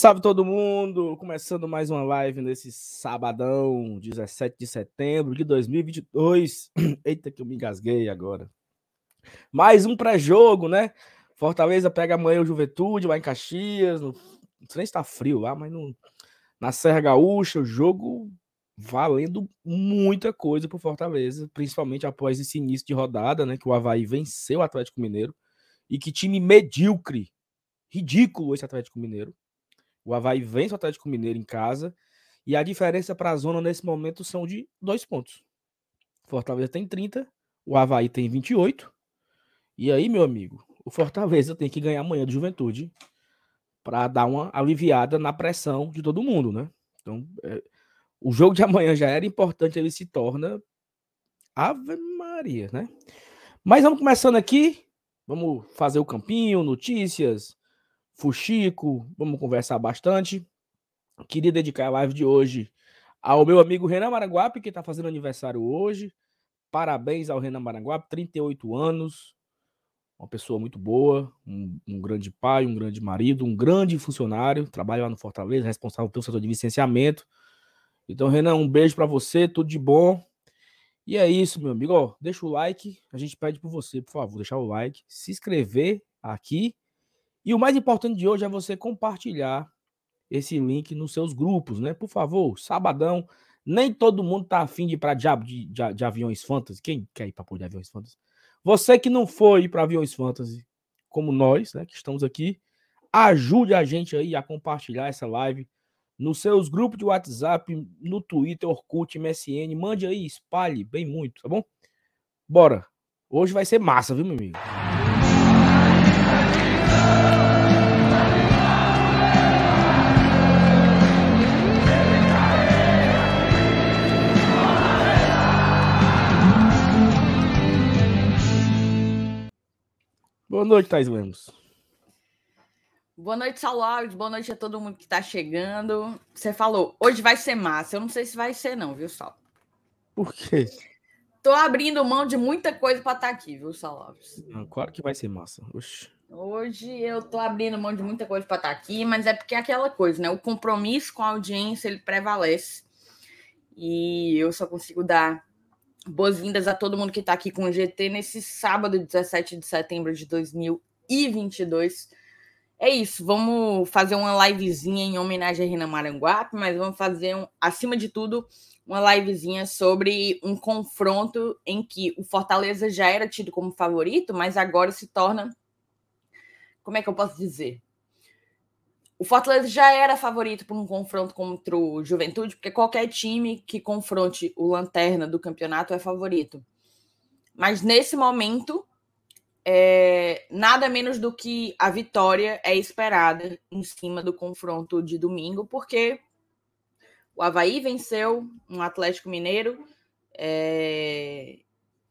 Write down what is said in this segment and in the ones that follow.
Salve, todo mundo! Começando mais uma live nesse sabadão, 17 de setembro de 2022. Eita, que eu me engasguei agora. Mais um pré-jogo, né? Fortaleza pega amanhã o Juventude lá em Caxias. No... Não sei se tá frio lá, mas no... na Serra Gaúcha, o jogo valendo muita coisa pro Fortaleza, principalmente após esse início de rodada, né? Que o Havaí venceu o Atlético Mineiro. E que time medíocre, ridículo esse Atlético Mineiro o Havaí vence o Atlético Mineiro em casa. E a diferença para a zona nesse momento são de dois pontos. Fortaleza tem 30, o Havaí tem 28. E aí, meu amigo, o Fortaleza tem que ganhar amanhã do Juventude para dar uma aliviada na pressão de todo mundo, né? Então, é, o jogo de amanhã já era importante, ele se torna Ave Maria, né? Mas vamos começando aqui. Vamos fazer o campinho, notícias, Fuxico, vamos conversar bastante. Queria dedicar a live de hoje ao meu amigo Renan Maranguape, que está fazendo aniversário hoje. Parabéns ao Renan Maranguape, 38 anos, uma pessoa muito boa, um, um, grande pai, um grande marido, um grande funcionário, trabalha lá no Fortaleza, responsável pelo setor de licenciamento. Então, Renan, um beijo para você, tudo de bom. E é isso, meu amigo. Ó, deixa o like, a gente pede por você, por favor, deixar o like, se inscrever aqui e o mais importante de hoje é você compartilhar esse link nos seus grupos, né? Por favor, sabadão. Nem todo mundo tá afim de ir para diabo de, de, de, aviões fantasy. Quem quer ir para pôr de aviões fantasy? Você que não foi para aviões fantasy, como nós, né, que estamos aqui, ajude a gente aí a compartilhar essa live nos seus grupos de WhatsApp, no Twitter, Orkut, MSN. Mande aí, espalhe bem muito, tá bom? Bora. Hoje vai ser massa, viu, meu amigo? Boa noite, Thais Lemos. Boa noite, Saulo Boa noite a todo mundo que está chegando. Você falou, hoje vai ser massa. Eu não sei se vai ser, não, viu, Sal? Por quê? Tô abrindo mão de muita coisa para estar tá aqui, viu, Saulo claro que vai ser massa. Oxi. Hoje eu tô abrindo mão de muita coisa para estar tá aqui, mas é porque é aquela coisa, né? O compromisso com a audiência ele prevalece. E eu só consigo dar boas-vindas a todo mundo que está aqui com o GT nesse sábado, 17 de setembro de 2022. É isso, vamos fazer uma livezinha em homenagem a Rina Maranguape, mas vamos fazer, um, acima de tudo, uma livezinha sobre um confronto em que o Fortaleza já era tido como favorito, mas agora se torna. Como é que eu posso dizer? O Fortaleza já era favorito por um confronto contra o Juventude, porque qualquer time que confronte o Lanterna do campeonato é favorito. Mas nesse momento, é, nada menos do que a vitória é esperada em cima do confronto de domingo, porque o Havaí venceu um Atlético Mineiro é,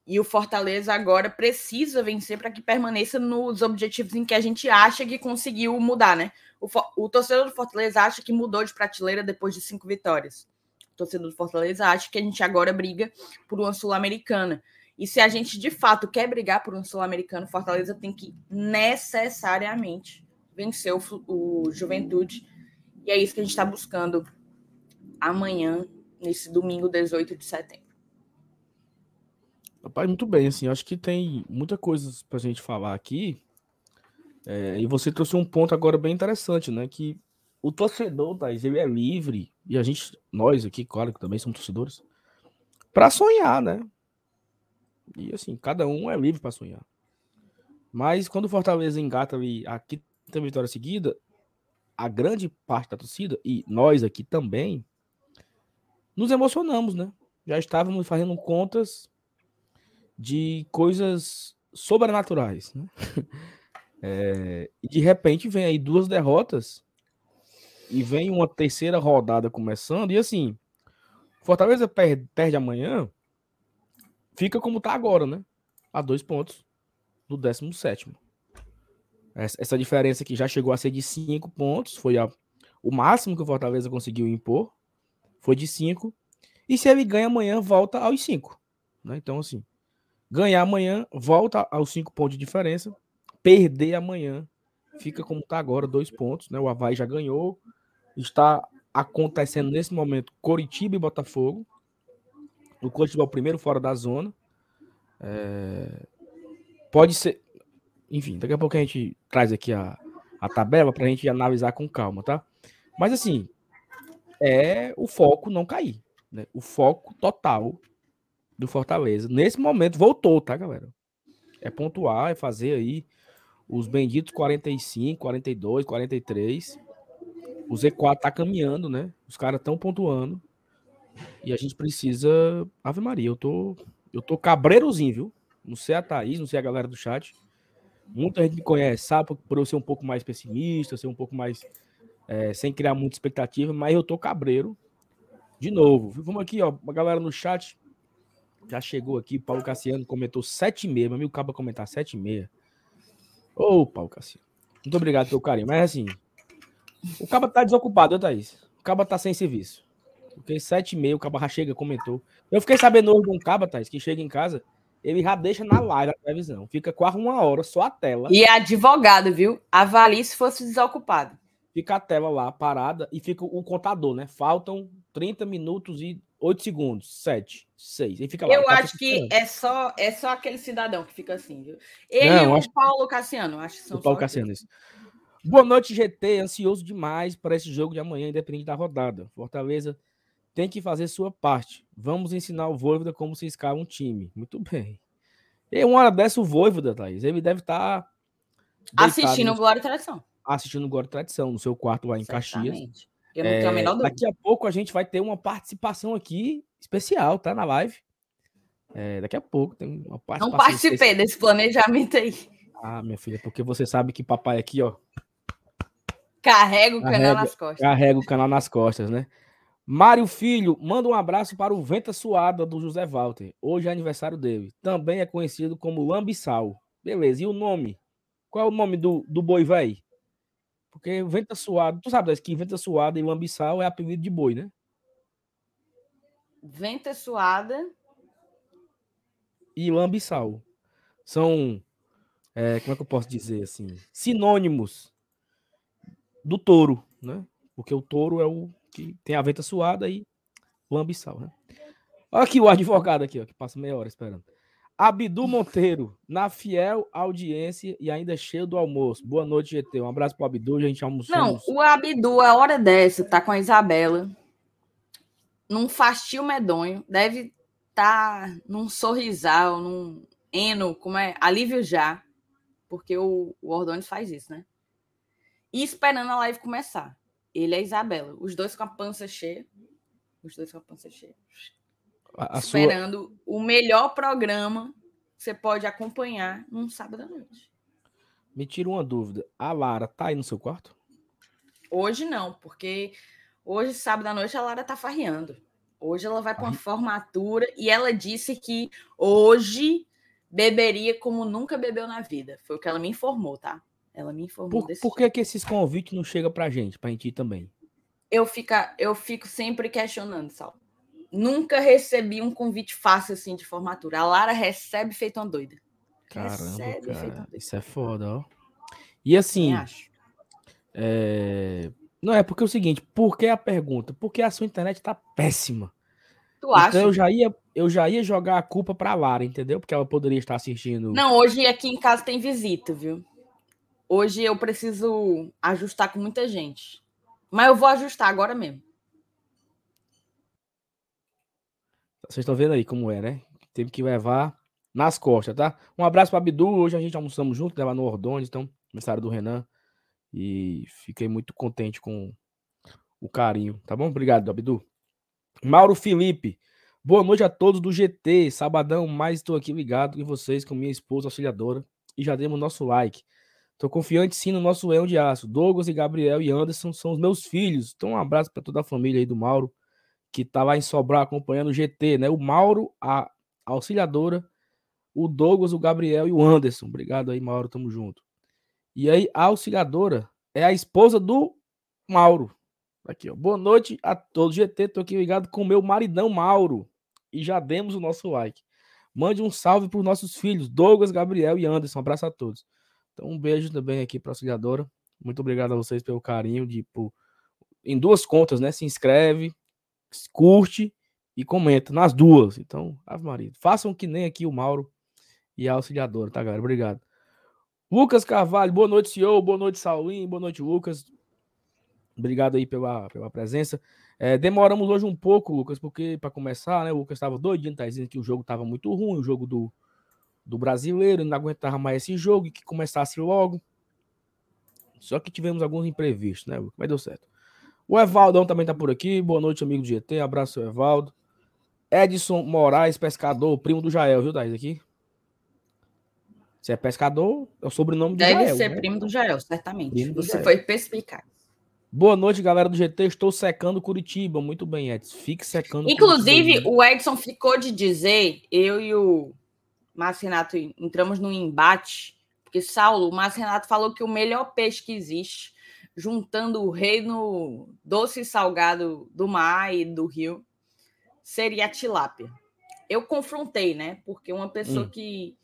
e o Fortaleza agora precisa vencer para que permaneça nos objetivos em que a gente acha que conseguiu mudar, né? O, o torcedor do Fortaleza acha que mudou de prateleira depois de cinco vitórias. O torcedor do Fortaleza acha que a gente agora briga por uma Sul-Americana. E se a gente de fato quer brigar por um Sul-Americano, Fortaleza tem que necessariamente vencer o, o Juventude. E é isso que a gente está buscando amanhã, nesse domingo 18 de setembro. Rapaz, muito bem, assim, acho que tem muita coisa para a gente falar aqui. É, e você trouxe um ponto agora bem interessante, né? Que o torcedor, Thais, ele é livre, e a gente, nós aqui, claro que também somos torcedores, para sonhar, né? E assim, cada um é livre para sonhar. Mas quando o Fortaleza engata ali a quinta vitória seguida, a grande parte da torcida, e nós aqui também, nos emocionamos, né? Já estávamos fazendo contas de coisas sobrenaturais, né? É, e de repente vem aí duas derrotas e vem uma terceira rodada começando. E assim, Fortaleza perde, perde amanhã, fica como tá agora, né? A dois pontos do 17. Essa diferença aqui já chegou a ser de cinco pontos, foi a, o máximo que o Fortaleza conseguiu impor, foi de cinco. E se ele ganha amanhã, volta aos cinco. Né? Então, assim, ganhar amanhã, volta aos cinco pontos de diferença perder amanhã fica como está agora, dois pontos, né? O Havaí já ganhou. Está acontecendo nesse momento Coritiba e Botafogo. O Coritiba é o primeiro fora da zona. É... Pode ser. Enfim, daqui a pouco a gente traz aqui a, a tabela para a gente analisar com calma, tá? Mas assim, é o foco não cair. Né? O foco total do Fortaleza. Nesse momento voltou, tá, galera? É pontuar, é fazer aí os benditos 45, 42, 43. O Z4 tá caminhando, né? Os caras estão pontuando. E a gente precisa. Ave Maria, eu tô. Eu tô cabreirozinho, viu? Não sei a Thaís, não sei a galera do chat. Muita gente me conhece, sabe? Por eu ser um pouco mais pessimista, ser um pouco mais. É, sem criar muita expectativa, mas eu tô cabreiro. De novo. Vamos aqui, ó. A galera no chat já chegou aqui. Paulo Cassiano comentou 7,5. Meu amigo acaba comentar 7,5. Ô, Paulo Cassiano. Muito obrigado pelo carinho. Mas assim, o Caba tá desocupado, viu, Thaís? O Caba tá sem serviço. Porque sete e meio, o Caba já chega, comentou. Eu fiquei sabendo hoje de um Caba, Thaís, que chega em casa, ele já deixa na live a televisão. Fica quase uma hora, só a tela. E é advogado, viu? Avalie se fosse desocupado. Fica a tela lá parada e fica o contador, né? Faltam 30 minutos e 8 segundos, 7, 6. E fica lá. Eu acho que é só, é só aquele cidadão que fica assim, viu? Ele Não, e o Paulo Cassiano, acho que são o Paulo Cassiano, isso. Boa noite, GT. Ansioso demais para esse jogo de amanhã, independente da rodada. Fortaleza tem que fazer sua parte. Vamos ensinar o Voivoda como se escala um time. Muito bem. E uma hora dessa, o Voivoda, Thaís, ele deve estar. Tá assistindo o Glória e Tradição. Assistindo o Glória e Tradição, no seu quarto lá em. Caxias. Eu não é, tenho a menor dúvida. Daqui a pouco a gente vai ter uma participação aqui especial, tá? Na live. É, daqui a pouco tem uma participação. Não participei especial. desse planejamento aí. Ah, minha filha, porque você sabe que papai aqui, ó, Carrega o canal nas costas. Carrega o canal nas costas, né? Mário Filho, manda um abraço para o Venta Suada do José Walter. Hoje é aniversário dele. Também é conhecido como Lambissal. Beleza, e o nome? Qual é o nome do, do boi, velho? Porque Venta Suada, tu sabe que Venta Suada e Lambissal é apelido de boi, né? Venta Suada e Lambissal. São, é, como é que eu posso dizer assim? Sinônimos do touro, né? Porque o touro é o que tem a venta suada e lambiçal, né? Olha aqui o advogado aqui, ó, que passa meia hora esperando. Abdu Monteiro, na fiel audiência e ainda cheio do almoço. Boa noite, GT. Um abraço pro Abdu, a gente almoçou. Não, o Abdu, a hora dessa, tá com a Isabela, num fastio medonho, deve estar tá num sorrisal, num eno, como é? Alívio já, porque o, o Ordônio faz isso, né? e esperando a live começar. Ele e a Isabela, os dois com a pança cheia. Os dois com a pança cheia. A esperando sua... o melhor programa que você pode acompanhar num sábado à noite. Me tira uma dúvida. A Lara tá aí no seu quarto? Hoje não, porque hoje, sábado à noite, a Lara tá farreando. Hoje ela vai para uma formatura e ela disse que hoje beberia como nunca bebeu na vida. Foi o que ela me informou, tá? Ela me informou por, desse Por que, tipo. que esses convites não chegam pra gente, pra gente ir também? Eu, fica, eu fico sempre questionando, Sal. Nunca recebi um convite fácil assim de formatura. A Lara recebe feito uma doida. Caramba, cara, isso é foda, ó. E assim, é... não é porque é o seguinte, por que a pergunta? Porque a sua internet tá péssima. Tu então acha? eu já ia, eu já ia jogar a culpa pra Lara, entendeu? Porque ela poderia estar assistindo. Não, hoje aqui em casa tem visita, viu? Hoje eu preciso ajustar com muita gente. Mas eu vou ajustar agora mesmo. Vocês estão vendo aí como é, né? Teve que levar nas costas, tá? Um abraço para Bidu. Hoje a gente almoçamos junto, né, lá no Ordões, então, aniversário do Renan. E fiquei muito contente com o carinho, tá bom? Obrigado, Abdu. Mauro Felipe. Boa noite a todos do GT. Sabadão, mais estou aqui ligado em vocês com minha esposa auxiliadora. E já demos nosso like. Tô confiante sim no nosso leão de aço. Douglas e Gabriel e Anderson são os meus filhos. Então, um abraço para toda a família aí do Mauro, que tá lá em Sobral acompanhando o GT, né? O Mauro, a auxiliadora, o Douglas, o Gabriel e o Anderson. Obrigado aí, Mauro, tamo junto. E aí, a auxiliadora é a esposa do Mauro. Aqui, ó. Boa noite a todos. GT, tô aqui ligado com o meu maridão Mauro. E já demos o nosso like. Mande um salve para os nossos filhos, Douglas, Gabriel e Anderson. Um abraço a todos. Então, um beijo também aqui para a auxiliadora. Muito obrigado a vocês pelo carinho de por, em duas contas, né? Se inscreve, curte e comenta nas duas. Então, Ave Maria, façam que nem aqui o Mauro e a auxiliadora, tá, galera? Obrigado. Lucas Carvalho, boa noite, senhor. Boa noite, Saulinho. Boa noite, Lucas. Obrigado aí pela, pela presença. É, demoramos hoje um pouco, Lucas, porque para começar, né? O Lucas estava doidinho, tá dizendo que o jogo estava muito ruim, o jogo do, do brasileiro, não aguentava mais esse jogo e que começasse logo. Só que tivemos alguns imprevistos, né? Mas deu certo. O Evaldão também tá por aqui. Boa noite, amigo do GT. Abraço, Evaldo. Edson Moraes, pescador, primo do Jael, viu, Thaís? Aqui. Se é pescador, é o sobrenome do Deve Jael. Deve ser né? primo do Jael, certamente. Primo Você Jael. foi perspicaz. Boa noite, galera do GT. Estou secando Curitiba. Muito bem, Edson. Fique secando Inclusive, Curitiba. o Edson ficou de dizer, eu e o Márcio Renato entramos num embate, porque Saulo, o Márcio Renato falou que o melhor peixe que existe, juntando o reino doce e salgado do mar e do rio, seria a tilápia. Eu confrontei, né? Porque uma pessoa hum. que,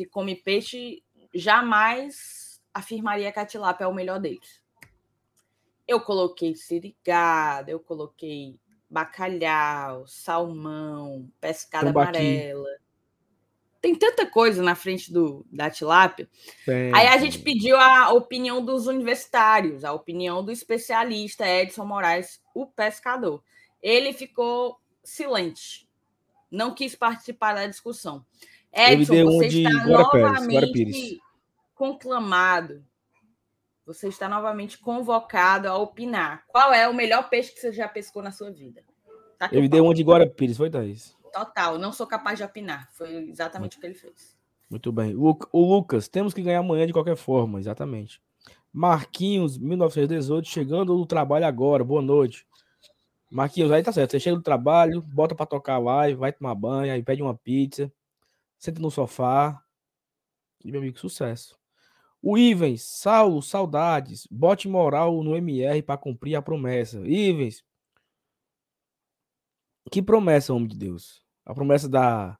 que come peixe jamais afirmaria que a tilápia é o melhor deles. Eu coloquei sirigada, eu coloquei bacalhau, salmão, pescada Tambaqui. amarela. Tem tanta coisa na frente do, da tilápia. Aí a gente pediu a opinião dos universitários, a opinião do especialista Edson Moraes, o pescador. Ele ficou silente, não quis participar da discussão. Edson, você está novamente Pérez, conclamado, você está novamente convocado a opinar. Qual é o melhor peixe que você já pescou na sua vida? Tá eu dei um de Guara Pires, foi, Thaís? Total, não sou capaz de opinar. Foi exatamente o que ele fez. Muito bem. O, o Lucas, temos que ganhar amanhã de qualquer forma, exatamente. Marquinhos, 1918, chegando no trabalho agora. Boa noite. Marquinhos, aí tá certo. Você chega do trabalho, bota pra tocar live, vai tomar banho, aí pede uma pizza, senta no sofá. E, meu amigo, sucesso. O Ivens, Saulo, saudades. Bote moral no MR para cumprir a promessa. Ivens. Que promessa, homem de Deus? A promessa da.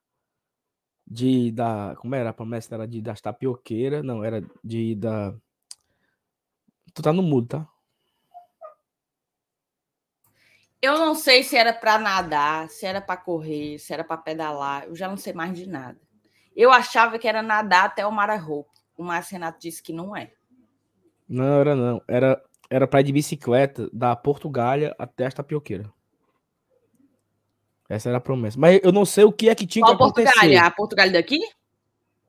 De. Da, como era? A promessa era de das tapioqueiras. Não, era de. Da. Tu tá no mudo, tá? Eu não sei se era para nadar, se era para correr, se era para pedalar. Eu já não sei mais de nada. Eu achava que era nadar até o Mara Roupa. O Márcio Renato disse que não é. Não, era não. Era, era para ir de bicicleta da Portugália até a Tapioqueira. Essa era a promessa. Mas eu não sei o que é que tinha Qual que acontecer. Portugália? A Portugália daqui?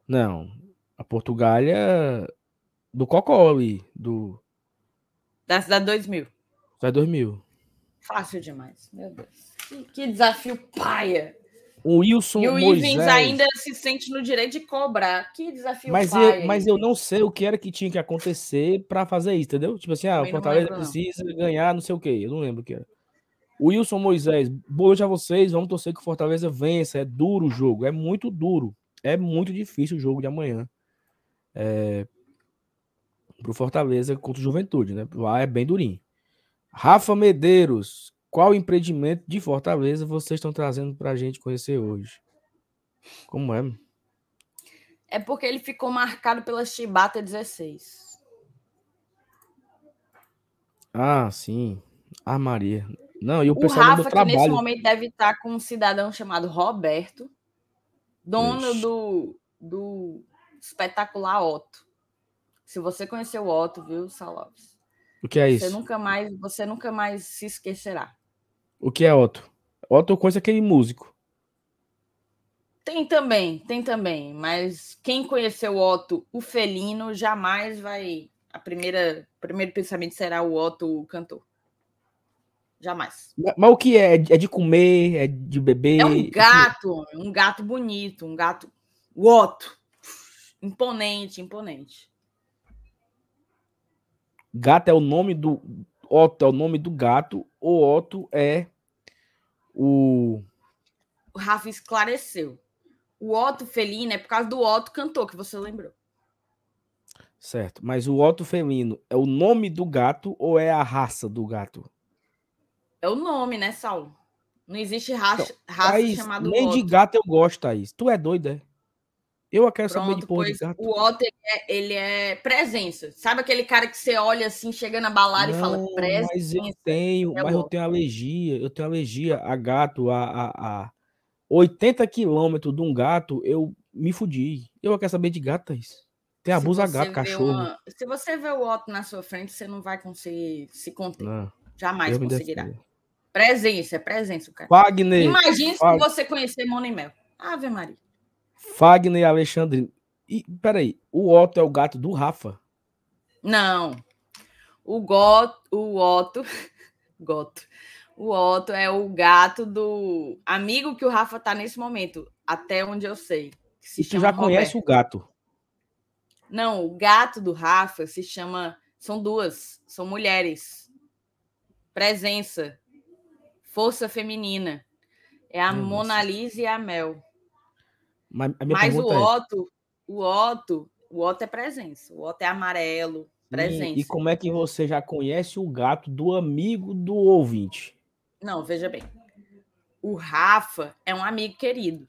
Não. A Portugália do Cocó ali. Do... Da cidade 2000. Cidade 2000. Fácil demais, meu Deus. Que, que desafio paia. O Wilson e o Moisés... ainda se sente no direito de cobrar. Que desafio mas paia. Eu, mas eu não sei o que era que tinha que acontecer para fazer isso, entendeu? Tipo assim, ah, o Fortaleza lembro, precisa não. ganhar não sei o quê. Eu não lembro o que era. O Wilson Moisés, boa noite a vocês. Vamos torcer que o Fortaleza vença. É duro o jogo, é muito duro. É muito difícil o jogo de amanhã. É... Pro Fortaleza contra o Juventude, né? Lá é bem durinho. Rafa Medeiros, qual empreendimento de Fortaleza vocês estão trazendo para a gente conhecer hoje? Como é? É porque ele ficou marcado pela Chibata 16. Ah, sim. Ah, Maria. Não, e o, o pessoal Rafa, do trabalho... que nesse momento deve estar com um cidadão chamado Roberto, dono do, do espetacular Otto. Se você conheceu o Otto, viu, Salopes? O que é isso? Você nunca mais, você nunca mais se esquecerá. O que é Otto? Otto conhece aquele músico. Tem também, tem também, mas quem conheceu o Otto, o felino, jamais vai. A primeira, o primeiro pensamento será o Otto, o cantor. Jamais. Mas o que é? É de comer? É de beber? É um gato, um gato bonito, um gato. O Otto. Imponente, imponente. Gato é o nome do. Otto é o nome do gato. O Otto é o. O Rafa esclareceu. O Otto felino é por causa do Otto cantor que você lembrou. Certo, mas o Otto felino é o nome do gato ou é a raça do gato? É o nome, né, Saulo? Não existe raça, então, raça Thaís, chamada Nem Otto. de gato eu gosto, Thaís. Tu é doida, é? Eu quero Pronto, saber de porra de gato. O Otto, ele é, ele é, presença. Sabe aquele cara que você olha assim, chega na balada Não, e fala presença? Mas eu tenho, é mas eu tenho alergia. Eu tenho alergia a gato, a, a, a 80 quilômetros de um gato, eu me fudi. Eu quero saber de gato, isso. Tem abuso a gato, cachorro. Uma... Se você vê o Otto na sua frente, você não vai conseguir se conter. Não, Jamais conseguirá. Presença, é presença, cara. Wagner. Imagine Fag... se você conhecer Mona e Mel. Ave Maria. Fagner Alexandre. E, peraí, o Otto é o gato do Rafa? Não. O Goto, o Otto, Goto. O Otto é o gato do amigo que o Rafa tá nesse momento, até onde eu sei. e tu já Roberto. conhece o gato? Não, o gato do Rafa se chama. São duas, são mulheres. Presença. Força feminina. É a Mona Lisa e a Mel. Mas, Mas o é Otto, é... o Otto, o Otto é presença. O Otto é amarelo, presença. E, e como é que você já conhece o gato do amigo do ouvinte? Não, veja bem. O Rafa é um amigo querido.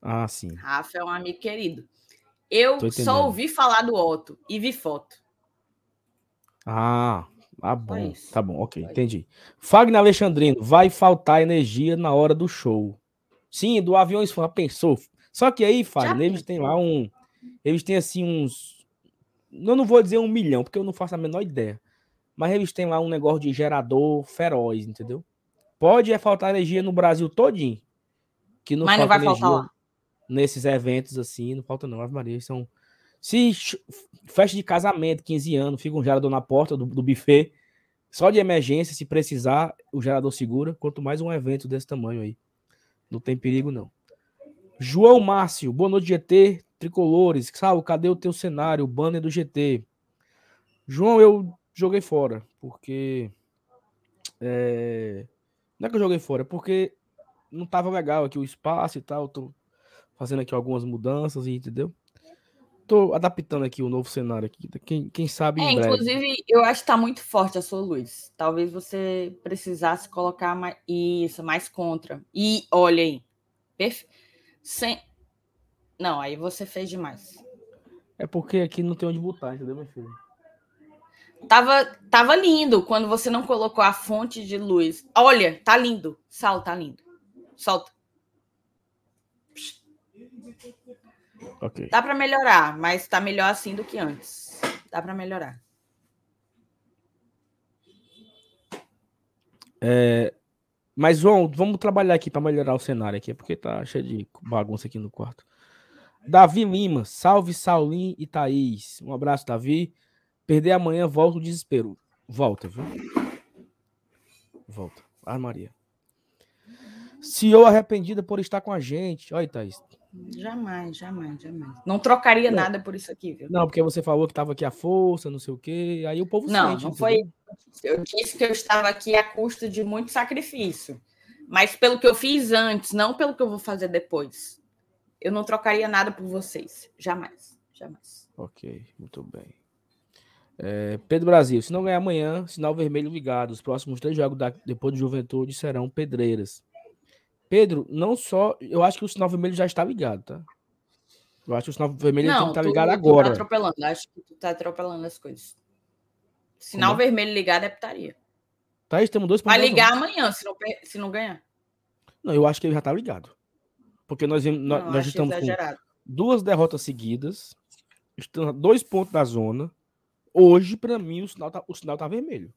Ah, sim. Rafa é um amigo querido. Eu só ouvi falar do Otto e vi foto. Ah, ah bom. Tá bom, ok, entendi. Fagner Alexandrino, vai faltar energia na hora do show. Sim, do Aviões pensou. Só que aí, Fagner, eles têm lá um. Eles têm assim uns. Eu não vou dizer um milhão, porque eu não faço a menor ideia. Mas eles têm lá um negócio de gerador feroz, entendeu? Pode é faltar energia no Brasil todinho. Que não Mas não vai faltar lá. Nesses eventos assim, não falta não. Ave Maria, são. Se festa de casamento, 15 anos, fica um gerador na porta do, do buffet. Só de emergência, se precisar, o gerador segura. Quanto mais um evento desse tamanho aí. Não tem perigo, não. João Márcio, boa noite, GT. Tricolores, Sal, cadê o teu cenário? O banner do GT. João, eu joguei fora, porque. É, não é que eu joguei fora, é porque não tava legal aqui o espaço e tal. Tô fazendo aqui algumas mudanças, entendeu? Tô adaptando aqui o novo cenário aqui. Quem, quem sabe. É, inclusive, eu acho que tá muito forte a sua luz. Talvez você precisasse colocar mais, isso, mais contra. E olha aí. Perfe... Sem... Não, aí você fez demais. É porque aqui não tem onde botar, entendeu, meu filho? Tava, tava lindo quando você não colocou a fonte de luz. Olha, tá lindo. Sal, tá lindo. Solta. Ok. Dá para melhorar, mas tá melhor assim do que antes. Dá para melhorar. É, mas, João, vamos trabalhar aqui para melhorar o cenário aqui, porque tá cheio de bagunça aqui no quarto. Davi Lima, salve Saulim e Thaís. Um abraço, Davi. Perder amanhã, volta o desespero. Volta, viu? Volta. Ah, Maria. CEO arrependida por estar com a gente. Olha, Thaís. Jamais, jamais, jamais. Não trocaria não. nada por isso aqui, viu? Não, porque você falou que estava aqui à força, não sei o quê. Aí o povo Não, sente, não foi. Eu disse que eu estava aqui a custo de muito sacrifício. Mas pelo que eu fiz antes, não pelo que eu vou fazer depois. Eu não trocaria nada por vocês. Jamais. Jamais. Ok, muito bem. É, Pedro Brasil, se não ganhar amanhã, sinal vermelho ligado. Os próximos três jogos da, depois do Juventude serão pedreiras. Pedro, não só. Eu acho que o sinal vermelho já está ligado, tá? Eu acho que o sinal vermelho não, tem que estar tá ligado agora. Tá atropelando, acho que tu tá atropelando as coisas. Sinal Como? vermelho ligado é putaria. Tá, temos dois Vai ligar amanhã, se não, se não ganhar. Não, eu acho que ele já tá ligado. Porque nós, nós, não, nós estamos exagerado. com duas derrotas seguidas, estamos a dois pontos da zona. Hoje, para mim, o sinal, tá, o sinal tá vermelho.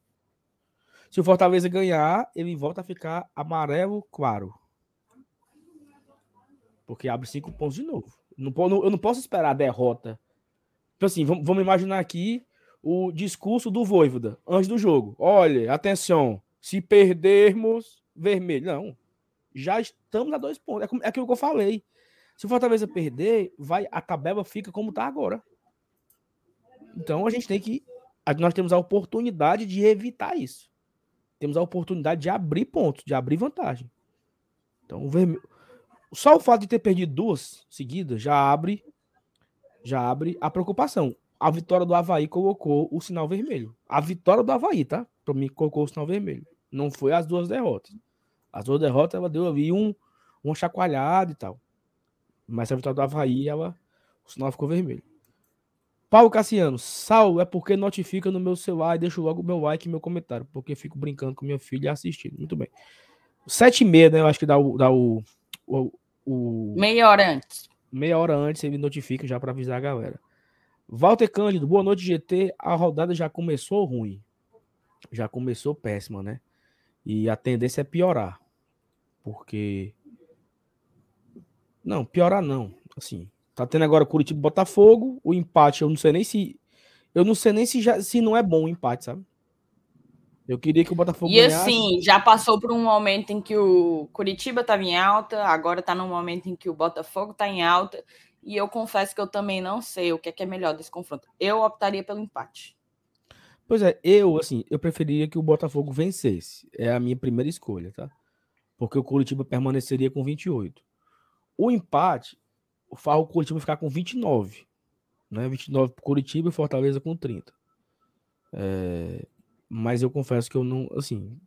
Se o Fortaleza ganhar, ele volta a ficar amarelo claro. Porque abre cinco pontos de novo. Eu não posso esperar a derrota. Então, assim, vamos, vamos imaginar aqui o discurso do Voivoda antes do jogo. Olha, atenção, se perdermos, vermelho. Não. Já estamos a dois pontos. É, é aquilo que eu falei. Se o Fortaleza perder, vai, a tabela fica como está agora. Então a gente tem que. Nós temos a oportunidade de evitar isso. Temos a oportunidade de abrir pontos, de abrir vantagem. Então, o vermelho. Só o fato de ter perdido duas seguidas já abre já abre a preocupação. A vitória do Havaí colocou o sinal vermelho. A vitória do Havaí, tá? Para mim, colocou o sinal vermelho. Não foi as duas derrotas. As duas derrotas, ela deu ali um, uma chacoalhada e tal. Mas a vitória do Havaí, ela O sinal ficou vermelho. Paulo Cassiano, Sal é porque notifica no meu celular e deixo logo o meu like e meu comentário, porque fico brincando com minha filha assistindo. Muito bem. Sete e meia, né? Eu acho que dá o, dá o, o, o... Meia hora antes. Meia hora antes ele notifica já para avisar a galera. Walter Cândido, boa noite, GT. A rodada já começou ruim. Já começou péssima, né? E a tendência é piorar. Porque. Não, piorar não. Assim, Tá tendo agora Curitiba Botafogo. O empate, eu não sei nem se. Eu não sei nem se, já, se não é bom o empate, sabe? Eu queria que o Botafogo E ganhasse. assim, já passou por um momento em que o Curitiba estava em alta, agora tá num momento em que o Botafogo tá em alta. E eu confesso que eu também não sei o que é, que é melhor desse confronto. Eu optaria pelo empate. Pois é, eu, assim, eu preferia que o Botafogo vencesse. É a minha primeira escolha, tá? Porque o Curitiba permaneceria com 28. O empate, o Farro Curitiba ficar com 29. Né? 29 para Curitiba e Fortaleza com 30. É, mas eu confesso que eu não, assim,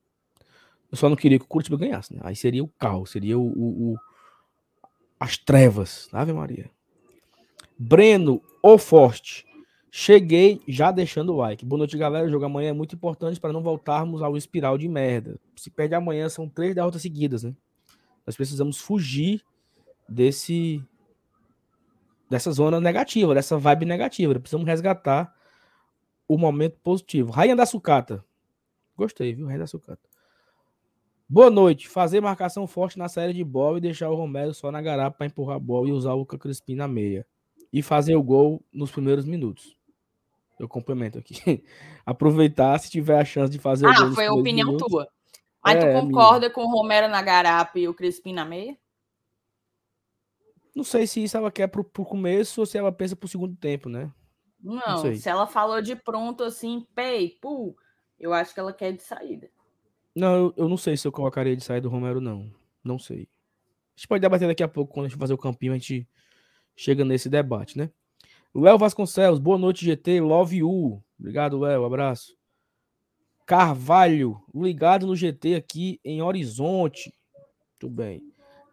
eu só não queria que o Curitiba ganhasse, né? Aí seria o caos, seria o, o, o as trevas, Ave Maria. Breno, o Forte. Cheguei já deixando o like. Boa noite, galera. O jogo amanhã é muito importante para não voltarmos ao espiral de merda. Se perde amanhã, são três derrotas seguidas, né? Nós precisamos fugir desse dessa zona negativa, dessa vibe negativa. Precisamos resgatar o momento positivo. Rainha da Sucata. Gostei, viu? Rainha da Sucata. Boa noite. Fazer marcação forte na série de bola e deixar o Romero só na garapa para empurrar a bola e usar o Luca Crispim na meia. E fazer o gol nos primeiros minutos. Eu complemento aqui. Aproveitar se tiver a chance de fazer ah, o gol. Ah, foi a opinião minutos. tua. Mas é, tu concorda minha. com o Romero na garapa e o Crispim na meia? Não sei se isso ela quer pro, pro começo ou se ela pensa pro segundo tempo, né? Não, não se ela falou de pronto assim, pei, pu, eu acho que ela quer de saída. Não, eu, eu não sei se eu colocaria de saída do Romero, não. Não sei. A gente pode debater daqui a pouco, quando a gente fazer o campinho, a gente chega nesse debate, né? Léo Vasconcelos, boa noite, GT. Love you. Obrigado, Léo. Abraço. Carvalho, ligado no GT aqui em Horizonte. Tudo bem.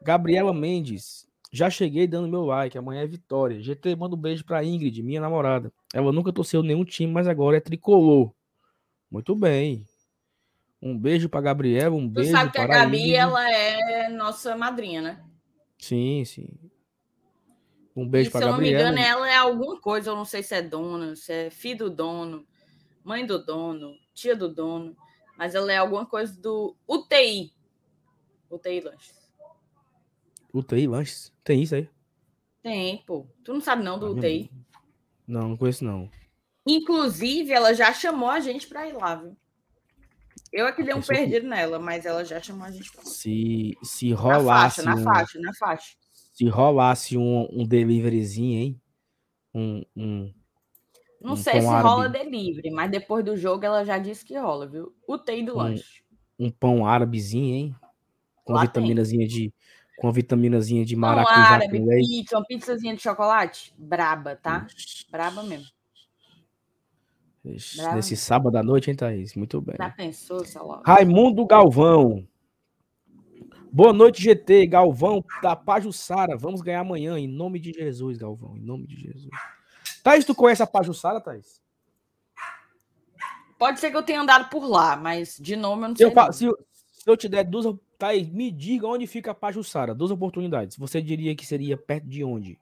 Gabriela Mendes, já cheguei dando meu like. Amanhã é vitória. GT, manda um beijo pra Ingrid, minha namorada. Ela nunca torceu nenhum time, mas agora é tricolor. Muito bem. Um beijo pra Gabriela, um tu beijo sabe que a Gabi, Ingrid. ela é nossa madrinha, né? Sim, sim. Um beijo e, pra Gabriela. Se eu não me engano, ela é alguma coisa, eu não sei se é dona, se é filho do dono, mãe do dono, tia do dono, mas ela é alguma coisa do UTI. UTI Lanches. UTI Lanches? Tem isso aí? Tem, pô. Tu não sabe não do UTI? Não, não conheço não. Inclusive, ela já chamou a gente para ir lá, viu? Eu é que dei um perdido que... nela, mas ela já chamou a gente pra Se, se rolasse. Na faixa, um... na faixa, na faixa. Se rolasse um, um deliveryzinho, hein? Um. um não um sei se árabe. rola delivery, mas depois do jogo ela já disse que rola, viu? UTI do um, lanche. Um pão árabezinho, hein? Com Lá vitaminazinha de com a vitaminazinha de maracujá árabe, com leite. Pizza, uma pizzazinha de chocolate, braba, tá? Braba mesmo. Braba. Nesse sábado à noite, hein, Thaís? Muito bem. Já pensou, Salão? Raimundo Galvão. Boa noite, GT. Galvão da Pajussara. Vamos ganhar amanhã, em nome de Jesus, Galvão. Em nome de Jesus. Thaís, tu conhece a Pajussara, Thaís? Pode ser que eu tenha andado por lá, mas de nome eu não sei. Eu, se, se eu te der duas Tá aí, me diga onde fica a Pajussara. Duas oportunidades. Você diria que seria perto de onde?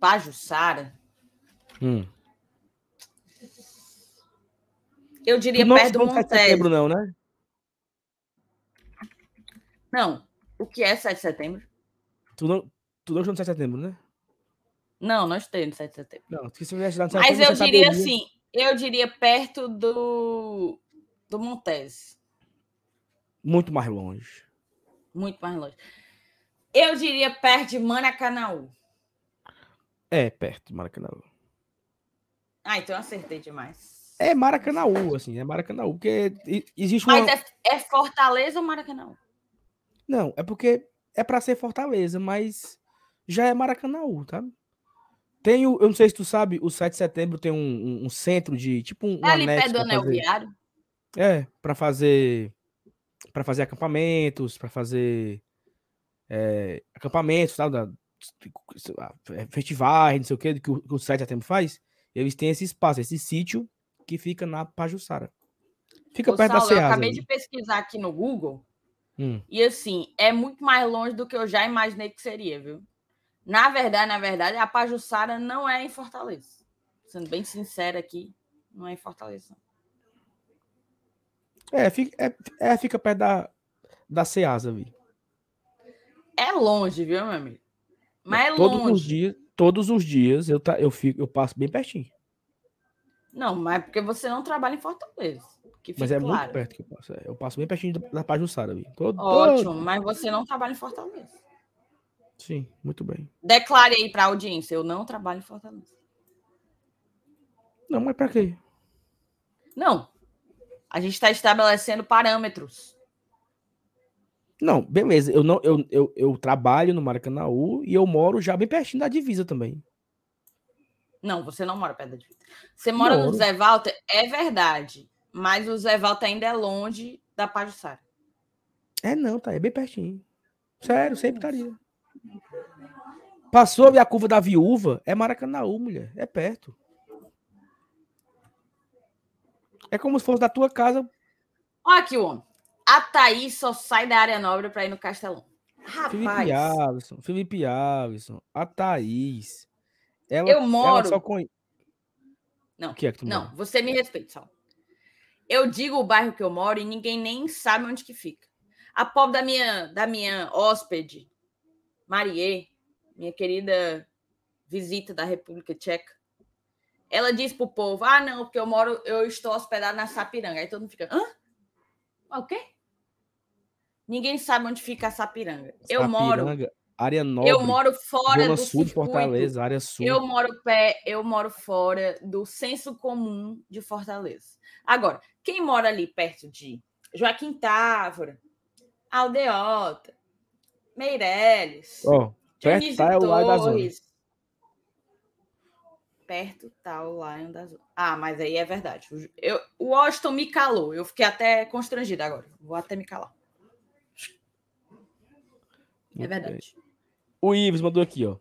Pajussara? Hum. Eu diria não, perto do Montes. Não setembro, não, né? Não. O que é 7 de setembro? Tu não, tu não está no 7 de setembro, né? Não, não estou no 7 de setembro. Não, se você no 7 de setembro, Mas eu diria assim, eu diria perto do do Montese. Muito mais longe. Muito mais longe. Eu diria perto de Maracanã. É, perto de Maracanã. Ah, então eu acertei demais. É Maracanã, assim, é Maracanã, porque existe uma... Mas é, é Fortaleza ou Maracanã? Não, é porque é para ser Fortaleza, mas já é Maracanã, tá? Tem o, eu não sei se tu sabe, o 7 de setembro tem um, um, um centro de, tipo um, é ali perto do Anel Viário? É, para fazer para fazer acampamentos, para fazer é, acampamentos, tal, da, festivais, não sei o que, que o, que o site até faz, eles têm esse espaço, esse sítio que fica na Pajuçara. Fica Ô, perto Saulo, da eu Ceasa. acabei ali. de pesquisar aqui no Google Hum. e assim, é muito mais longe do que eu já imaginei que seria, viu? Na verdade, na verdade, a Pajuçara não é em Fortaleza. Sendo bem sincera aqui, não é em Fortaleza. É, fica, é, é, fica perto da, da Ceasa ali. É longe, viu, meu amigo? Mas é todos longe. os dias, todos os dias eu, tá, eu, fico, eu passo bem pertinho. Não, mas é porque você não trabalha em Fortaleza. Que Mas é claro. muito perto que eu passo. é, Eu passo bem pertinho da, Pajuçara ali. Todo, Ótimo, todo- mas você não trabalha em Fortaleza. Sim, muito bem. Declare aí para a audiência, eu não trabalho em Fortaleza. Não, mas pra quê? Não. A gente está estabelecendo parâmetros. Não, beleza. Eu, não, eu, eu, eu trabalho no Maracanãú e eu moro já bem pertinho da divisa também. Não, você não mora perto da divisa. Você mora no Moro. Zé Walter? É verdade. Mas o Zé Walter ainda é longe da Pajuçara. É não, tá? É bem pertinho. Sério, sempre estaria. Passou a curva da viúva, é Maracanãú, mulher. É perto. É como se fosse da tua casa. Olha aqui o homem. A Thaís só sai da área nobre para ir no Castelão. Felipe Rapaz, Alisson, Felipe Alisson, a Thaís. Ela, Eu ela moro- só conhe... não. O que é que tu Não, mora? você me respeita, Sal. Eu digo o bairro que eu moro e ninguém nem sabe onde que fica. A pobre da minha, da minha hóspede, Marie, minha querida visita da República Tcheca, ela disse pro povo: ah, não, porque eu moro, eu estou hospedado na Sapiranga. Aí todo mundo fica, hã? Ah, O quê? Ninguém sabe onde fica a Sapiranga. Eu moro, Sapiranga, área nobre, eu moro fora do Sul de circuito. Fortaleza, área sul. Eu moro pé, eu moro fora do senso comum de Fortaleza. Agora, quem mora ali perto de Joaquim Távora, Aldeota, Meireles, Ó, perto tá é o Lago da Zona. Torres, perto tá o Lion da Zona. Ah, mas aí é verdade. O- Eu, o Washington me calou. Eu fiquei até constrangida agora. Vou até me calar. É verdade. O Ives mandou aqui, ó.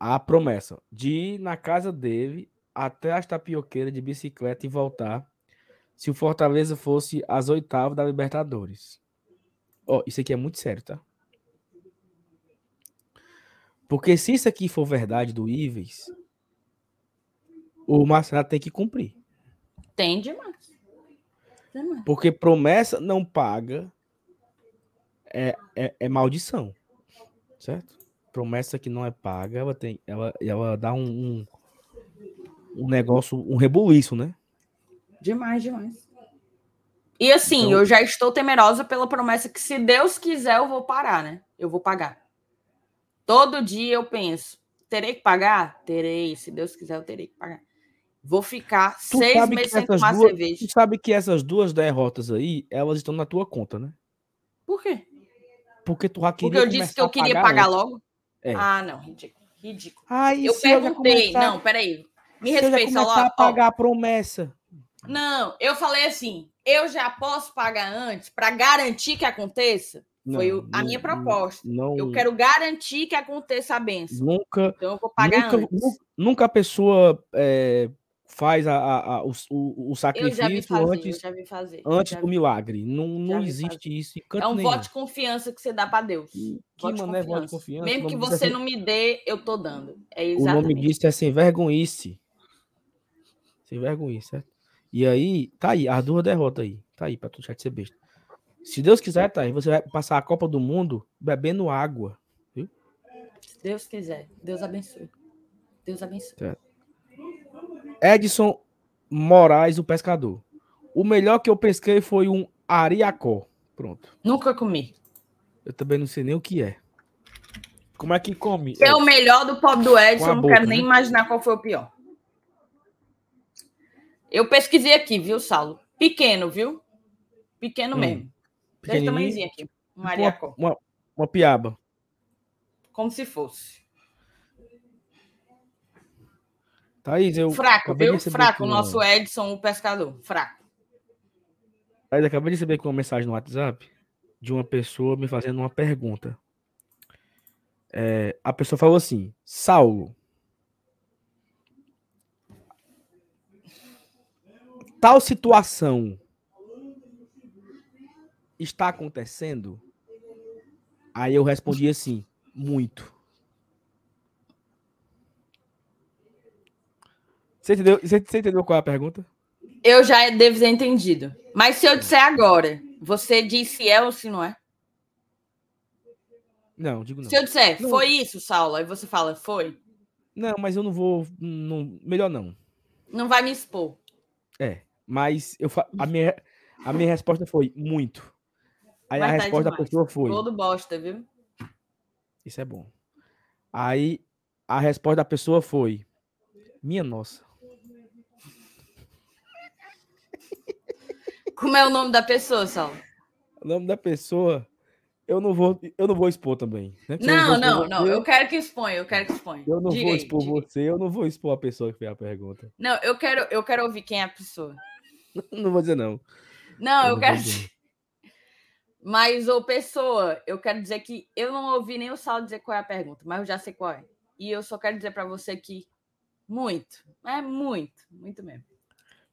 A promessa de ir na casa dele até as tapioqueiras de bicicleta e voltar se o Fortaleza fosse às oitavas da Libertadores. Ó, isso aqui é muito sério, tá? Porque se isso aqui for verdade do Ives, o Marcelo tem que cumprir. Tem demais. Porque promessa não paga é, é, é maldição. Certo? Promessa que não é paga, ela tem. Ela, ela dá um, um, um negócio, um rebuliço, né? Demais, demais. E assim, Então- eu já estou temerosa pela promessa que, se Deus quiser, eu vou parar, né? Eu vou pagar. Todo dia eu penso, terei que pagar? Terei. Se Deus quiser, eu terei que pagar. Vou ficar Tu seis meses sem tomar duas, cerveja. tu sabe que essas duas derrotas aí, elas estão na tua conta, né? Por quê? Porque tu já Porque queria eu disse que eu queria pagar pagar logo? É. Ah, não, ridículo. Ridículo. Aí, Eu perguntei. começar- Não, peraí. Me eu respeita, a pagar a promessa. Não, eu falei assim: eu já posso pagar antes para garantir que aconteça? Foi Não, a minha não, proposta. Não, Eu quero garantir que aconteça a benção. nunca, Então eu vou pagar nunca, antes. nu- nunca a pessoa é, faz a, a- a- o, o- o Eu já vi sacrifício fazer, eu antes, já vi fazer. antes já do milagre. Não, não existe isso em canto É um nenhum. voto de confiança que você dá para Deus. Que Voto de mané voto de confiança? Mesmo que você é não me dê, eu tô dando. É O nome disso é sem vergonhice. Sem vergonhice, certo? E aí, tá aí, as duas derrotas aí. Tá aí, pra tu deixar de ser besta. Se Deus quiser, tá aí, você vai passar a Copa do Mundo bebendo água. Se Deus quiser. Deus abençoe. Deus abençoe. Edson Moraes, o pescador. O melhor que eu pesquei foi um ariacó. Pronto. Nunca comi. Eu também não sei nem o que é. Como é que come? É o melhor do pobre do Edson, não boca, quero nem né? imaginar qual foi o pior. Eu pesquisei aqui, viu, Saulo? Pequeno, viu? Pequeno Hum, mesmo. Desse tamanhozinho aqui. Um tipo uma, uma, uma piaba. Como se fosse. Thaís, eu. Fraco, viu? Fraco, o nosso Edson, o pescador. Fraco. Thaís, acabei de receber aqui uma mensagem no WhatsApp. de uma pessoa me fazendo uma pergunta. É, a pessoa falou assim: Saulo, tal situação está acontecendo? Aí eu respondi assim: muito. Você entendeu, você, você entendeu qual é a pergunta? Eu já devo ter entendido. Mas se eu disser agora, você disse é ou se não é? Não, digo não. Se eu disser, não. foi isso, Saulo, aí você fala, foi? Não, mas eu não vou. Não, melhor não. Não vai me expor. É, mas eu a, minha, a minha resposta foi muito. Aí a resposta demais. da pessoa foi. Todo bosta, viu? Isso é bom. Aí a resposta da pessoa foi: Minha nossa. Como é o nome da pessoa, Saulo? O nome da pessoa, eu não vou, eu não vou expor também. Né? Não, não, não, não, Eu quero que exponha, eu quero que exponha. Eu não diga vou expor aí, você, eu não vou expor a pessoa que fez a pergunta. Não, eu quero, eu quero ouvir quem é a pessoa. Não vou dizer não. Não, eu, eu quero. Mas, ô pessoa, eu quero dizer que eu não ouvi nem o Saulo dizer qual é a pergunta, mas eu já sei qual é. E eu só quero dizer para você que muito, é muito, muito mesmo.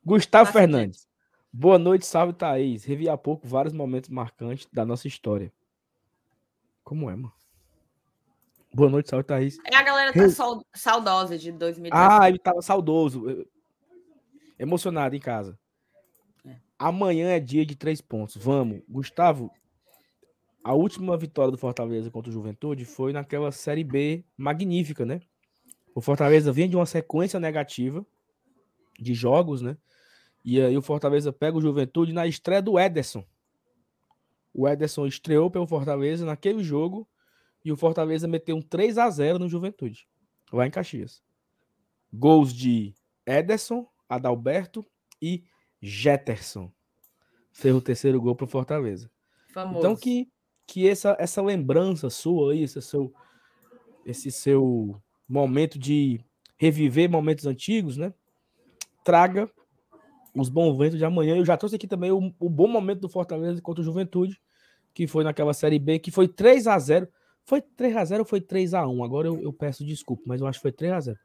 Gustavo Fernandes. Boa noite, salve Thaís. Revi há pouco vários momentos marcantes da nossa história. Como é, mano? Boa noite, salve Thaís. É, a galera tá Re... saudosa de 2017. Ah, ele tava saudoso. Emocionado em casa. É. Amanhã é dia de três pontos. Vamos. Gustavo, a última vitória do Fortaleza contra o Juventude foi naquela Série B magnífica, né? O Fortaleza vinha de uma sequência negativa de jogos, né? E aí o Fortaleza pega o Juventude na estreia do Ederson. O Ederson estreou pelo Fortaleza naquele jogo e o Fortaleza meteu um 3 a 0 no Juventude, lá em Caxias. Gols de Ederson, Adalberto e Jetterson. Fez o terceiro gol para o Fortaleza. Famoso. Então que que essa essa lembrança sua aí, esse seu esse seu momento de reviver momentos antigos, né? Traga os bons ventos de amanhã. Eu já trouxe aqui também o, o, bom momento do Fortaleza contra o Juventude, que foi naquela Série B, que foi 3 a 0 Foi 3 a 0 ou foi 3 a 1 Agora eu, eu peço desculpa, mas eu acho que foi 3 a 0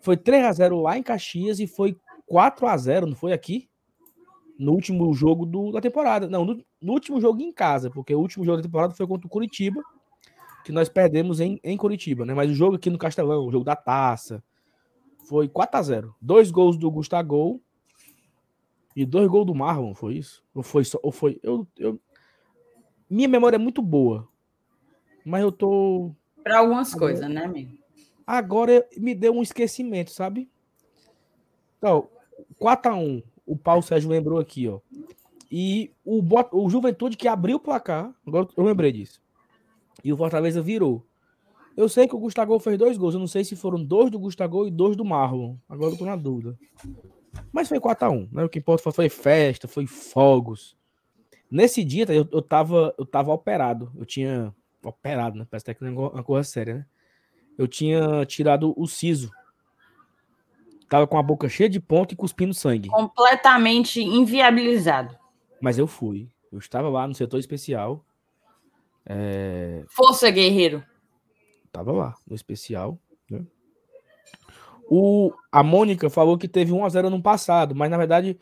Foi 3 a 0 lá em Caxias e foi 4 a 0 não foi aqui? No último jogo do, da temporada. Não, no, no, último jogo em casa, porque o último jogo da temporada foi contra o Curitiba, que nós perdemos em, em Curitiba, né? Mas o jogo aqui no Castelão, o jogo da taça, foi 4 a 0 Dois gols do Gustavo e dois gols do Marlon, foi isso? Ou foi só. Ou foi. Eu, eu... Minha memória é muito boa. Mas eu tô. Para algumas agora, coisas, né, amigo? Agora me deu um esquecimento, sabe? Então, 4x1. O Paulo Sérgio lembrou aqui, ó. E o, o Juventude que abriu o placar. Agora eu lembrei disso. E o Fortaleza virou. Eu sei que o Gustavo fez dois gols. Eu não sei se foram dois do Gustavo e dois do Marlon. Agora eu tô na dúvida. Mas foi 4x1, né? O que importa foi festa, foi fogos. Nesse dia, eu, eu, tava, eu tava operado. Eu tinha. Operado, né? Parece até que é uma coisa séria, né? Eu tinha tirado o siso. Tava com a boca cheia de ponto e cuspindo sangue. Completamente inviabilizado. Mas eu fui. Eu estava lá no setor especial. É... Força, guerreiro. Tava lá, no especial. Né? O, a Mônica falou que teve 1x0 no passado, mas na verdade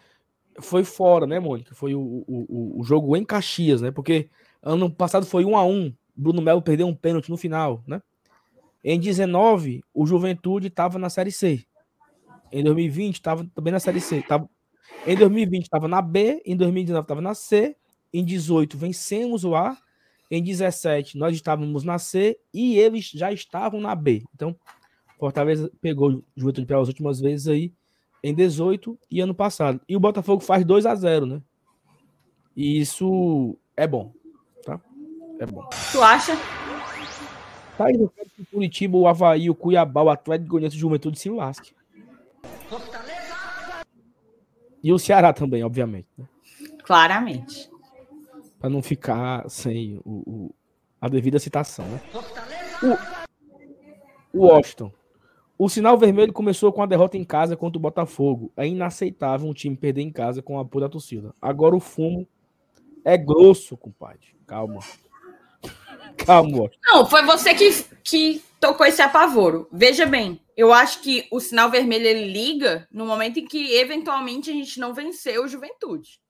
foi fora, né, Mônica? Foi o, o, o jogo em Caxias, né? Porque ano passado foi 1x1. Bruno Melo perdeu um pênalti no final, né? Em 19, o Juventude estava na Série C. Em 2020, estava também na Série C. Tava, em 2020, estava na B. Em 2019, estava na C. Em 18, vencemos o A. Em 17, nós estávamos na C. E eles já estavam na B. Então, Fortaleza pegou o Juventude pelas últimas vezes aí em 18 e ano passado. E o Botafogo faz 2 a 0 né? E isso é bom, tá? É bom. Tu acha? Tá aí, eu quero que o Curitiba, o Havaí, o Cuiabá, o Atlético Goianiense o Juventude se lasque. E o Ceará também, obviamente. Né? Claramente. Para não ficar sem o, o, a devida citação, né? O, o Washington o sinal vermelho começou com a derrota em casa contra o Botafogo. É inaceitável um time perder em casa com a apoio da torcida. Agora o fumo É grosso, compadre. Calma. Calma. Não, foi você que, que tocou esse apavoro. Veja bem, eu acho que o sinal vermelho ele liga no momento em que eventualmente a gente não venceu o Juventude.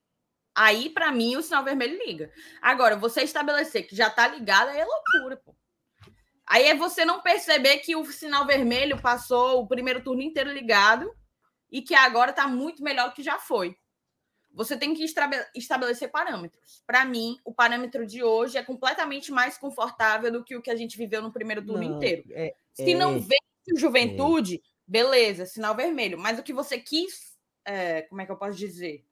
Aí, para mim, o sinal vermelho liga. Agora, você estabelecer que já tá ligado é loucura, pô. Aí é você não perceber que o sinal vermelho passou o primeiro turno inteiro ligado e que agora tá muito melhor que já foi. Você tem que estabelecer parâmetros. Para mim, o parâmetro de hoje é completamente mais confortável do que o que a gente viveu no primeiro turno não, inteiro. É, Se é, não vence o Juventude, é. beleza, sinal vermelho. Mas o que você quis, é, como é que eu posso dizer?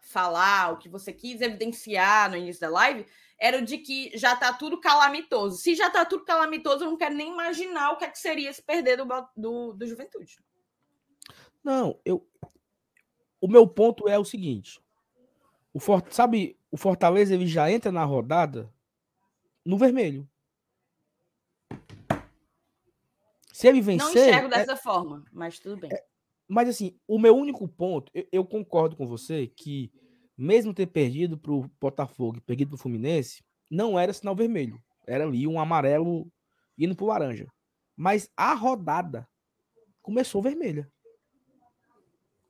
Falar, o que você quis evidenciar no início da live, era o de que já está tudo calamitoso. Se já está tudo calamitoso, eu não quero nem imaginar o que, é que seria se perder do, do, do Juventude. Não, eu, o meu ponto é o seguinte: o Fort, sabe, o Fortaleza ele já entra na rodada no vermelho. Se ele vencer. Não enxergo é dessa é, forma, mas tudo bem. É, mas assim, o meu único ponto, eu, eu, concordo com você que, mesmo ter perdido para o Botafogo e perdido para o Fluminense, não era sinal vermelho. Era ali um amarelo indo para o laranja. Mas a rodada começou vermelha.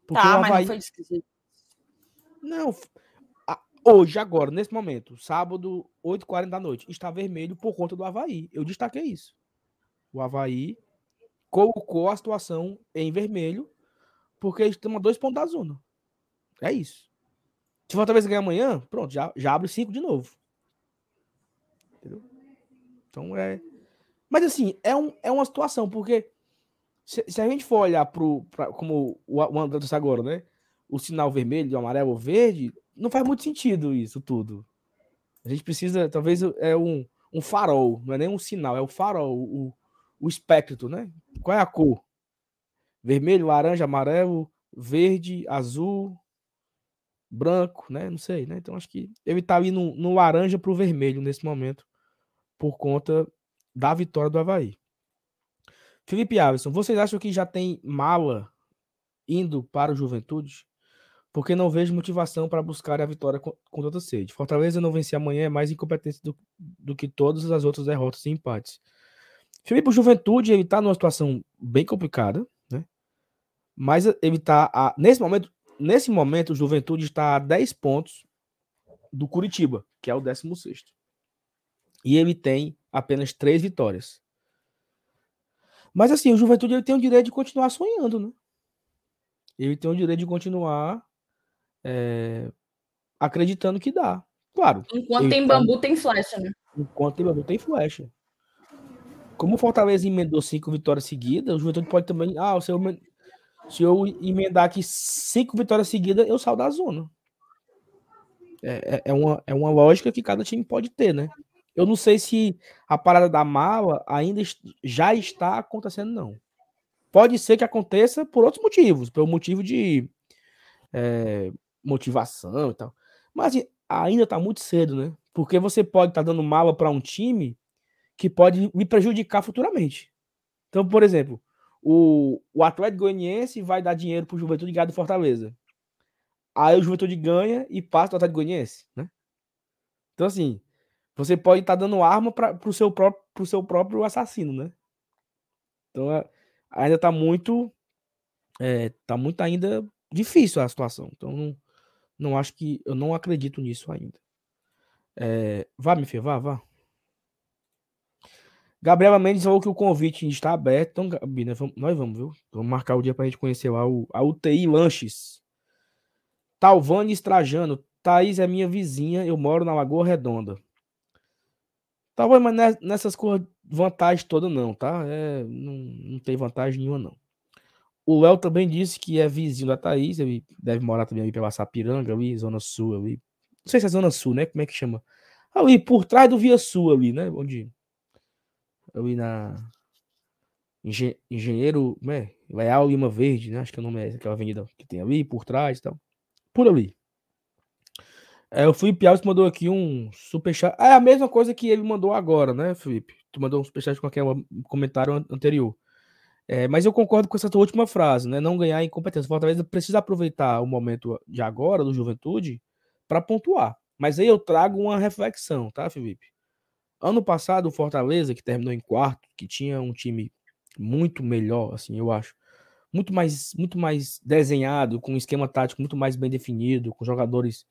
Porque tá, Havaí... mas não foi esquisito. Não, hoje, agora, nesse momento, sábado, 8h40 da noite, está vermelho por conta do Havaí. Eu destaquei isso. O Havaí colocou a situação em vermelho porque estamos a dois pontos da zona. É isso. Se o Fortaleza ganhar amanhã, pronto, já, já abre cinco de novo. Entendeu? Então é. Mas assim, é, um, é uma situação, porque se, se a gente for olhar pro, pra, como o, o André disse agora, né? O sinal vermelho, o amarelo, o verde, não faz muito sentido isso tudo. A gente precisa, talvez, é um, um farol, não é nem um sinal, é o farol, o, o espectro, né? Qual é a cor? Vermelho, laranja, amarelo, verde, azul, branco, né? Não sei, né? Então acho que ele tá ali no, no laranja pro vermelho nesse momento, por conta da vitória do Havaí. Felipe Alisson, vocês acham que já tem mala indo para o Juventude? Porque não vejo motivação para buscar a vitória com, com tanta sede. Fortaleza não vencer amanhã é mais incompetência do, do que todas as outras derrotas e empates. Felipe, o Juventude ele está numa situação bem complicada, né? Mas ele está a, nesse momento, nesse momento o Juventude está a 10 pontos do Curitiba, que é o 16 E ele tem apenas três vitórias. Mas assim, o Juventude ele tem o direito de continuar sonhando, né? Ele tem o direito de continuar é, acreditando que dá. Claro. Enquanto tem tá... bambu, tem flecha, né? Enquanto tem bambu, tem flecha. Como o Fortaleza emendou cinco vitórias seguidas, o Juventude pode também. Ah, se eu, se eu emendar aqui cinco vitórias seguidas, eu saio da zona. É, é, é, uma, é uma lógica que cada time pode ter, né? Eu não sei se a parada da mala ainda já está acontecendo, não. Pode ser que aconteça por outros motivos, pelo motivo de é, motivação e tal. Mas assim, ainda está muito cedo, né? Porque você pode estar tá dando mala para um time que pode me prejudicar futuramente. Então, por exemplo, o, o Atlético Goianiense vai dar dinheiro para o Juventude ganhar do Fortaleza. Aí o Juventude ganha e passa do Atlético Goianiense, né? Então, assim, você pode estar tá dando arma para o seu, próprio, seu próprio assassino, né? Então é, ainda está muito. É, tá muito ainda difícil a situação. Então não, não acho que. Eu não acredito nisso ainda. É, vá, filho, vá, vá. Gabriela Mendes falou que o convite está aberto. Então, Gabi, nós vamos, nós vamos viu? Vamos marcar o dia para a gente conhecer lá o, a UTI Lanches. Talvani Estrajano. Thaís é minha vizinha, eu moro na Lagoa Redonda. Bom, mas nessas coisas, vantagem toda não, tá? É, não, não tem vantagem nenhuma, não. O Léo também disse que é vizinho da Thaís, ele deve morar também ali pela Sapiranga, ali, Zona Sul, ali. Não sei se é Zona Sul, né? Como é que chama? Ali, por trás do Via Sul, ali, né? Onde. Ali na. Engen... Engenheiro. Como é? Leal Lima Verde, né? Acho que o nome é aquela avenida que tem ali, por trás e tal. Por ali. É, o Felipe Alves mandou aqui um superchat. É a mesma coisa que ele mandou agora, né, Felipe? Tu mandou um superchat com aquele comentário anterior. É, mas eu concordo com essa tua última frase, né? Não ganhar em competência. Fortaleza precisa aproveitar o momento de agora, do Juventude, para pontuar. Mas aí eu trago uma reflexão, tá, Felipe? Ano passado, o Fortaleza, que terminou em quarto, que tinha um time muito melhor, assim, eu acho, muito mais, muito mais desenhado, com um esquema tático muito mais bem definido, com jogadores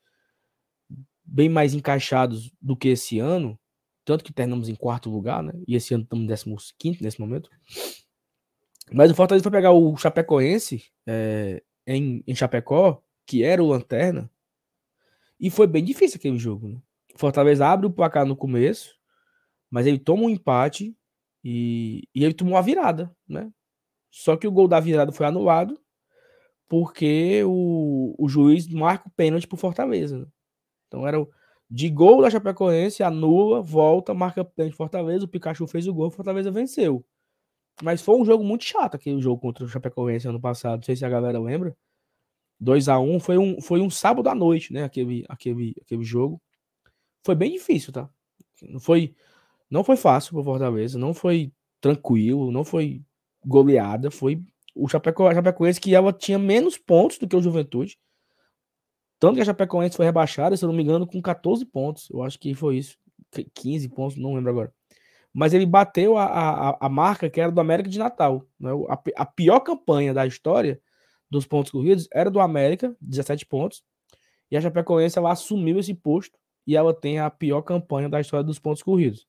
bem mais encaixados do que esse ano, tanto que terminamos em quarto lugar, né? E esse ano estamos em décimo quinto nesse momento. Mas o Fortaleza foi pegar o Chapecoense é, em, em Chapecó, que era o Lanterna, e foi bem difícil aquele jogo. Né? O Fortaleza abre o placar no começo, mas ele toma um empate e, e ele tomou uma virada, né? Só que o gol da virada foi anulado porque o, o juiz marca o pênalti pro Fortaleza. Né? Então era o, de gol da Chapecoense, anula, volta, marca pênalti Fortaleza, o Pikachu fez o gol, Fortaleza venceu. Mas foi um jogo muito chato aquele jogo contra o Chapecoense ano passado, não sei se a galera lembra. 2 a 1 foi um, foi um sábado à noite, né? Aquele, aquele, aquele jogo. Foi bem difícil, tá? Não foi, não foi fácil para Fortaleza, não foi tranquilo, não foi goleada. Foi o Chapecoense que ela tinha menos pontos do que o Juventude. Tanto que a Chapecoense foi rebaixada, se eu não me engano, com 14 pontos. Eu acho que foi isso. 15 pontos, não lembro agora. Mas ele bateu a, a, a marca que era do América de Natal. Né? A, a pior campanha da história dos pontos corridos era do América, 17 pontos. E a Chapecoense ela assumiu esse posto e ela tem a pior campanha da história dos pontos corridos.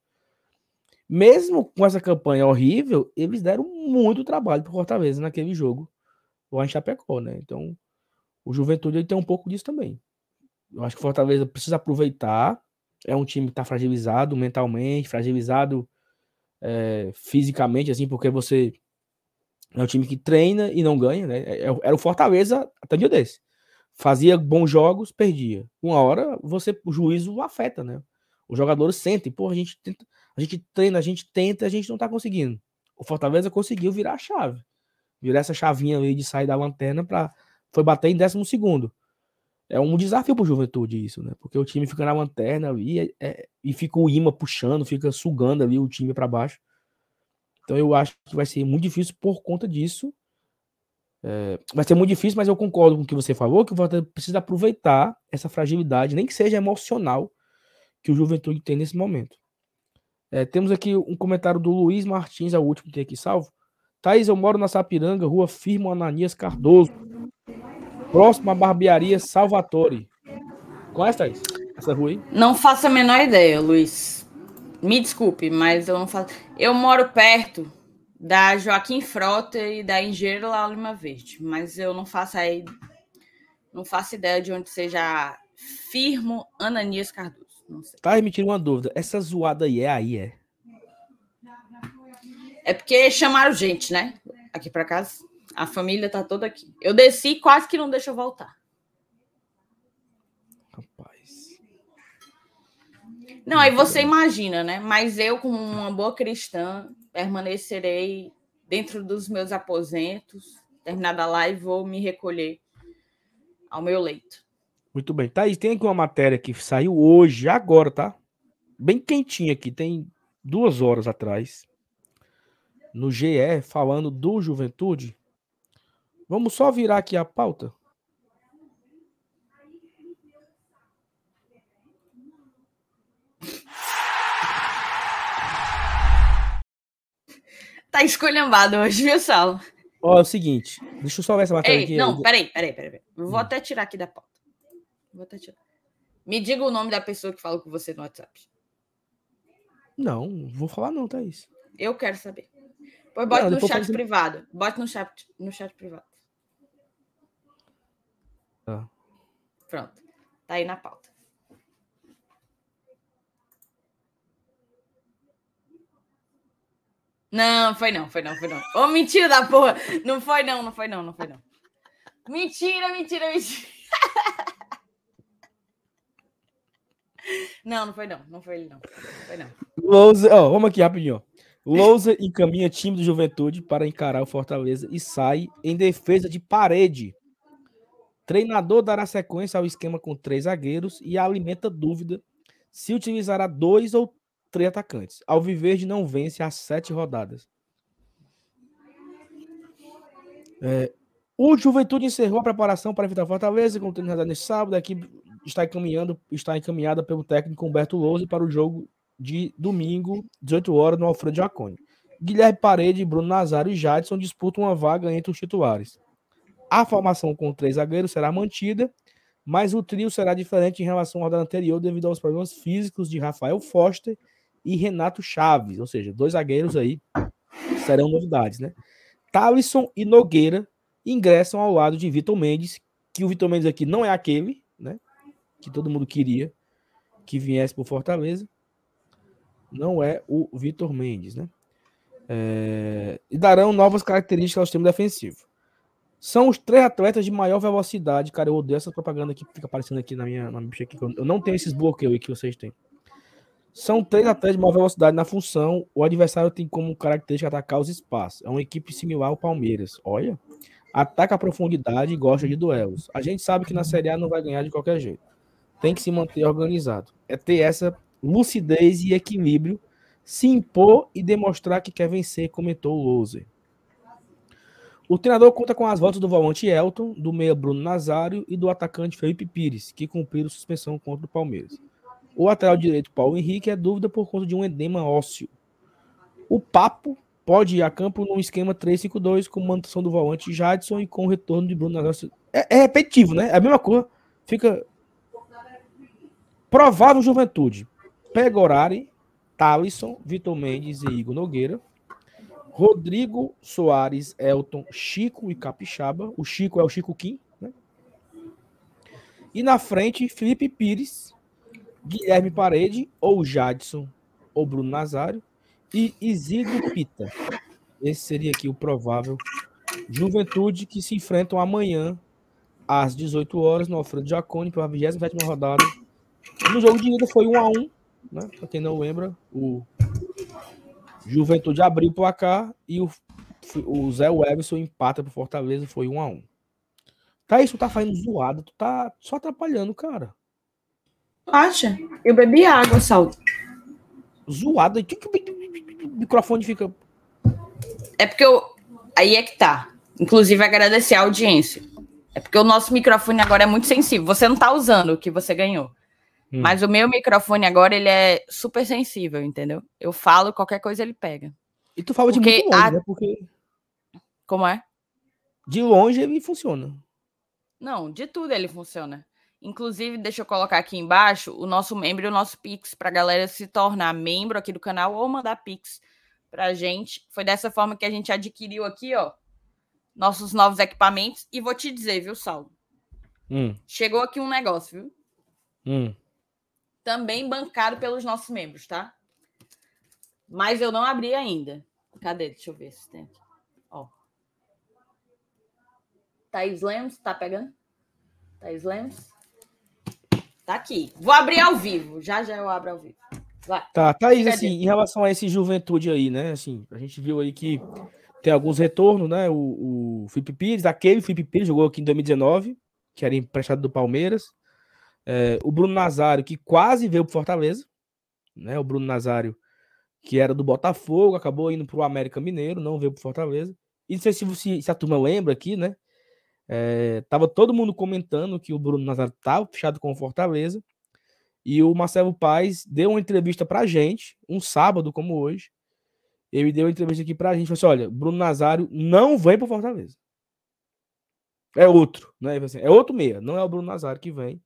Mesmo com essa campanha horrível, eles deram muito trabalho para Fortaleza naquele jogo lá em Chapecó, né? Então, o Juventude ele tem um pouco disso também. Eu acho que Fortaleza precisa aproveitar. É um time que está fragilizado mentalmente, fragilizado é, fisicamente, assim, porque você é um time que treina e não ganha, né? É, é, era o Fortaleza até dia desse. Fazia bons jogos, perdia. Uma hora você, o juízo afeta, né? Os jogadores sentem, pô, a gente tenta, a gente treina, a gente tenta, a gente não tá conseguindo. O Fortaleza conseguiu virar a chave. Virar essa chavinha ali de sair da lanterna para foi bater em décimo segundo. É um desafio pro Juventude isso, né? Porque o time fica na lanterna ali é, é, e fica o imã puxando, fica sugando ali o time para baixo. Então eu acho que vai ser muito difícil por conta disso. É, vai ser muito difícil, mas eu concordo com o que você falou, que o Fortaleza precisa aproveitar essa fragilidade, nem que seja emocional, que o Juventude tem nesse momento. É, temos aqui um comentário do Luiz Martins, é o último que tem aqui salvo. Thaís, eu moro na Sapiranga, rua Firmo Ananias Cardoso. Próximo à barbearia Salvatore. Conhece, Thaís? Essa rua aí? Não faço a menor ideia, Luiz. Me desculpe, mas eu não faço. Eu moro perto da Joaquim Frota e da Engenheiro Lima Verde, mas eu não faço aí. Não faço ideia de onde seja Firmo Ananias Cardoso. Não sei. Tá, me tira uma dúvida. Essa zoada aí é aí, é? É porque chamaram gente, né? Aqui para casa. A família tá toda aqui. Eu desci quase que não deixa eu voltar. Não, aí você imagina, né? Mas eu, como uma boa cristã, permanecerei dentro dos meus aposentos. Terminada a live, vou me recolher ao meu leito. Muito bem. Thaís, tem aqui uma matéria que saiu hoje, agora, tá? Bem quentinha aqui, tem duas horas atrás. No GE, falando do Juventude. Vamos só virar aqui a pauta. Tá escolhambado hoje, viu, Sal? Ó, é o seguinte, deixa eu só ver essa matéria Ei, aqui. Não, peraí, peraí, peraí. Vou hum. até tirar aqui da pauta. Vou até tirar. Me diga o nome da pessoa que falou com você no WhatsApp. Não, vou falar não, Thaís. Eu quero saber. Pois bote não, no chat privado. Bote no chat, no chat privado. Tá. Pronto. Tá aí na pauta. Não, foi não, foi não, foi não. Ô, oh, mentira da porra! Não foi não, não foi não, não foi não. Mentira, mentira, mentira. Não, não foi não, não foi ele não. não foi não. Lousa, ó, vamos aqui rapidinho. Lousa encaminha time do Juventude para encarar o Fortaleza e sai em defesa de parede. Treinador dará sequência ao esquema com três zagueiros e alimenta dúvida se utilizará dois ou três atacantes. Alviverde não vence as sete rodadas. É, o Juventude encerrou a preparação para evitar Fortaleza com o treino nesse sábado. A equipe está encaminhando, está encaminhada pelo técnico Humberto Lousa para o jogo de domingo, 18 horas, no Alfredo Jaconi. Guilherme Parede, Bruno Nazário e Jadson disputam uma vaga entre os titulares. A formação com três zagueiros será mantida, mas o trio será diferente em relação ao da anterior devido aos problemas físicos de Rafael Foster e Renato Chaves, ou seja, dois zagueiros aí serão novidades, né? Talisson e Nogueira ingressam ao lado de Vitor Mendes, que o Vitor Mendes aqui não é aquele, né? Que todo mundo queria que viesse por Fortaleza. Não é o Vitor Mendes, né? É... E darão novas características ao sistema defensivo. São os três atletas de maior velocidade. Cara, eu odeio essa propaganda que fica aparecendo aqui na minha, na minha aqui. Eu não tenho esses bloqueios que vocês têm. São três atletas de maior velocidade na função. O adversário tem como característica atacar os espaços. É uma equipe similar ao Palmeiras. Olha. Ataca a profundidade e gosta de duelos. A gente sabe que na Série A não vai ganhar de qualquer jeito. Tem que se manter organizado. É ter essa lucidez e equilíbrio, se impor e demonstrar que quer vencer, comentou o Loser. O treinador conta com as voltas do volante Elton, do meia Bruno Nazário e do atacante Felipe Pires, que cumpriram suspensão contra o Palmeiras. O lateral direito Paulo Henrique é dúvida por conta de um edema ósseo. O Papo pode ir a campo num esquema 3-5-2 com manutenção do volante Jadson e com o retorno de Bruno Nazário. É, é repetitivo, né? É a mesma coisa. Fica provável juventude. Pegorari, Talisson, Vitor Mendes e Igor Nogueira. Rodrigo Soares, Elton, Chico e Capixaba. O Chico é o Chico Kim, né? E na frente, Felipe Pires, Guilherme Parede, ou Jadson, ou Bruno Nazário, e Isidro Pita. Esse seria aqui o provável Juventude que se enfrentam amanhã às 18 horas no Alfredo Jaconi pela 27 rodada. No jogo de ida foi 1 a 1, né? Para quem não lembra, o Juventude abriu o placar e o, o Zé Webson empata pro Fortaleza, foi 1 a 1. Tá isso, tá fazendo zoado, tu tá só atrapalhando, cara. Acha? Eu bebi água, Salto. Zoado. Que que o microfone fica. É porque eu. Aí é que tá. Inclusive, agradecer a audiência. É porque o nosso microfone agora é muito sensível. Você não tá usando o que você ganhou. Hum. Mas o meu microfone agora, ele é super sensível, entendeu? Eu falo, qualquer coisa ele pega. E tu fala porque de muito longe, a... né? Porque... Como é? De longe ele funciona. Não, de tudo ele funciona. Inclusive, deixa eu colocar aqui embaixo o nosso membro e o nosso Pix para a galera se tornar membro aqui do canal ou mandar Pix para a gente. Foi dessa forma que a gente adquiriu aqui, ó, nossos novos equipamentos. E vou te dizer, viu, Saulo? Hum. Chegou aqui um negócio, viu? Hum. Também bancado pelos nossos membros, tá? Mas eu não abri ainda. Cadê? Deixa eu ver se tem aqui. Ó. Thaís Lemos, tá pegando? Thaís Lemos. Tá aqui. Vou abrir ao vivo. Já já eu abro ao vivo. Vai. Tá, Thaís, assim, em relação a esse juventude aí, né? Assim, a gente viu aí que tem alguns retornos, né? O, o Felipe Pires, aquele Felipe Pires jogou aqui em 2019, que era emprestado do Palmeiras. É, o Bruno Nazário, que quase veio pro Fortaleza, né? O Bruno Nazário, que era do Botafogo, acabou indo pro América Mineiro, não veio pro Fortaleza. E não sei se, se, se a turma lembra aqui, né? É, tava todo mundo comentando que o Bruno Nazário estava fechado com o Fortaleza. E o Marcelo Paes deu uma entrevista pra gente, um sábado como hoje. Ele deu uma entrevista aqui pra gente. Falou assim: olha, Bruno Nazário não vem pro Fortaleza. É outro, né? Assim, é outro meia, não é o Bruno Nazário que vem.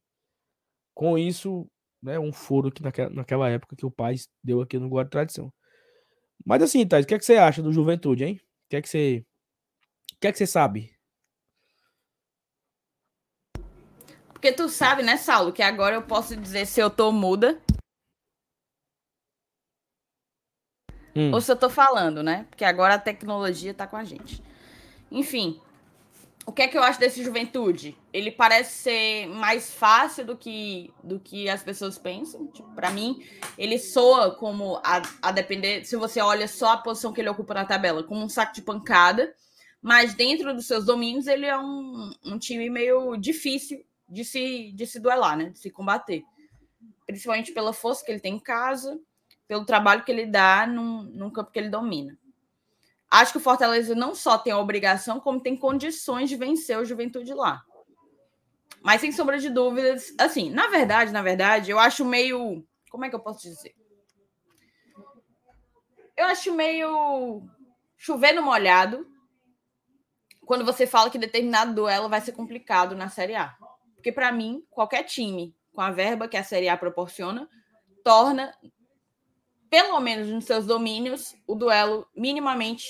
Com isso, né, um furo que naquela, naquela época que o pai deu aqui no Guarda de Tradição. Mas assim, Thais, o que, é que você acha do Juventude, hein? O que é que você, o que é que você sabe Porque tu sabe, né, Saulo, que agora eu posso dizer se eu tô muda. Hum. Ou se eu tô falando, né? Porque agora a tecnologia tá com a gente. Enfim, o que é que eu acho desse juventude? Ele parece ser mais fácil do que, do que as pessoas pensam. Tipo, para mim, ele soa como, a, a depender, se você olha só a posição que ele ocupa na tabela, como um saco de pancada. Mas dentro dos seus domínios, ele é um, um time meio difícil de se, de se duelar, né? De se combater. Principalmente pela força que ele tem em casa, pelo trabalho que ele dá num, num campo que ele domina. Acho que o Fortaleza não só tem a obrigação, como tem condições de vencer o Juventude lá. Mas sem sombra de dúvidas, assim, na verdade, na verdade, eu acho meio. Como é que eu posso dizer? Eu acho meio chovendo molhado quando você fala que determinado duelo vai ser complicado na Série A. Porque, para mim, qualquer time com a verba que a Série A proporciona torna, pelo menos nos seus domínios, o duelo minimamente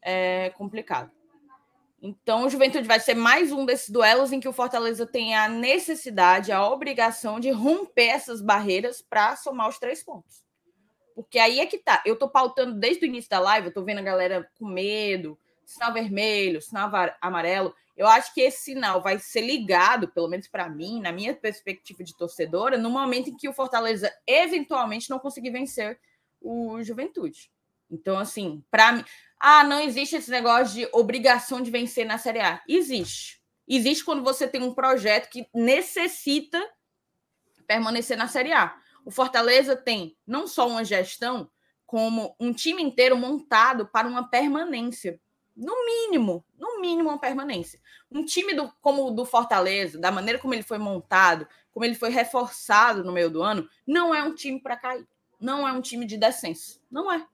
é, complicado. Então, o Juventude vai ser mais um desses duelos em que o Fortaleza tem a necessidade, a obrigação de romper essas barreiras para somar os três pontos. Porque aí é que tá. Eu tô pautando desde o início da live, eu tô vendo a galera com medo, sinal vermelho, sinal amarelo. Eu acho que esse sinal vai ser ligado, pelo menos para mim, na minha perspectiva de torcedora, no momento em que o Fortaleza eventualmente não conseguir vencer o Juventude. Então, assim, para mim, ah, não existe esse negócio de obrigação de vencer na Série A. Existe. Existe quando você tem um projeto que necessita permanecer na Série A. O Fortaleza tem não só uma gestão, como um time inteiro montado para uma permanência. No mínimo, no mínimo uma permanência. Um time do, como o do Fortaleza, da maneira como ele foi montado, como ele foi reforçado no meio do ano, não é um time para cair. Não é um time de descenso. Não é.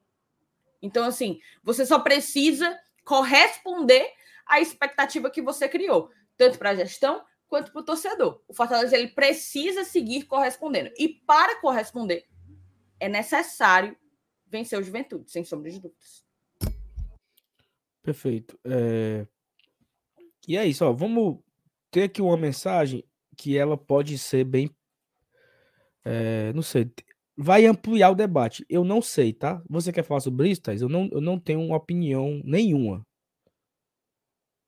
Então, assim, você só precisa corresponder à expectativa que você criou, tanto para a gestão quanto para o torcedor. O Fortaleza ele precisa seguir correspondendo. E para corresponder, é necessário vencer o Juventude, sem sombra de dúvidas. Perfeito. É... E é isso, ó. Vamos ter aqui uma mensagem que ela pode ser bem. É... Não sei vai ampliar o debate. Eu não sei, tá? Você quer falar sobre isso, Thais? Eu não, eu não tenho opinião nenhuma.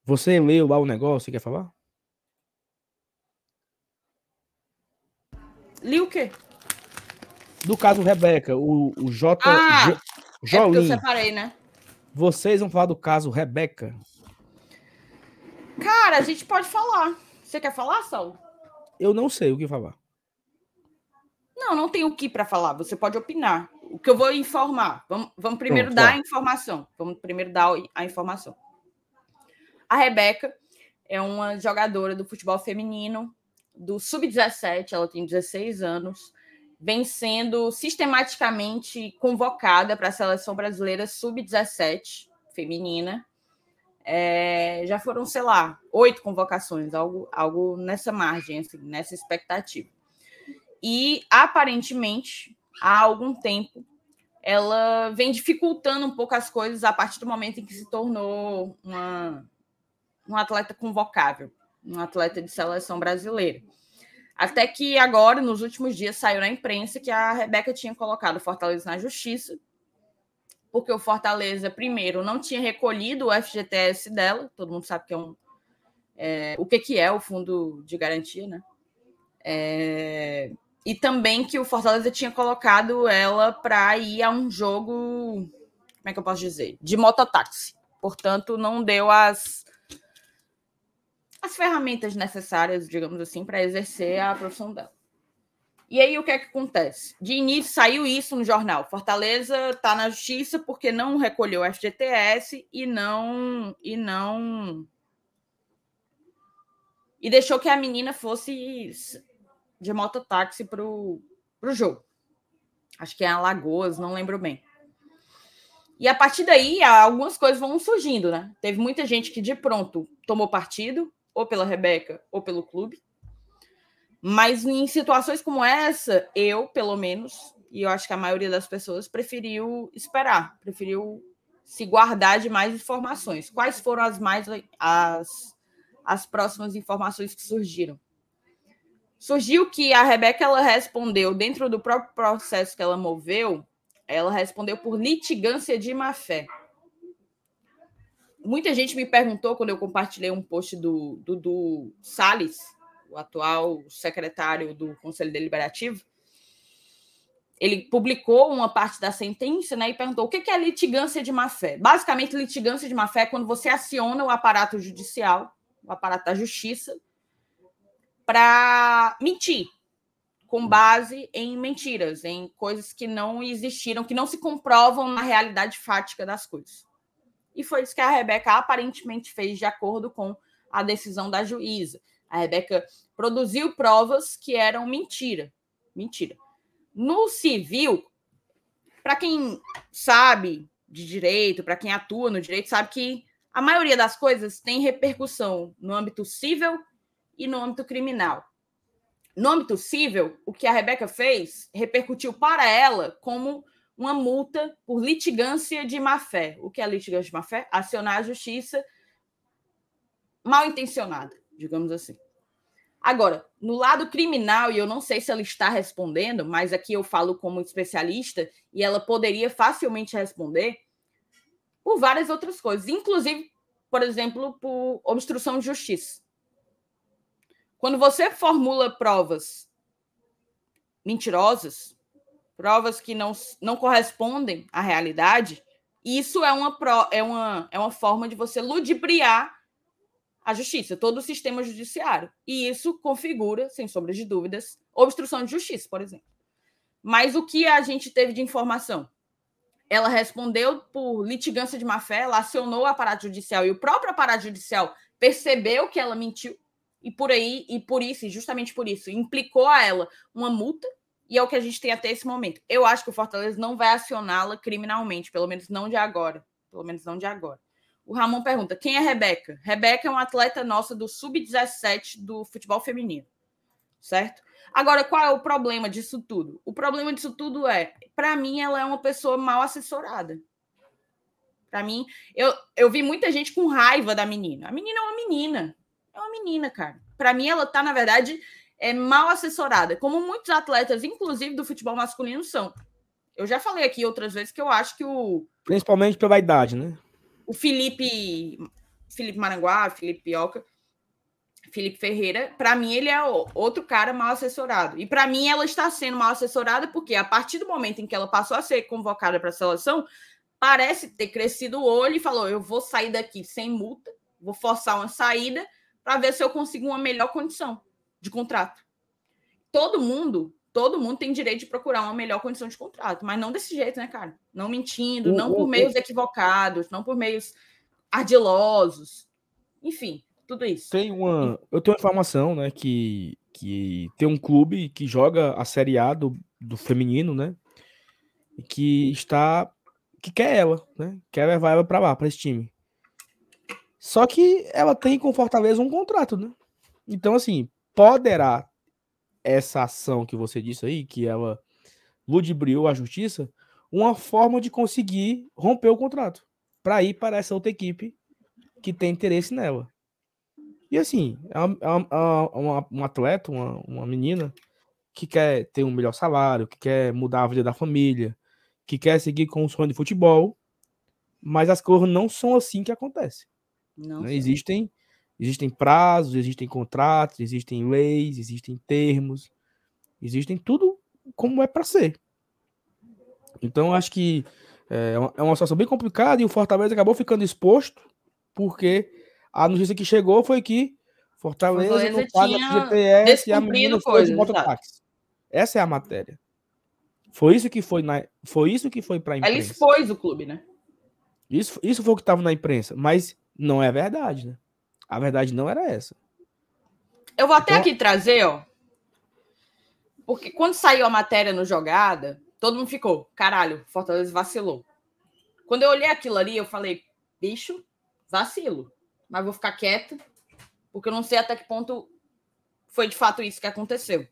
Você leu lá o negócio, você quer falar? Li o quê? Do caso Rebeca, o, o J. Ah, J, é eu separei, né? Vocês vão falar do caso Rebeca? Cara, a gente pode falar. Você quer falar, Saulo? Eu não sei o que falar. Não, não tem o que para falar. Você pode opinar. O que eu vou informar. Vamos, vamos primeiro Pronto, dar a informação. Vamos primeiro dar a informação. A Rebeca é uma jogadora do futebol feminino do sub-17. Ela tem 16 anos. Vem sendo sistematicamente convocada para a seleção brasileira sub-17 feminina. É, já foram, sei lá, oito convocações, algo, algo nessa margem, assim, nessa expectativa. E aparentemente, há algum tempo, ela vem dificultando um pouco as coisas a partir do momento em que se tornou uma, um atleta convocável, um atleta de seleção brasileira. Até que agora, nos últimos dias, saiu na imprensa que a Rebeca tinha colocado o Fortaleza na justiça, porque o Fortaleza, primeiro, não tinha recolhido o FGTS dela, todo mundo sabe que é um. É, o que, que é o fundo de garantia, né? É, e também que o Fortaleza tinha colocado ela para ir a um jogo, como é que eu posso dizer? De mototáxi. Portanto, não deu as as ferramentas necessárias, digamos assim, para exercer a profissão dela. E aí o que é que acontece? De início saiu isso no jornal. Fortaleza está na justiça porque não recolheu o FGTS e não e não e deixou que a menina fosse de mototáxi para o jogo. Acho que é Alagoas, não lembro bem. E a partir daí, algumas coisas vão surgindo, né? Teve muita gente que de pronto tomou partido, ou pela Rebeca, ou pelo clube. Mas em situações como essa, eu, pelo menos, e eu acho que a maioria das pessoas preferiu esperar, preferiu se guardar de mais informações. Quais foram as mais as, as próximas informações que surgiram? Surgiu que a Rebeca ela respondeu dentro do próprio processo que ela moveu, ela respondeu por litigância de má fé. Muita gente me perguntou quando eu compartilhei um post do Dudu Salles, o atual secretário do Conselho Deliberativo. Ele publicou uma parte da sentença né, e perguntou o que é litigância de má fé. Basicamente, litigância de má fé é quando você aciona o aparato judicial, o aparato da justiça, para mentir, com base em mentiras, em coisas que não existiram, que não se comprovam na realidade fática das coisas. E foi isso que a Rebeca aparentemente fez de acordo com a decisão da juíza. A Rebeca produziu provas que eram mentira. Mentira. No civil, para quem sabe de direito, para quem atua no direito, sabe que a maioria das coisas tem repercussão no âmbito civil e no âmbito criminal. No âmbito civil, o que a Rebeca fez repercutiu para ela como uma multa por litigância de má-fé. O que é litigância de má-fé? Acionar a justiça mal intencionada, digamos assim. Agora, no lado criminal, e eu não sei se ela está respondendo, mas aqui eu falo como especialista, e ela poderia facilmente responder por várias outras coisas, inclusive, por exemplo, por obstrução de justiça. Quando você formula provas mentirosas, provas que não, não correspondem à realidade, isso é uma, pro, é, uma, é uma forma de você ludibriar a justiça, todo o sistema judiciário. E isso configura, sem sombra de dúvidas, obstrução de justiça, por exemplo. Mas o que a gente teve de informação? Ela respondeu por litigância de má-fé, ela acionou o aparato judicial e o próprio aparato judicial percebeu que ela mentiu e por aí e por isso, e justamente por isso, implicou a ela uma multa e é o que a gente tem até esse momento. Eu acho que o Fortaleza não vai acioná-la criminalmente, pelo menos não de agora, pelo menos não de agora. O Ramon pergunta: quem é Rebeca? Rebeca é uma atleta nossa do sub-17 do futebol feminino, certo? Agora, qual é o problema disso tudo? O problema disso tudo é, para mim, ela é uma pessoa mal assessorada. Para mim, eu, eu vi muita gente com raiva da menina. A menina é uma menina. É uma menina, cara. Para mim, ela tá, na verdade, é mal assessorada, como muitos atletas, inclusive do futebol masculino, são. Eu já falei aqui outras vezes que eu acho que o. Principalmente pela idade, né? O Felipe. Felipe Maranguá, Felipe Pioca, Felipe Ferreira, para mim ele é outro cara mal assessorado. E para mim ela está sendo mal assessorada porque a partir do momento em que ela passou a ser convocada para a seleção, parece ter crescido o olho e falou: "Eu vou sair daqui sem multa, vou forçar uma saída para ver se eu consigo uma melhor condição de contrato. Todo mundo, todo mundo tem direito de procurar uma melhor condição de contrato, mas não desse jeito, né, cara? Não mentindo, não por meios equivocados, não por meios ardilosos. Enfim, tudo isso. Tem uma, eu tenho informação, né, que que tem um clube que joga a Série A do, do feminino, né? Que está que quer ela, né? Quer levar ela para lá, para esse time. Só que ela tem com Fortaleza um contrato, né? Então, assim, poderá essa ação que você disse aí, que ela ludibriou a justiça, uma forma de conseguir romper o contrato para ir para essa outra equipe que tem interesse nela. E assim, é uma, é uma, é atleta, uma, uma menina que quer ter um melhor salário, que quer mudar a vida da família, que quer seguir com o sonho de futebol, mas as coisas não são assim que acontecem. Não né? Existem Existem prazos, existem contratos, existem leis, existem termos, existem tudo como é para ser. Então, acho que é, é uma situação bem complicada e o Fortaleza acabou ficando exposto porque a notícia que chegou foi que Fortaleza, Fortaleza não paga GTS e a menina foi de mototáxi. Essa é a matéria. Foi isso que foi na, foi isso que foi para a imprensa. Ela expôs o clube, né? Isso, isso foi o que estava na imprensa, mas não é verdade, né? A verdade não era essa. Eu vou até então... aqui trazer, ó. Porque quando saiu a matéria no jogada, todo mundo ficou, caralho, Fortaleza vacilou. Quando eu olhei aquilo ali, eu falei, bicho, vacilo. Mas vou ficar quieta, porque eu não sei até que ponto foi de fato isso que aconteceu.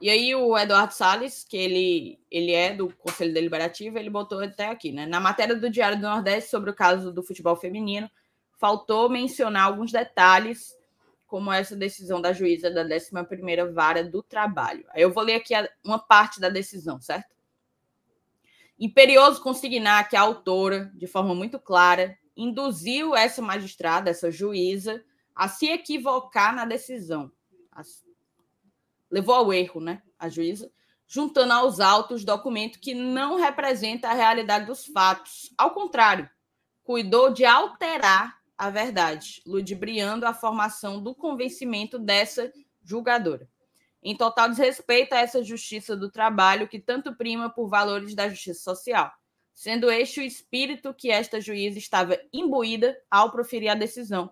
E aí o Eduardo Salles, que ele, ele é do Conselho Deliberativo, ele botou até aqui, né? Na matéria do Diário do Nordeste sobre o caso do futebol feminino, faltou mencionar alguns detalhes, como essa decisão da juíza da 11ª Vara do Trabalho. Eu vou ler aqui uma parte da decisão, certo? Imperioso consignar que a autora, de forma muito clara, induziu essa magistrada, essa juíza, a se equivocar na decisão. Levou ao erro, né? A juíza, juntando aos autos documento que não representa a realidade dos fatos. Ao contrário, cuidou de alterar a verdade, ludibriando a formação do convencimento dessa julgadora. Em total desrespeito a essa justiça do trabalho que tanto prima por valores da justiça social, sendo este o espírito que esta juíza estava imbuída ao proferir a decisão,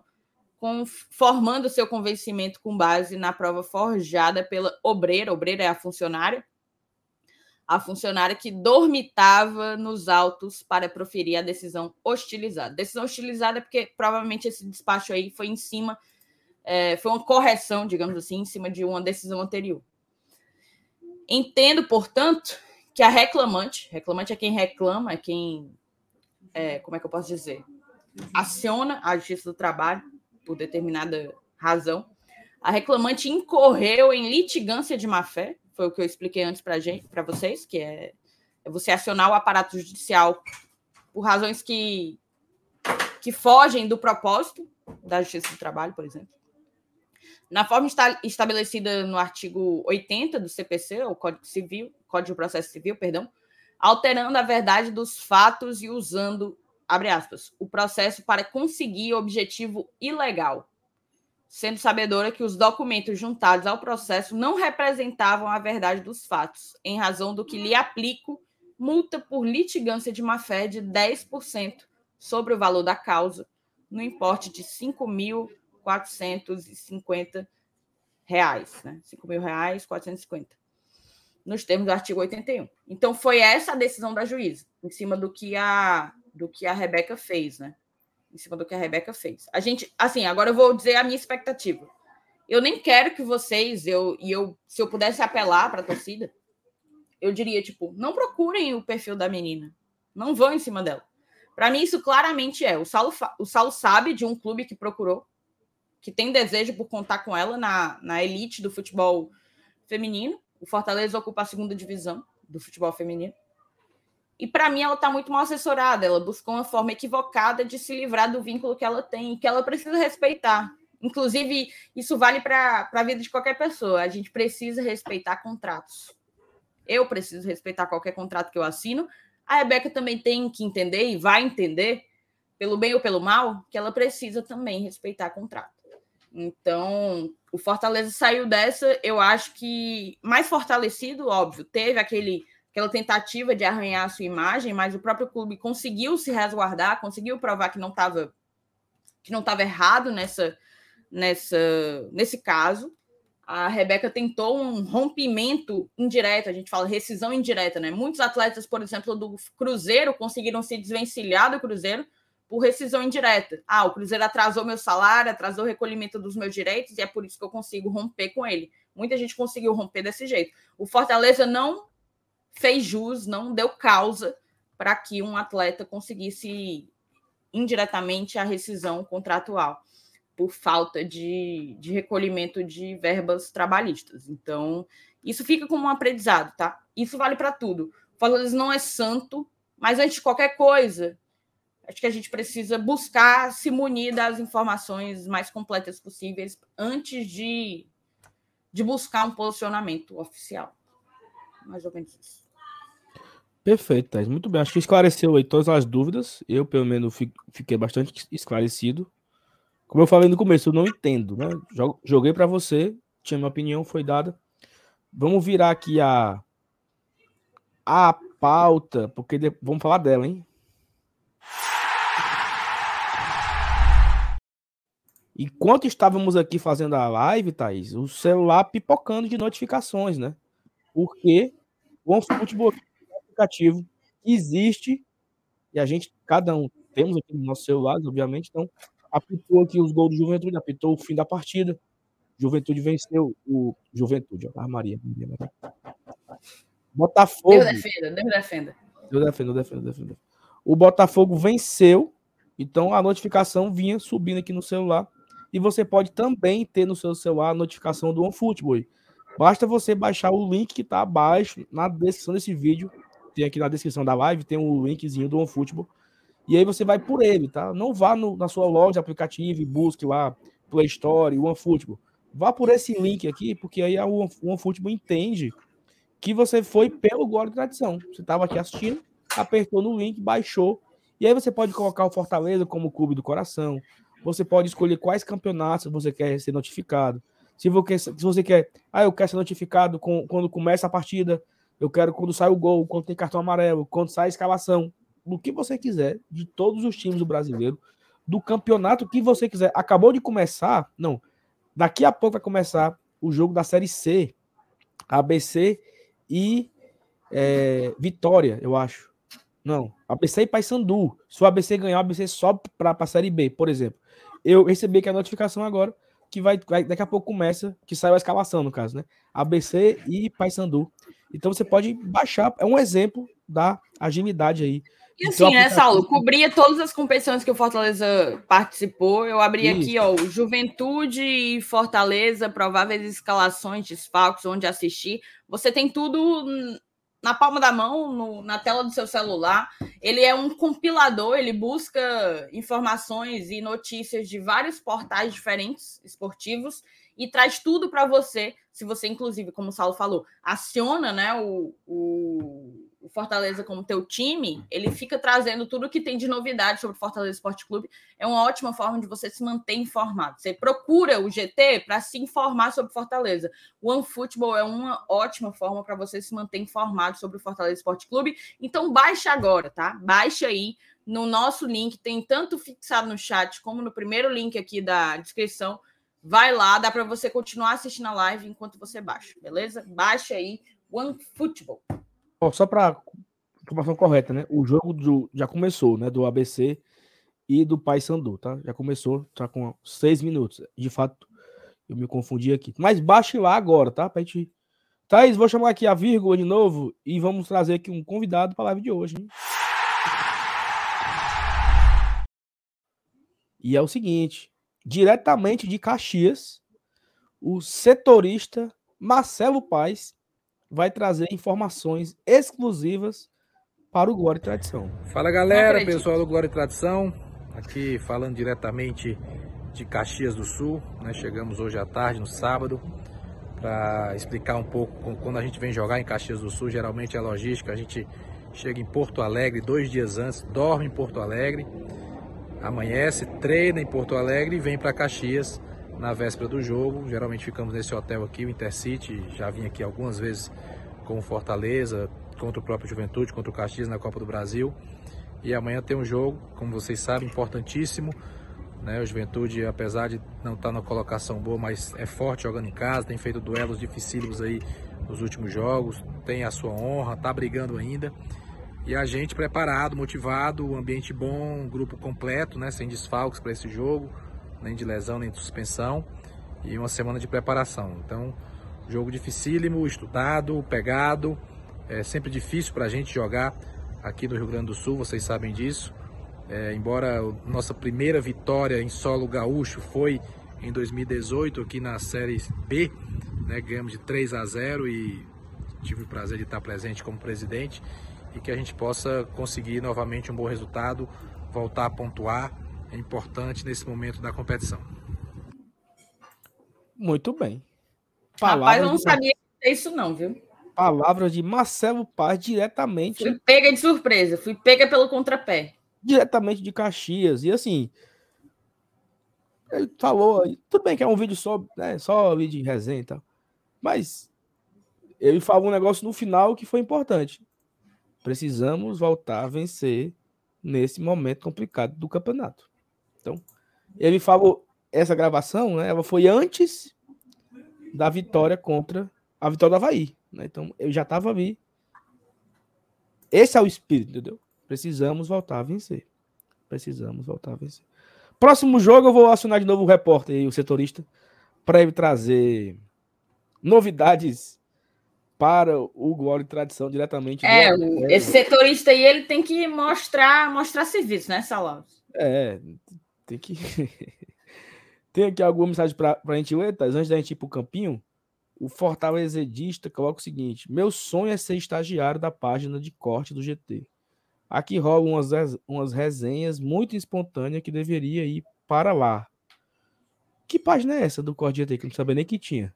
formando seu convencimento com base na prova forjada pela obreira, obreira é a funcionária, a funcionária que dormitava nos autos para proferir a decisão hostilizada. Decisão hostilizada porque provavelmente esse despacho aí foi em cima, é, foi uma correção, digamos assim, em cima de uma decisão anterior. Entendo, portanto, que a reclamante, reclamante é quem reclama, é quem, é, como é que eu posso dizer, aciona a Justiça do Trabalho por determinada razão. A reclamante incorreu em litigância de má-fé, foi o que eu expliquei antes para vocês, que é, é você acionar o aparato judicial por razões que, que fogem do propósito da Justiça do Trabalho, por exemplo. Na forma estabelecida no artigo 80 do CPC, o Código Civil, Código de Processo Civil, perdão, alterando a verdade dos fatos e usando, abre aspas, o processo para conseguir objetivo ilegal, sendo sabedora que os documentos juntados ao processo não representavam a verdade dos fatos, em razão do que lhe aplico multa por litigância de má-fé de 10% sobre o valor da causa, no importe de 5.450 reais, né? 5 mil reais, 450, nos termos do artigo 81. Então, foi essa a decisão da juíza, em cima do que a, do que a Rebeca fez, né? Em cima do que a Rebeca fez. A gente, assim, agora eu vou dizer a minha expectativa. Eu nem quero que vocês, eu e eu, se eu pudesse apelar para a torcida, eu diria tipo, não procurem o perfil da menina, não vão em cima dela. Para mim isso claramente é. O Saulo, o Saulo sabe de um clube que procurou, que tem desejo por contar com ela na, na elite do futebol feminino. O Fortaleza ocupa a segunda divisão do futebol feminino. E para mim ela está muito mal assessorada. Ela buscou uma forma equivocada de se livrar do vínculo que ela tem que ela precisa respeitar. Inclusive, isso vale para a vida de qualquer pessoa. A gente precisa respeitar contratos. Eu preciso respeitar qualquer contrato que eu assino. A Rebeca também tem que entender e vai entender, pelo bem ou pelo mal, que ela precisa também respeitar contrato. Então, o Fortaleza saiu dessa, eu acho que mais fortalecido, óbvio. Teve aquele aquela tentativa de arranhar a sua imagem, mas o próprio clube conseguiu se resguardar, conseguiu provar que não estava que não estava errado nessa, nessa nesse caso. A Rebeca tentou um rompimento indireto, a gente fala rescisão indireta, né? Muitos atletas, por exemplo, do Cruzeiro conseguiram se desvencilhar do Cruzeiro por rescisão indireta. Ah, o Cruzeiro atrasou meu salário, atrasou o recolhimento dos meus direitos e é por isso que eu consigo romper com ele. Muita gente conseguiu romper desse jeito. O Fortaleza não fez jus, não deu causa para que um atleta conseguisse indiretamente a rescisão contratual por falta de, de recolhimento de verbas trabalhistas. Então, isso fica como um aprendizado, tá? Isso vale para tudo. O Fortaleza não é santo, mas antes de qualquer coisa, acho que a gente precisa buscar se munir das informações mais completas possíveis antes de, de buscar um posicionamento oficial. Mais ou menos isso. Perfeito, Thais. Muito bem. Acho que esclareceu aí todas as dúvidas. Eu, pelo menos, fiquei bastante esclarecido. Como eu falei no começo, eu não entendo, né? Joguei para você, tinha minha opinião, foi dada. Vamos virar aqui a a pauta, porque vamos falar dela, hein? Enquanto estávamos aqui fazendo a live, Thaís, o celular pipocando de notificações, né? Porque o futebol aplicativo que existe e a gente, cada um, temos aqui no nosso celular, obviamente, então apitou aqui os gols do Juventude, apitou o fim da partida. Juventude venceu o Juventude, ó, Maria. Botafogo. Deus defenda, Deus defenda. Deus defenda, Deus defenda, Deus defenda. O Botafogo venceu, então a notificação vinha subindo aqui no celular. E você pode também ter no seu celular a notificação do OneFootball. Basta você baixar o link que está abaixo na descrição desse vídeo tem aqui na descrição da live, tem um linkzinho do OneFootball. E aí você vai por ele, tá? Não vá no, na sua loja aplicativo e busque lá Play Store, OneFootball. Vá por esse link aqui, porque aí o OneFootball entende que você foi pelo Gol de Tradição. Você estava aqui assistindo, apertou no link, baixou, e aí você pode colocar o Fortaleza como clube do coração. Você pode escolher quais campeonatos você quer ser notificado. Se você, se você quer, ah, eu quero ser notificado com, quando começa a partida eu quero quando sai o gol, quando tem cartão amarelo, quando sai a escalação, o que você quiser, de todos os times do brasileiro, do campeonato que você quiser. Acabou de começar, não. Daqui a pouco vai começar o jogo da Série C, ABC e é, Vitória, eu acho. Não, ABC e Paysandu. Se o ABC ganhar, o ABC sobe para a Série B, por exemplo. Eu recebi aqui a notificação agora que vai, vai, daqui a pouco começa, que saiu a escalação no caso, né? ABC e Paysandu. Então você pode baixar, é um exemplo da agilidade aí. E assim, né, Saulo? Cobria todas as competições que o Fortaleza participou. Eu abri Isso. aqui, ó, Juventude e Fortaleza, prováveis escalações, desfalques, onde assistir. Você tem tudo na palma da mão, no, na tela do seu celular. Ele é um compilador, ele busca informações e notícias de vários portais diferentes esportivos e traz tudo para você. Se você, inclusive, como o Saulo falou, aciona né, o, o Fortaleza como teu time, ele fica trazendo tudo que tem de novidade sobre o Fortaleza Esporte Clube. É uma ótima forma de você se manter informado. Você procura o GT para se informar sobre Fortaleza. O OneFootball é uma ótima forma para você se manter informado sobre o Fortaleza Esporte Clube. Então baixa agora, tá? Baixa aí no nosso link, tem tanto fixado no chat como no primeiro link aqui da descrição. Vai lá, dá para você continuar assistindo a live enquanto você baixa, beleza? Baixa aí OneFootball. Oh, só para informação correta, né? O jogo do, já começou, né? Do ABC e do Paysandu, tá? Já começou, tá com seis minutos. De fato, eu me confundi aqui. Mas baixe lá agora, tá? Pra gente. Thaís, vou chamar aqui a vírgula de novo e vamos trazer aqui um convidado para a live de hoje. Hein? E é o seguinte: diretamente de Caxias, o setorista Marcelo Paz vai trazer informações exclusivas para o Glória e Tradição. Fala galera, pessoal do Glória e Tradição, aqui falando diretamente de Caxias do Sul, né? chegamos hoje à tarde, no sábado, para explicar um pouco quando a gente vem jogar em Caxias do Sul, geralmente é logística, a gente chega em Porto Alegre dois dias antes, dorme em Porto Alegre, amanhece, treina em Porto Alegre e vem para Caxias na véspera do jogo. Geralmente ficamos nesse hotel aqui, o Intercity. Já vim aqui algumas vezes com o Fortaleza, contra o próprio Juventude, contra o Caxias na Copa do Brasil. E amanhã tem um jogo, como vocês sabem, importantíssimo. Né? O Juventude, apesar de não estar na colocação boa, mas é forte jogando em casa, tem feito duelos dificílimos aí nos últimos jogos, tem a sua honra, está brigando ainda. E a gente preparado, motivado, ambiente bom, grupo completo, né? sem desfalques para esse jogo nem de lesão, nem de suspensão, e uma semana de preparação. Então, jogo dificílimo, estudado, pegado, é sempre difícil para a gente jogar aqui no Rio Grande do Sul, vocês sabem disso. É, embora nossa primeira vitória em solo gaúcho foi em 2018 aqui na Série B, né, ganhamos de 3 a 0 e tive o prazer de estar presente como presidente e que a gente possa conseguir novamente um bom resultado, voltar a pontuar é importante nesse momento da competição. Muito bem. Palavras Rapaz, eu não de... sabia isso não, viu? Palavras de Marcelo Paz diretamente. Fui pega de surpresa, fui pega pelo contrapé. Diretamente de Caxias. E assim, ele falou, tudo bem que é um vídeo só, né, só vídeo de resenha e tal, mas ele falou um negócio no final que foi importante. Precisamos voltar a vencer nesse momento complicado do campeonato. Então, ele falou, essa gravação, né, ela foi antes da vitória contra a vitória do Havaí. Né? Então, eu já estava ali. Esse é o espírito, entendeu? Precisamos voltar a vencer. Precisamos voltar a vencer. Próximo jogo, eu vou acionar de novo o repórter e o setorista para ele trazer novidades para o Glória e Tradição diretamente. É, esse setorista aí ele tem que mostrar mostrar serviço, né, Salão? É, tem que. Tem aqui alguma mensagem para a gente ler, Thais? Antes da gente ir para o campinho, o Fortalezedista coloca o seguinte: Meu sonho é ser estagiário da página de corte do GT. Aqui rolam umas, umas resenhas muito espontâneas que deveria ir para lá. Que página é essa do corte GT? Que eu não sabia nem que tinha.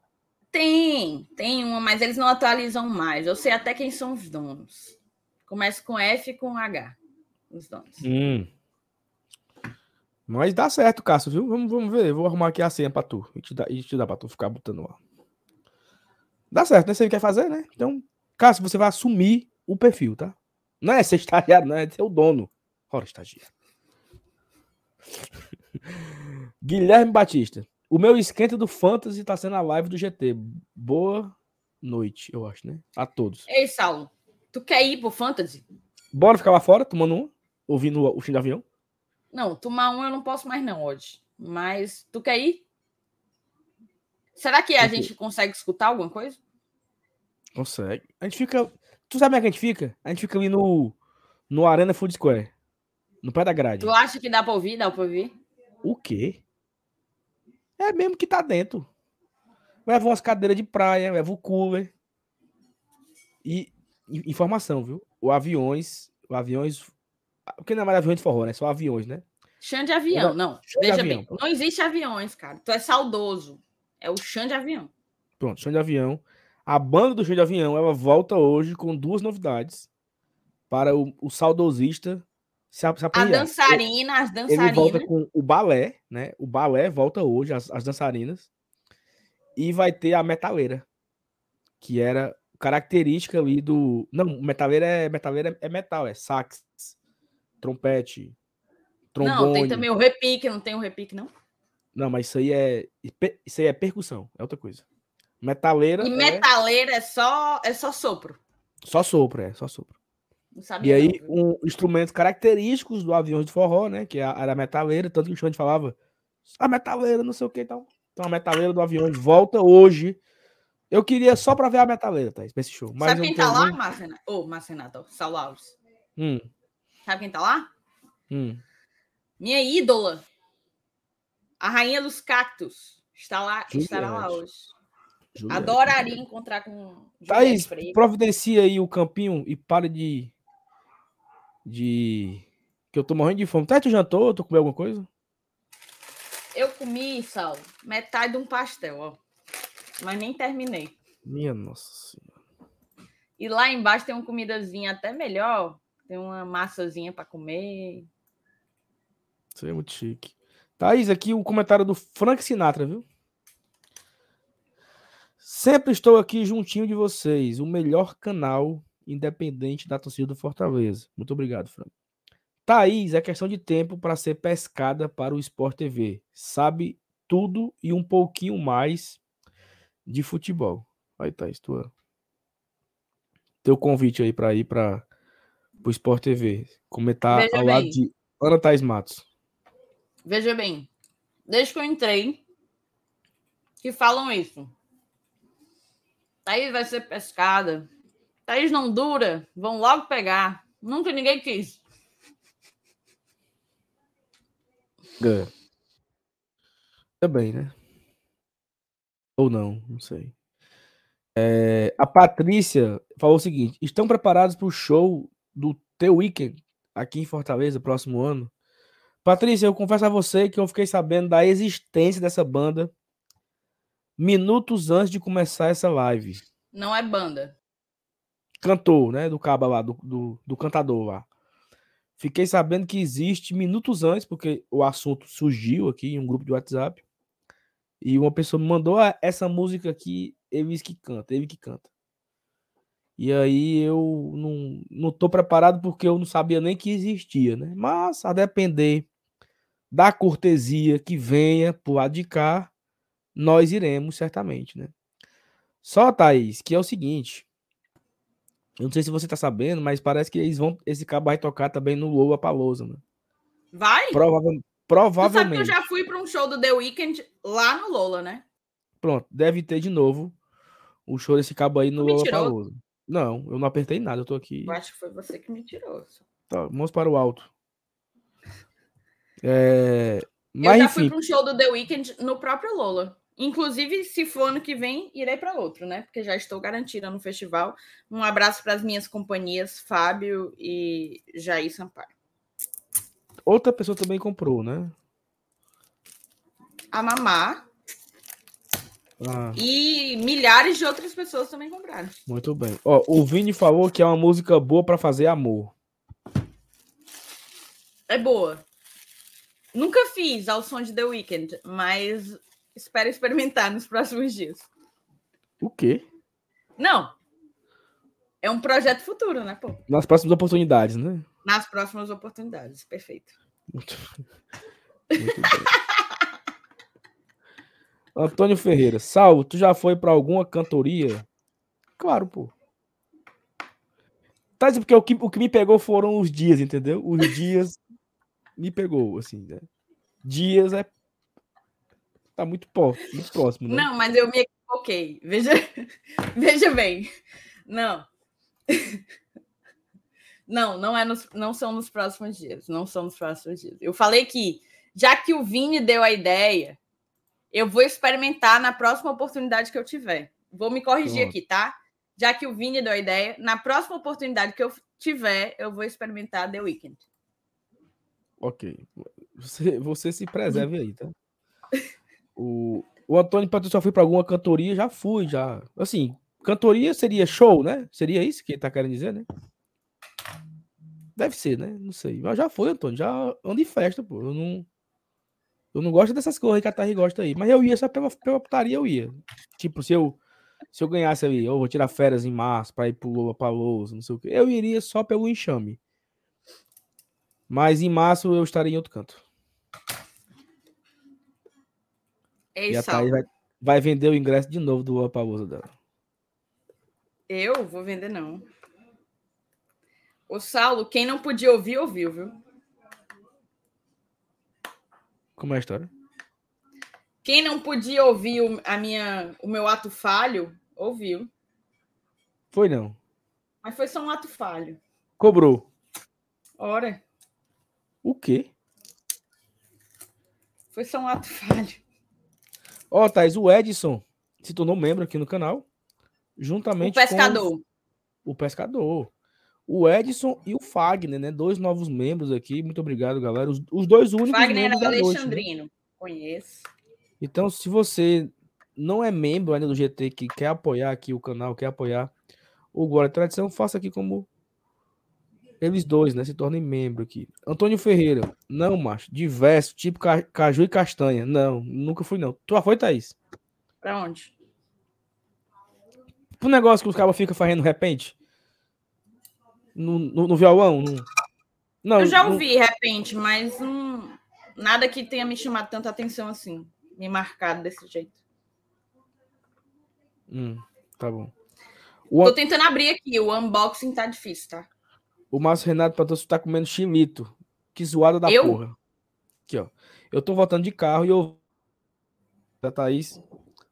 Tem, tem uma, mas eles não atualizam mais. Eu sei até quem são os donos. Começa com F e com H. Os donos. Hum. Mas dá certo, Cássio, viu? Vamos, vamos ver. Vou arrumar aqui a senha pra tu. E te dá, e te dá pra tu ficar botando lá. Dá certo, né? Você quer fazer, né? Então, Cássio, você vai assumir o perfil, tá? Não é ser estagiário, não é ser o dono. Ora, estagiário. Guilherme Batista. O meu esquenta do Fantasy tá sendo a live do GT. Boa noite, eu acho, né? A todos. Ei, Saulo, tu quer ir pro Fantasy? Bora ficar lá fora, tomando um, ouvindo o fim do avião? Não, tomar um eu não posso mais não hoje. Mas tu quer ir? Será que a gente consegue escutar alguma coisa? Consegue. A gente fica. Tu sabe onde é que a gente fica? A gente fica ali no, no Arena Food Square. No pé da grade. Tu acha que dá pra ouvir? Dá pra ouvir? O quê? É mesmo que tá dentro. Leva umas cadeiras de praia, leva o cooler. E informação, viu? O aviões. O aviões. Porque não é mais aviões de forró, né? Só aviões, né? Chão de avião, não. Veja bem, não existe aviões, cara. Tu é saudoso. É o chão de avião. Pronto, chão de avião. A banda do chão de avião, ela volta hoje com duas novidades para o, o saudosista se, se a dançarina, as dançarinas. Ele volta com o balé, né? O balé volta hoje, as, as dançarinas. E vai ter a metaleira, que era característica ali do. Não, metaleira é metaleira é metal, é sax, trompete, trombone. Não, tem também o repique, não tem o repique, não? Não, mas isso aí é. Isso aí é percussão, é outra coisa. Metaleira. E é metaleira é, é só, é só sopro. Só sopro, é, só sopro. E aí, um, instrumentos característicos do avião de forró, né? Que era a metaleira, tanto que o Xande falava, a metaleira, não sei o que e tal. Então a metaleira do avião volta hoje. Eu queria só pra ver a metaleira, tá? Esse show. Mas Sabe quem tá lá, Marcenato? Ô, oh, Marcenato, Saulo Alves. Hum. Sabe quem tá lá? Hum. Minha ídola. A rainha dos cactos. Está lá, estará lá hoje. Juliette. Adoraria encontrar com Thaís, providencia aí o campinho e pare de. De. Que eu tô morrendo de fome. Tá, tu jantou? Tu comeu alguma coisa? Eu comi, Sal, metade de um pastel, ó. Mas nem terminei. Minha nossa senhora. E lá embaixo tem uma comidazinha até melhor. Tem uma massazinha para comer. Isso é muito chique. Thaís, aqui o comentário do Frank Sinatra, viu? Sempre estou aqui juntinho de vocês, o melhor canal independente da torcida do Fortaleza. Muito obrigado, Frank. Thaís, é questão de tempo para ser pescada para o Sport TV. Sabe tudo e um pouquinho mais de futebol. Aí, Thaís, tua... teu convite aí para ir para o Sport TV. Comentar Veja ao bem. lado de Ana Thaís Matos. Veja bem, desde que eu entrei, que falam isso. Thaís vai ser pescada. Thaís não dura, vão logo pegar. Nunca ninguém quis. É. Também, né? Ou não, não sei. É, a Patrícia falou o seguinte: estão preparados para o show do The Weekend aqui em Fortaleza, próximo ano? Patrícia, eu confesso a você que eu fiquei sabendo da existência dessa banda minutos antes de começar essa live. Não é banda. Cantor, né? Do caba lá, do, do, do cantador lá. Fiquei sabendo que existe minutos antes, porque o assunto surgiu aqui em um grupo de WhatsApp. E uma pessoa me mandou ah, essa música aqui, Evis que canta, ele que canta. E aí eu não, não tô preparado porque eu não sabia nem que existia, né? Mas a depender da cortesia que venha pro lado de cá, nós iremos certamente, né? Só, Thaís, que é o seguinte, eu não sei se você tá sabendo, mas parece que eles vão. Esse cabo vai tocar também no Lula Palousa, mano. Vai? Provavelmente. provavelmente. Tu sabe que eu já fui para um show do The Weeknd lá no Lola, né? Pronto, deve ter de novo o show desse cabo aí no Lula Palousa. Não, eu não apertei nada, eu tô aqui. Eu acho que foi você que me tirou. Tá, vamos para o alto. É... Mas, eu já enfim. fui para um show do The Weeknd no próprio Lola. Inclusive, se for ano que vem, irei para outro, né? Porque já estou garantida no festival. Um abraço para as minhas companhias, Fábio e Jair Sampaio. Outra pessoa também comprou, né? A Mamá. Ah. E milhares de outras pessoas também compraram. Muito bem. Ó, o Vini falou que é uma música boa para fazer amor. É boa. Nunca fiz ao som de The Weeknd, mas espero experimentar nos próximos dias. O quê? Não. É um projeto futuro, né, pô? Nas próximas oportunidades, né? Nas próximas oportunidades, perfeito. Muito bem. Antônio Ferreira. Salvo, tu já foi para alguma cantoria? Claro, pô. Tá dizendo porque o que, o que me pegou foram os dias, entendeu? Os dias me pegou, assim, né? Dias é. Tá muito, pó, muito próximo, né? Não, mas eu me equivoquei. Veja, veja bem. Não. Não, não, é nos, não são nos próximos dias. Não são nos próximos dias. Eu falei que, já que o Vini deu a ideia, eu vou experimentar na próxima oportunidade que eu tiver. Vou me corrigir aqui, tá? Já que o Vini deu a ideia, na próxima oportunidade que eu tiver, eu vou experimentar The Weeknd. Ok. Você, você se preserve aí, tá? O, o Antônio Patrício já foi para alguma cantoria? Já fui, já. Assim, cantoria seria show, né? Seria isso que ele tá querendo dizer, né? Deve ser, né? Não sei. Mas já foi, Antônio. Já ando em festa, pô. Eu não. Eu não gosto dessas coisas que a Tari gosta aí. Mas eu ia só pela, pela putaria, eu ia. Tipo, se eu, se eu ganhasse ali, eu vou tirar férias em março pra ir pro Lula Palousa, não sei o quê. Eu iria só pelo enxame. Mas em março eu estaria em outro canto. Ei, e a. Thaís vai, vai vender o ingresso de novo do Lula Palousa dela. Eu vou vender, não. O Saulo, quem não podia ouvir, ouviu, viu? Como é a história? Quem não podia ouvir o, a minha, o meu ato falho, ouviu. Foi não. Mas foi só um ato falho. Cobrou. Ora, O quê? foi só um ato falho. Ó, Thaís, o Edson se tornou membro aqui no canal. Juntamente O pescador. com o pescador. O Edson e o Fagner, né? Dois novos membros aqui. Muito obrigado, galera. Os, os dois únicos Wagner membros da noite. né? Alexandrino. Conheço. Então, se você não é membro ainda do GT, que quer apoiar aqui o canal, quer apoiar o Glória e Tradição, faça aqui como eles dois, né? Se tornem membro aqui. Antônio Ferreira. Não, macho. Diverso, tipo ca- caju e castanha. Não, nunca fui, não. Tu já foi, Thaís? Pra onde? Pro negócio que os cabos ficam fazendo de repente? No, no, no violão? no- Não, Eu já no- ouvi, de repente, mas hum, nada que tenha me chamado tanta atenção assim. Me marcado desse jeito. Hum, tá bom. O, Tô tentando abrir aqui. O unboxing tá difícil, tá? O Márcio Renato Patrocinio tá comendo chimito. Que zoada da Eu? porra. Aqui, ó. Eu tô voltando de carro e eu. A Thaís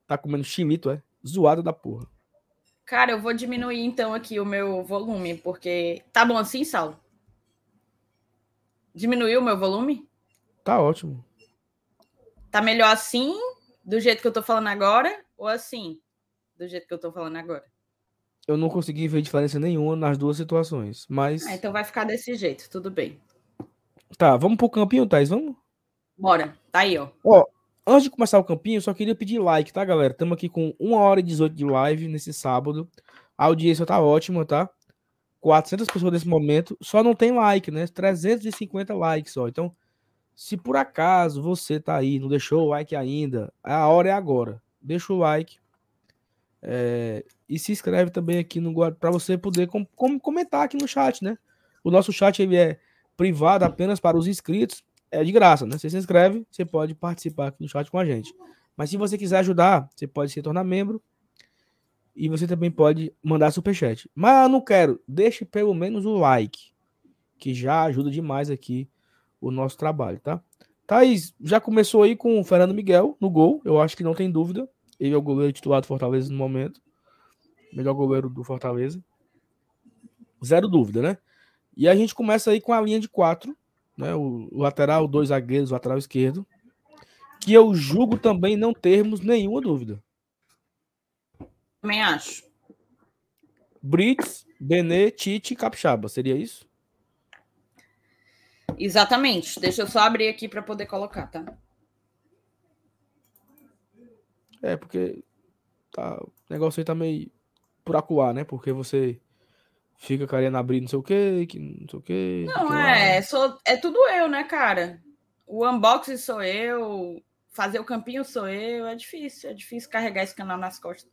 tá comendo chimito, é? Zoada da porra. Cara, eu vou diminuir então aqui o meu volume, porque. Tá bom assim, Saulo? Diminuiu o meu volume? Tá ótimo. Tá melhor assim, do jeito que eu tô falando agora, ou assim, do jeito que eu tô falando agora? Eu não consegui ver diferença nenhuma nas duas situações. Mas. Ah, então vai ficar desse jeito, tudo bem. Tá, vamos pro campinho, Thaís? Vamos? Bora, tá aí, ó. Antes de começar o campinho, eu só queria pedir like, tá, galera? Estamos aqui com 1 hora e 18 de live nesse sábado. A audiência tá ótima, tá? 400 pessoas nesse momento. Só não tem like, né? 350 likes só. Então, se por acaso você tá aí, não deixou o like ainda, a hora é agora. Deixa o like. É, e se inscreve também aqui no para você poder com, com- comentar aqui no chat, né? O nosso chat ele é privado apenas para os inscritos é de graça, né? Você se inscreve, você pode participar aqui no chat com a gente. Mas se você quiser ajudar, você pode se tornar membro e você também pode mandar superchat. Mas eu não quero, deixe pelo menos o like, que já ajuda demais aqui o nosso trabalho, tá? Thaís, já começou aí com o Fernando Miguel no gol, eu acho que não tem dúvida. Ele é o goleiro titular do Fortaleza no momento. Melhor goleiro do Fortaleza. Zero dúvida, né? E a gente começa aí com a linha de quatro, né? O, o lateral, dois zagueiros, o lateral esquerdo, que eu julgo também não termos nenhuma dúvida. Também acho. Brits, Benê, Tite e Capixaba, seria isso? Exatamente. Deixa eu só abrir aqui para poder colocar, tá? É, porque tá, o negócio aí tá meio por acuar, né? Porque você fica querendo abrir não sei o que, que não sei o que. Não, é, sou, é tudo eu, né, cara? O unboxing sou eu, fazer o campinho sou eu, é difícil, é difícil carregar esse canal nas costas.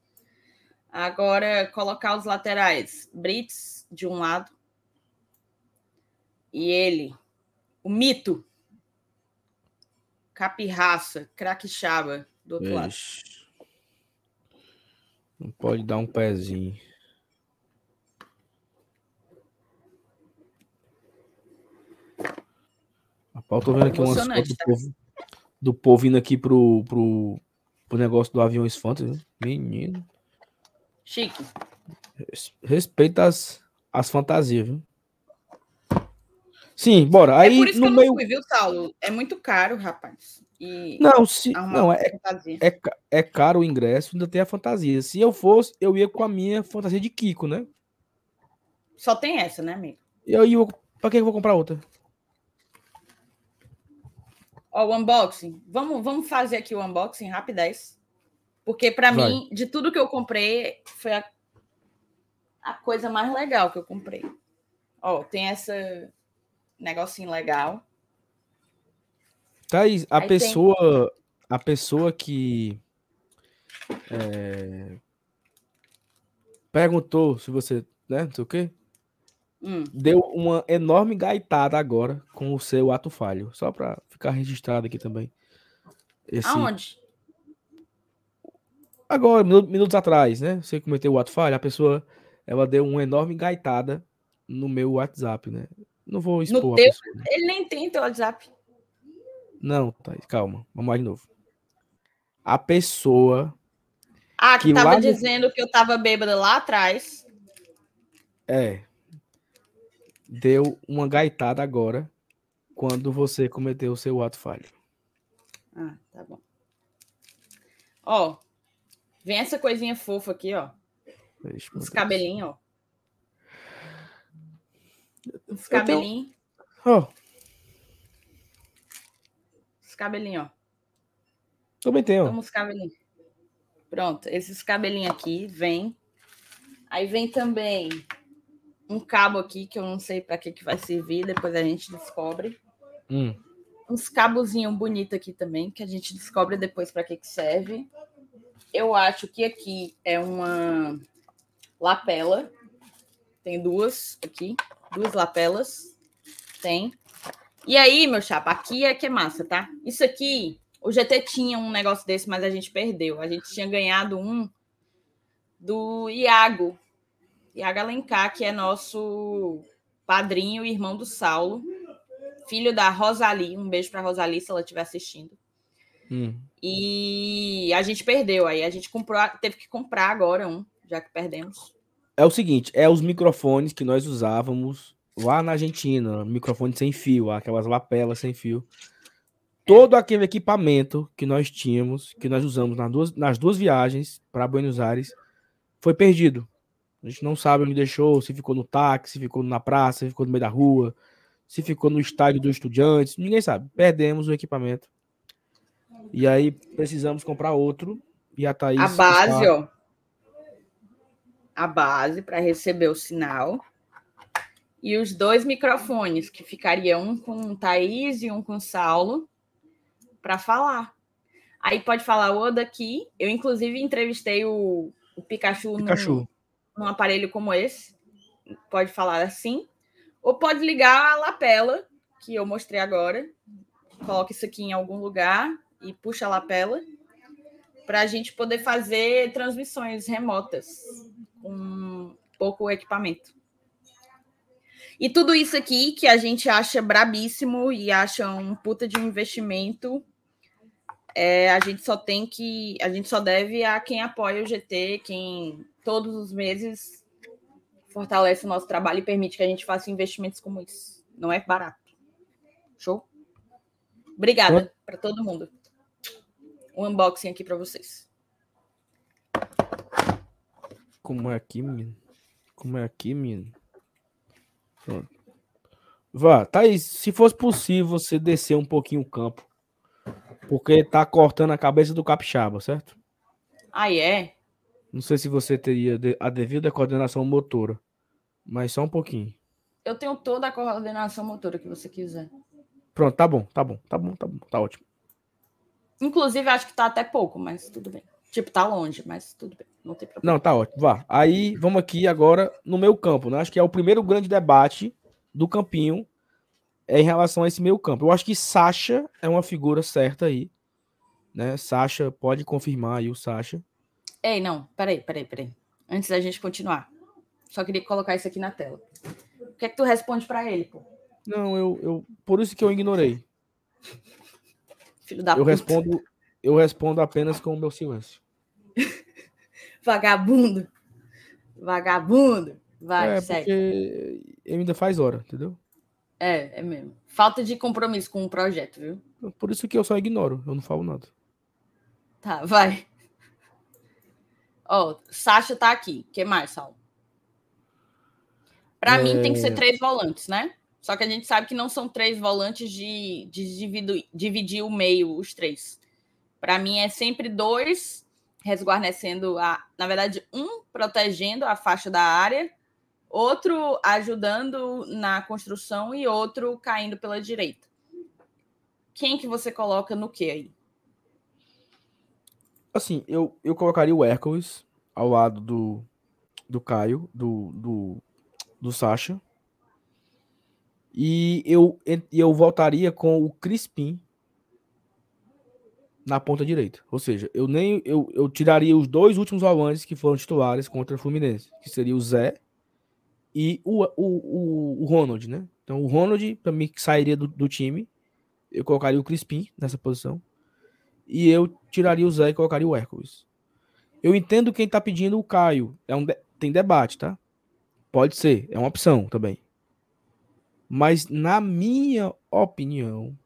Agora, colocar os laterais, Brits de um lado e ele, o mito, Capirraça, Craquixaba, do outro lado. Não pode dar um pezinho. Rapaz, eu tô vendo aqui umas fotos do tá? povo, do povo indo aqui pro, pro, pro negócio do avião Fantasy. Menino. Chique. res- Respeita as, as fantasias, viu? Sim, bora. Aí é por isso que no eu meio. não fui, viu, Saulo? É muito caro, rapaz. E Não, se, não é, é, é caro o ingresso, ainda tem a fantasia. Se eu fosse, eu ia com a minha fantasia de Kiko, né? Só tem essa, né, amigo? E aí, eu, pra que eu vou comprar outra? Ó, o unboxing. Vamos, vamos fazer aqui o unboxing rapidez. Porque pra Vai. mim, de tudo que eu comprei, foi a, a coisa mais legal que eu comprei. Ó, tem essa negocinho legal. Thaís, a Aí tem- pessoa, a pessoa que é, perguntou se você, né, não sei o quê, Hum. deu uma enorme gaitada agora com o seu ato falho, só pra ficar registrado aqui também. Esse, Aonde? agora, minu- minutos atrás, né, você cometeu o ato falho, a pessoa, ela deu uma enorme gaitada no meu WhatsApp, né? Não vou expor a teu? pessoa. Ele nem tem teu WhatsApp. Não, Thaís, calma, vamos lá de novo. A pessoa Ah, que, Que tava no- dizendo que eu tava bêbada lá atrás. É. Deu uma gaitada agora quando você cometeu o seu ato falho. Ah, tá bom. Ó, vem essa coisinha fofa aqui, ó. Ixi, meu Uns Deus. cabelinhos, ó. Uns tenho- cabelinhos. Ó, Uns cabelinhos, ó. também tem, ó. Toma os cabelinhos. Pronto, esses cabelinhos aqui vem. Aí vem também um cabo aqui que eu não sei para que, que vai servir, depois a gente descobre. Hum, Uns cabozinhos bonitos aqui também, que a gente descobre depois para que, que serve. Eu acho que aqui é uma lapela. Tem duas aqui, duas lapelas. Tem. E aí, meu chapa, aqui é que é massa, tá? Isso aqui, o GT tinha um negócio desse, mas a gente perdeu. A gente tinha ganhado um do Iago. Iago Alencar, que é nosso padrinho e irmão do Saulo, filho da Rosalie. Um beijo para Rosalie se ela estiver assistindo. hum. E a gente perdeu. Aí a gente comprou, teve que comprar agora um, já que perdemos. É o seguinte, é os microfones que nós usávamos lá na Argentina, microfone sem fio, aquelas lapelas sem fio. Todo aquele equipamento que nós tínhamos, que nós usamos nas duas, nas duas viagens para Buenos Aires, foi perdido. A gente não sabe onde deixou, se ficou no táxi, se ficou na praça, se ficou no meio da rua, se ficou no estádio dos estudantes, ninguém sabe. Perdemos o equipamento. E aí precisamos comprar outro. E a Thaís. a base, está- ó. A base para receber o sinal. E os dois microfones, que ficaria um com o Thaís e um com o Saulo, para falar. Aí pode falar o daqui. Eu, inclusive, entrevistei o, o Pikachu, num- Pikachu. num aparelho como esse. Pode falar assim. Ou pode ligar a lapela, que eu mostrei agora. Coloca isso aqui em algum lugar e puxa a lapela para a gente poder fazer transmissões remotas com pouco equipamento. E tudo isso aqui que a gente acha brabíssimo e acha um puta de um investimento, é, a gente só tem que, a gente só deve a quem apoia o GT, quem todos os meses fortalece o nosso trabalho e permite que a gente faça investimentos como isso. Não é barato. Show? Obrigada para todo mundo. Um unboxing aqui para vocês. Como é aqui, menino? Como é aqui, menino? Pronto. Vá, Thaís, se fosse possível você descer um pouquinho o campo, porque tá cortando a cabeça do capixaba, certo? Ah, é? Não sei se você teria a devida coordenação motora, mas só um pouquinho. Eu tenho toda a coordenação motora que você quiser. Pronto, tá bom, tá bom, tá bom, tá bom, tá ótimo. Inclusive, acho que tá até pouco, mas tudo bem. Tipo, tá longe, mas tudo bem. Não tem problema. Não, tá ótimo. Vá. Aí vamos aqui agora no meu campo, né? Acho que é o primeiro grande debate do campinho é em relação a esse meio campo. Eu acho que Sacha é uma figura certa aí. Né? Sacha, pode confirmar aí o Sacha. Ei, não, peraí, peraí, peraí. Antes da gente continuar. Só queria colocar isso aqui na tela. O que é que tu responde para ele, pô? Não, eu, eu. Por isso que eu ignorei. Filho da eu puta. respondo, eu respondo apenas com o meu silêncio. Vagabundo. Vagabundo. Vai, é, segue. porque ele ainda faz hora, entendeu? É, é mesmo. Falta de compromisso com o projeto, viu? Por isso que eu só ignoro, eu não falo nada. Tá, vai. Ó, Sasha tá aqui. O que mais, Sal? Para É. mim tem que ser três volantes, né? Só que a gente sabe que não são três volantes de, de dividir, dividir o meio, os três. Para mim é sempre dois resguarnecendo a, na verdade, um protegendo a faixa da área, outro ajudando na construção e outro caindo pela direita. Quem que você coloca no que aí? Assim, eu, eu colocaria o Hércules ao lado do, do Caio, do, do, do Sacha. E eu, eu voltaria com o Crispim na ponta direita. Ou seja, eu nem eu, eu tiraria os dois últimos volantes que foram titulares contra o Fluminense, que seria o Zé e o, o, o, o Ronald, né? Então o Ronald, para mim, sairia do, do time, eu colocaria o Crispim nessa posição. E eu tiraria o Zé e colocaria o Hércules. Eu entendo quem tá pedindo o Caio. É um de- Tem debate, tá? Pode ser, é uma opção também. Mas, na minha opinião,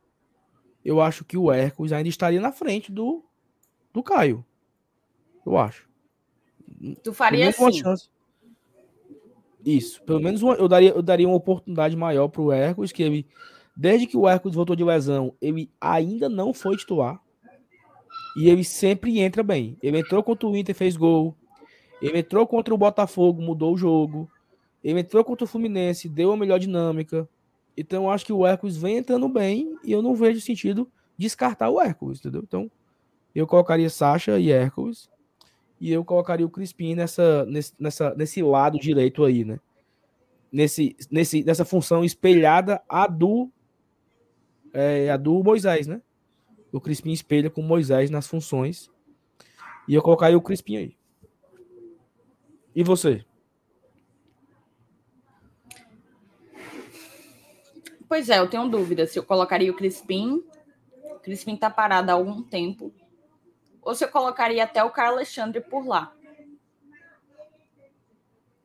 eu acho que o Hércules ainda estaria na frente do, do Caio. Eu acho. Tu faria menos uma assim. chance. Isso. Pelo menos uma- eu, daria, eu daria uma oportunidade maior pro Hércules, que ele, desde que o Hércules voltou de lesão, ele ainda não foi titular. E ele sempre entra bem. Ele entrou contra o Inter, fez gol. Ele entrou contra o Botafogo, mudou o jogo. Ele entrou contra o Fluminense, deu a melhor dinâmica. Então eu acho que o Hércules vem entrando bem e eu não vejo sentido descartar o Hércules, entendeu? Então eu colocaria Sacha e Hércules e eu colocaria o Crispim nessa, nesse, nessa, nesse lado direito aí, né? Nesse, nesse, nessa função espelhada a do é, a do Moisés, né? O Crispim espelha com Moisés nas funções. E eu colocaria o Crispim aí. E você? Pois é, eu tenho dúvida se eu colocaria o Crispim. O Crispim tá parado há algum tempo. Ou se eu colocaria até o Carlos Alexandre por lá.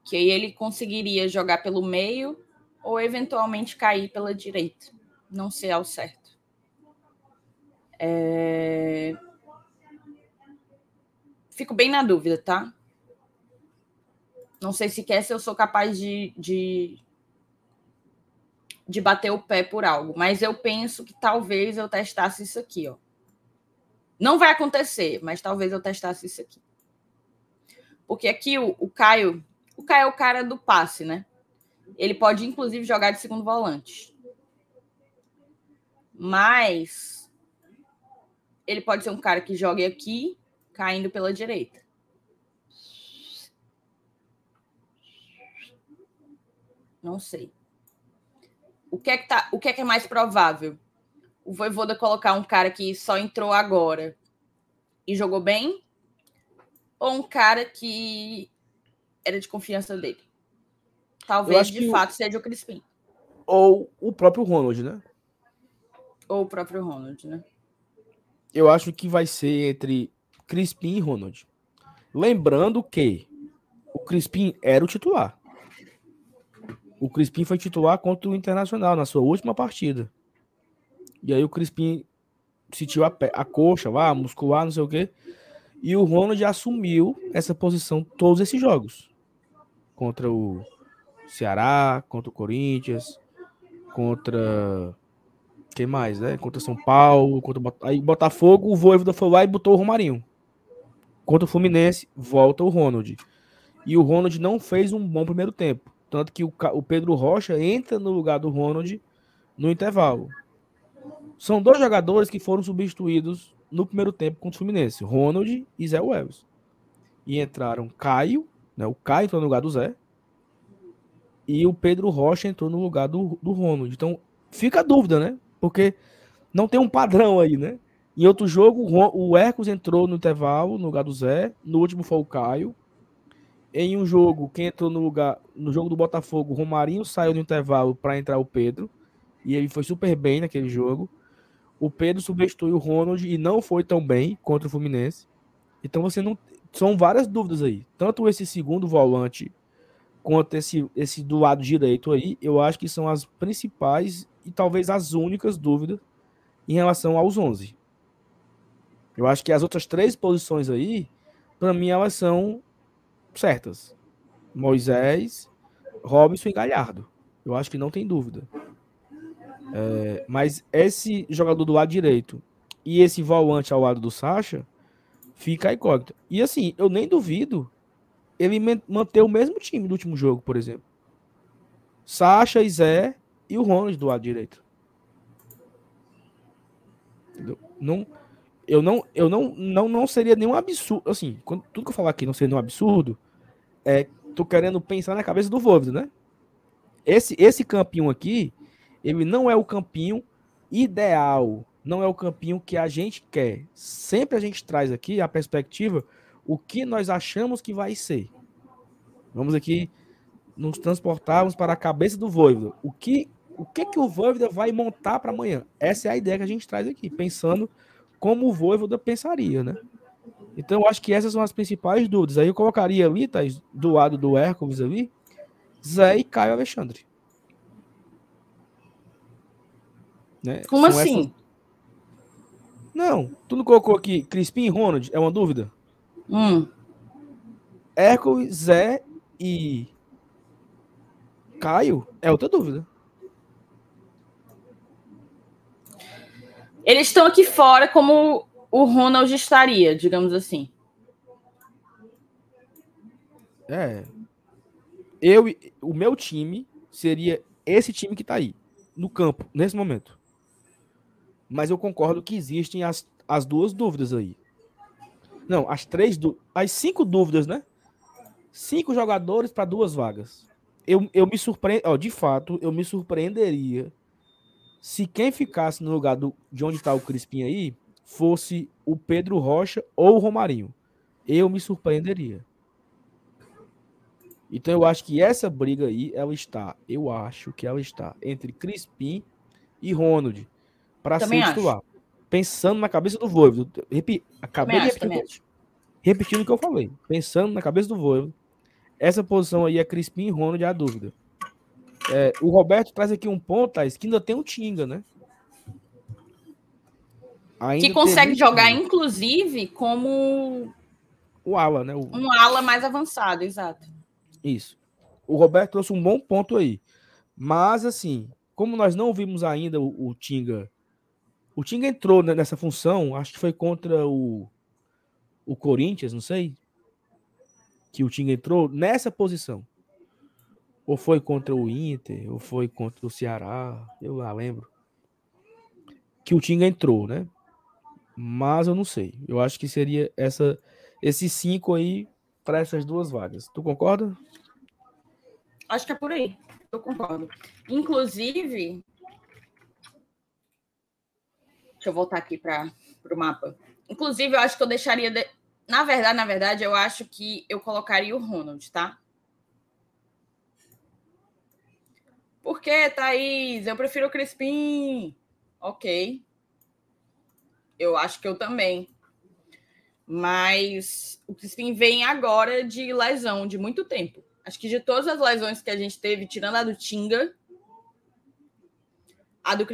Que aí ele conseguiria jogar pelo meio ou eventualmente cair pela direita. Não sei ao certo. É... Fico bem na dúvida, tá? Não sei sequer se eu sou capaz de, de, de bater o pé por algo, mas eu penso que talvez eu testasse isso aqui, ó. Não vai acontecer, mas talvez eu testasse isso aqui. Porque aqui o, o Caio, o Caio é o cara do passe, né? Ele pode inclusive jogar de segundo volante. Mas ele pode ser um cara que jogue aqui, caindo pela direita. Não sei. O que é que, tá, o que, é, que é mais provável? O Voivoda colocar um cara que só entrou agora e jogou bem? Ou um cara que era de confiança dele? Talvez, de que o- fato, seja o Crispim. Ou o próprio Ronald, né? Ou o próprio Ronald, né? Eu acho que vai ser entre Crispim e Ronald. Lembrando que o Crispim era o titular. O Crispim foi titular contra o Internacional na sua última partida. E aí o Crispim sentiu a, pé- a coxa lá, muscular, não sei o quê. E o Ronald assumiu essa posição todos esses jogos. Contra o Ceará, contra o Corinthians, contra. Quem mais, né? Contra São Paulo, contra aí Botafogo, o Voivoda foi lá e botou o Romarinho. Contra o Fluminense, volta o Ronald. E o Ronald não fez um bom primeiro tempo. Tanto que o, o Pedro Rocha entra no lugar do Ronald no intervalo. São dois jogadores que foram substituídos no primeiro tempo contra o Fluminense, Ronald e Zé Wells. E entraram Caio, né? O Caio entrou no lugar do Zé. E o Pedro Rocha entrou no lugar do, do Ronald. Então, fica a dúvida, né? Porque não tem um padrão aí, né? Em outro jogo, o Hercules entrou no intervalo no lugar do Zé. No último foi o Caio. Em um jogo, quem entrou no lugar. No jogo do Botafogo, o Romarinho saiu no intervalo para entrar o Pedro. E ele foi super bem naquele jogo. O Pedro substituiu o Ronald e não foi tão bem contra o Fluminense. Então você não. São várias dúvidas aí. Tanto esse segundo volante quanto esse, esse do lado direito aí, eu acho que são as principais e talvez as únicas dúvidas em relação aos 11. Eu acho que as outras três posições aí, para mim, elas são certas. Moisés, Robson e Galhardo. Eu acho que não tem dúvida. É, mas esse jogador do lado direito e esse volante ao lado do Sacha fica a incógnita. E assim, eu nem duvido ele manter o mesmo time do último jogo, por exemplo. Sacha e Zé e o Ronald do lado direito. Não, eu não, eu não, não, não seria nenhum absurdo. Assim, quando, tudo que eu falar aqui não seria nenhum absurdo, é, tô querendo pensar na cabeça do Voivoda, né? Esse, esse campinho aqui, ele não é o campinho ideal, não é o campinho que a gente quer. Sempre a gente traz aqui a perspectiva, o que nós achamos que vai ser. Vamos aqui nos transportarmos para a cabeça do Voivoda. O que o que que o Voivoda vai montar para amanhã? Essa é a ideia que a gente traz aqui, pensando como o Voivoda pensaria, né? Então, eu acho que essas são as principais dúvidas. Aí eu colocaria ali, tá, do lado do Hércules ali, Zé e Caio Alexandre. Né? Como são assim? Essas... Não, tu não colocou aqui Crispim e Ronald? É uma dúvida? Hum. Hércules, Zé e Caio? É outra dúvida. Eles estão aqui fora como o Ronald estaria, digamos assim. É. Eu, o meu time seria esse time que está aí, no campo, nesse momento. Mas eu concordo que existem as, as duas dúvidas aí. Não, as três, as cinco dúvidas, né? Cinco jogadores para duas vagas. Eu, eu me surpreendo, de fato, eu me surpreenderia se quem ficasse no lugar do, de onde está o Crispim aí fosse o Pedro Rocha ou o Romarinho, eu me surpreenderia. Então eu acho que essa briga aí, ela está, eu acho que ela está entre Crispim e Ronald para ser titular. Pensando na cabeça do Voivo. Repi, acabei de repetir, repetindo o que eu falei. Pensando na cabeça do Voivo. Essa posição aí é Crispim e Ronald, a dúvida. É, o Roberto traz aqui um ponto, Thais, que ainda tem um Tinga, né? Ainda que consegue jogar, Tinga. inclusive, como o ala, né? O... Um ala mais avançado, exato. Isso. O Roberto trouxe um bom ponto aí. Mas, assim, como nós não vimos ainda o, o Tinga. O Tinga entrou nessa função, acho que foi contra o, o Corinthians, não sei. Que o Tinga entrou nessa posição. Ou foi contra o Inter, ou foi contra o Ceará, eu lá lembro. Que o Tinga entrou, né? Mas eu não sei. Eu acho que seria essa esses cinco aí para essas duas vagas. Tu concorda? Acho que é por aí. Eu concordo. Inclusive, deixa eu voltar aqui para o mapa. Inclusive, eu acho que eu deixaria. De... Na verdade, na verdade, eu acho que eu colocaria o Ronald, tá? Por que, Thaís? Eu prefiro o Crispim. Ok. Eu acho que eu também. Mas o Crispim vem agora de lesão, de muito tempo. Acho que de todas as lesões que a gente teve, tirando a do Tinga, a do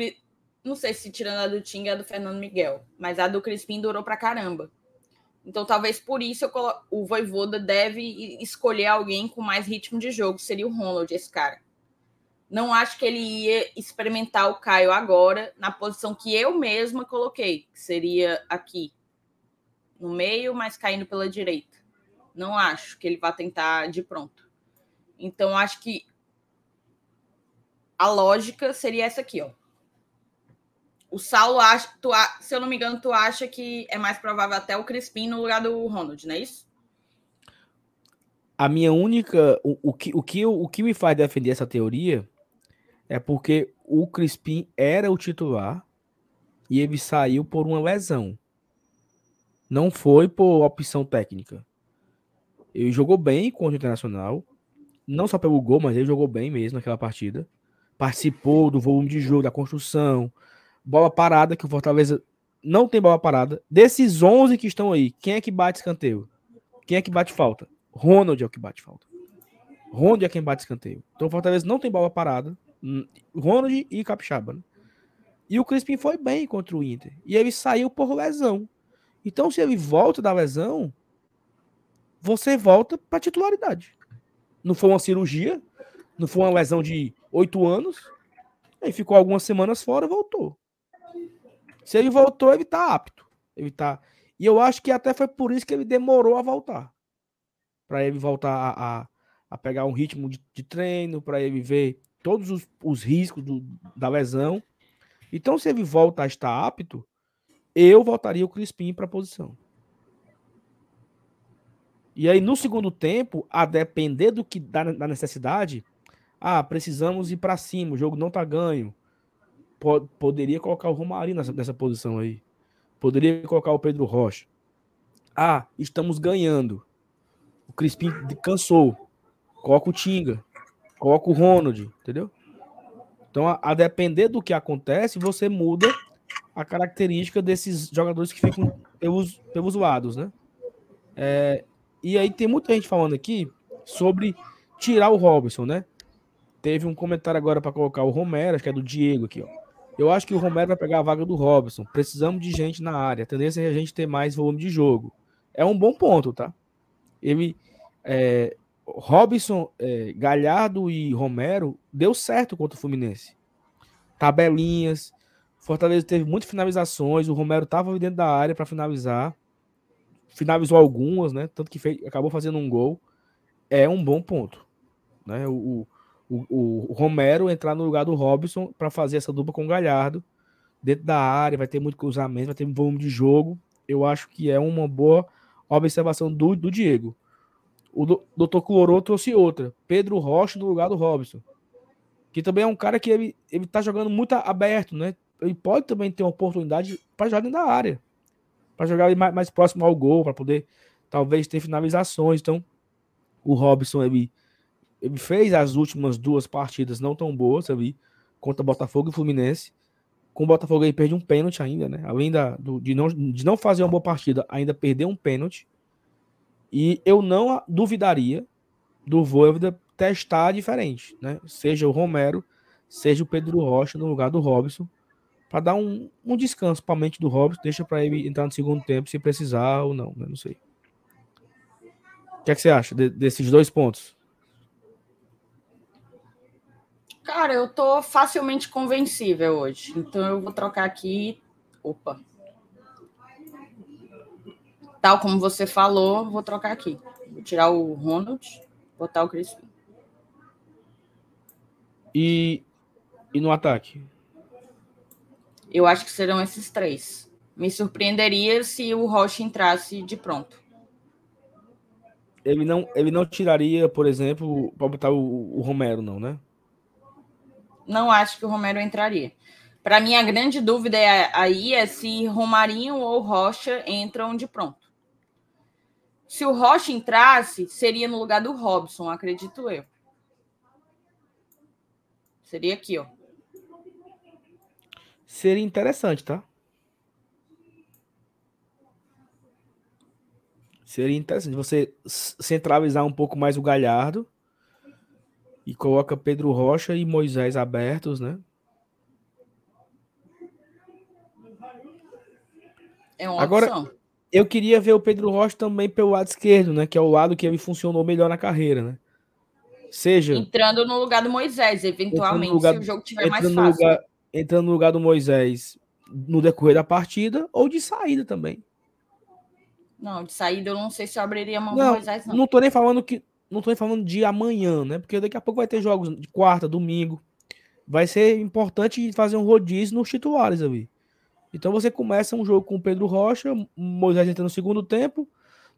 não sei se tirando a do Tinga a do Fernando Miguel, mas a do Crispim durou pra caramba. Então, talvez por isso colo... o Voivoda deve escolher alguém com mais ritmo de jogo. Seria o Ronald, esse cara. Não acho que ele ia experimentar o Caio agora na posição que eu mesma coloquei, que seria aqui, no meio, mas caindo pela direita. Não acho que ele vá tentar de pronto. Então, acho que a lógica seria essa aqui, ó. O Saulo acha, tu, se eu não me engano, tu acha que é mais provável até o Crispim no lugar do Ronald, não é isso? A minha única. O, o, que, o, que, o que me faz defender essa teoria é porque o Crispim era o titular e ele saiu por uma lesão. Não foi por opção técnica. Ele jogou bem contra o Internacional, não só pelo gol, mas ele jogou bem mesmo naquela partida. Participou do volume de jogo, da construção, bola parada, que o Fortaleza não tem bola parada. Desses 11 que estão aí, quem é que bate escanteio? Quem é que bate falta? Ronald é o que bate falta. Ronald é quem bate escanteio. Então o Fortaleza não tem bola parada. Ronald e Capixaba. Né? E o Crispim foi bem contra o Inter. E ele saiu por lesão. Então, se ele volta da lesão, você volta para titularidade. Não foi uma cirurgia, não foi uma lesão de oito anos. Aí ficou algumas semanas fora, voltou. Se ele voltou, ele tá apto. Ele tá. E eu acho que até foi por isso que ele demorou a voltar. Para ele voltar a, a, a, pegar um ritmo de, de treino, para ele ver todos os, os riscos do, da lesão. Então, se ele volta a estar apto, eu voltaria o Crispim para a posição. E aí, no segundo tempo, a depender do que da, da necessidade, ah, precisamos ir para cima, o jogo não tá ganho. Pod, poderia colocar o Romarinho nessa, nessa posição aí. Poderia colocar o Pedro Rocha. Ah, estamos ganhando. O Crispim cansou. Coloca o Tinga. Coloca o Ronald, entendeu? Então, a, a, depender do que acontece, você muda a característica desses jogadores que ficam pelos, pelos lados, né? É, e aí tem muita gente falando aqui sobre tirar o Robson, né? Teve um comentário agora para colocar o Romero, acho que é do Diego aqui, ó. Eu acho que o Romero vai pegar a vaga do Robson. Precisamos de gente na área. A tendência é a gente ter mais volume de jogo. É um bom ponto, tá? Ele, é, Robson, é, Galhardo e Romero deu certo contra o Fluminense. Tabelinhas. Fortaleza teve muitas finalizações. O Romero estava dentro da área para finalizar. Finalizou algumas, né? Tanto que fez, acabou fazendo um gol. É um bom ponto. Né? O, o, o, Romero entrar no lugar do Robson para fazer essa dupla com o Galhardo. Dentro da área, vai ter muito cruzamento, vai ter um volume de jogo. Eu acho que é uma boa observação do, do Diego. O Dr. Clorô trouxe outra. Pedro Rocha no lugar do Robson. Que também é um cara que ele, ele tá jogando muito aberto, né? Ele pode também ter uma oportunidade para jogar dentro da área. Para jogar mais, mais próximo ao gol, para poder talvez ter finalizações. Então, o Robson, ele, ele fez as últimas duas partidas não tão boas, ali, contra Botafogo e Fluminense. Com o Botafogo ele perde um pênalti ainda, né? Além da, do, de, não, de não fazer uma boa partida, ainda perdeu um pênalti. E eu não duvidaria do Voivoda testar diferente, né? Seja o Romero, seja o Pedro Rocha no lugar do Robson, para dar um, um descanso para a mente do Robson, deixa para ele entrar no segundo tempo se precisar ou não, né? Não sei. O que, é que você acha de, desses dois pontos? Cara, eu tô facilmente convencível hoje. Então eu vou trocar aqui. Opa, tal como você falou, vou trocar aqui. Vou tirar o Ronald, botar o Crispim. E, e no ataque? Eu acho que serão esses três. Me surpreenderia se o Rocha entrasse de pronto. Ele não, ele não tiraria, por exemplo, para botar o, o Romero, não, né? Não acho que o Romero entraria. Para mim, a grande dúvida é, aí é se Romarinho ou Rocha entram de pronto. Se o Rocha entrasse, seria no lugar do Robson, acredito eu. Seria aqui, ó. Seria interessante, tá? Seria interessante você centralizar um pouco mais o Galhardo e coloca Pedro Rocha e Moisés abertos, né? É uma Agora, opção eu queria ver o Pedro Rocha também pelo lado esquerdo, né? Que é o lado que ele funcionou melhor na carreira, né? Seja. Entrando no lugar do Moisés, eventualmente, lugar, se o jogo tiver mais fácil. Lugar, entrando no lugar do Moisés no decorrer da partida, ou de saída também. Não, de saída eu não sei se eu abriria a mão não, do Moisés, não. Não tô nem falando que. Não tô nem falando de amanhã, né? Porque daqui a pouco vai ter jogos de quarta, domingo. Vai ser importante fazer um rodízio nos titulares ali. Então você começa um jogo com o Pedro Rocha, Moisés entra no segundo tempo,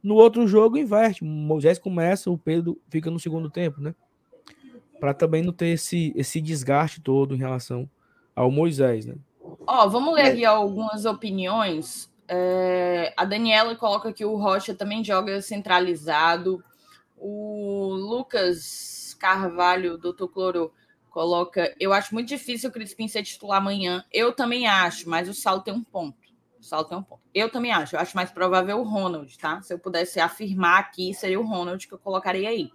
no outro jogo inverte. Moisés começa, o Pedro fica no segundo tempo, né? para também não ter esse, esse desgaste todo em relação ao Moisés, né? Ó, vamos ler aqui algumas opiniões. É, a Daniela coloca que o Rocha também joga centralizado. O Lucas Carvalho, doutor Cloro, coloca: Eu acho muito difícil o Crispim ser titular amanhã. Eu também acho, mas o Saulo tem um ponto. O Saulo tem um ponto. Eu também acho. Eu acho mais provável o Ronald, tá? Se eu pudesse afirmar aqui, seria o Ronald que eu colocaria aí.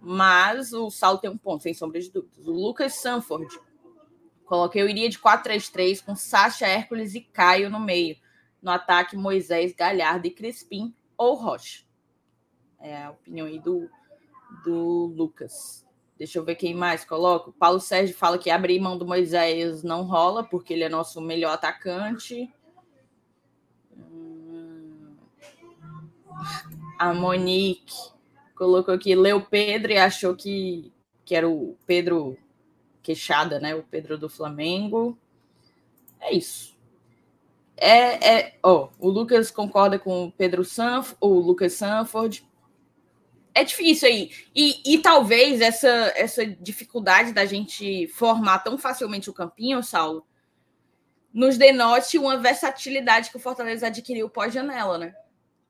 Mas o Saulo tem um ponto, sem sombra de dúvidas. O Lucas Sanford coloquei: Eu iria de 4-3-3 com Sacha, Hércules e Caio no meio. No ataque, Moisés, Galhardo e Crispim ou Rocha. É a opinião aí do, do Lucas. Deixa eu ver quem mais coloco. Paulo Sérgio fala que abrir mão do Moisés não rola, porque ele é nosso melhor atacante. Hum. A Monique colocou aqui, leu Pedro e achou que, que era o Pedro Queixada, né? O Pedro do Flamengo. É isso. É, é, o Lucas concorda com o Pedro Sanford, o Lucas Sanford é difícil aí. E, e talvez essa, essa dificuldade da gente formar tão facilmente o campinho, Saulo, nos denote uma versatilidade que o Fortaleza adquiriu pós-janela, né?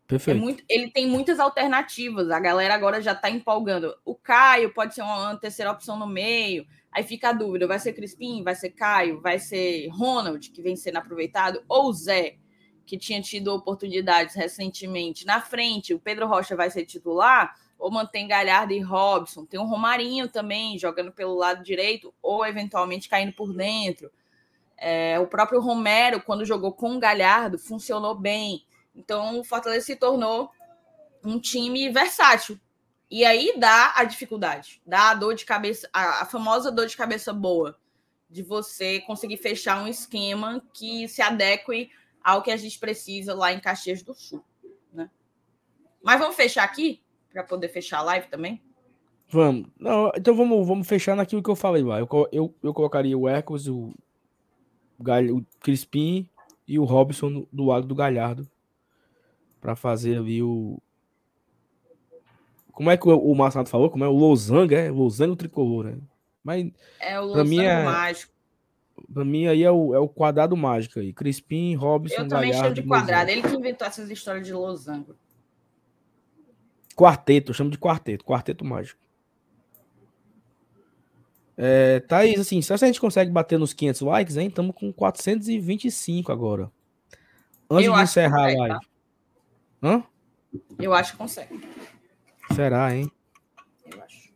Perfeito. É muito, ele tem muitas alternativas. A galera agora já está empolgando. O Caio pode ser uma terceira opção no meio. Aí fica a dúvida: vai ser Crispim, vai ser Caio, vai ser Ronald, que vem sendo aproveitado, ou Zé, que tinha tido oportunidades recentemente na frente. O Pedro Rocha vai ser titular ou mantém Galhardo e Robson. Tem o Romarinho também jogando pelo lado direito, ou eventualmente caindo por dentro. É, o próprio Romero, quando jogou com o Galhardo, funcionou bem. Então o Fortaleza se tornou um time versátil. E aí dá a dificuldade, dá a dor de cabeça, a, a famosa dor de cabeça boa, de você conseguir fechar um esquema que se adeque ao que a gente precisa lá em Caxias do Sul. Né? Mas vamos fechar aqui? Para poder fechar a live também? Vamos. Não, então vamos, vamos fechar naquilo que eu falei lá. Eu, eu, eu colocaria o Hércules, o, Galho, o Crispim e o Robson do lado do Galhardo para fazer ali o. Como é que o, o Marcelo falou? Como é o Losango? É Losango tricolor, né? Mas é o Losango mim é, mágico. Pra mim aí é o, é o quadrado mágico aí. Crispim, Robson, Eu também Galhardo, chamo de quadrado. Ele que inventou essas histórias de losango. Quarteto, chamo de quarteto, quarteto mágico. É, Thaís, assim, se a gente consegue bater nos 500 likes, hein? Estamos com 425 agora. Antes eu de encerrar consegue, a live. Tá? Hã? Eu acho que consegue. Será, hein? Eu acho.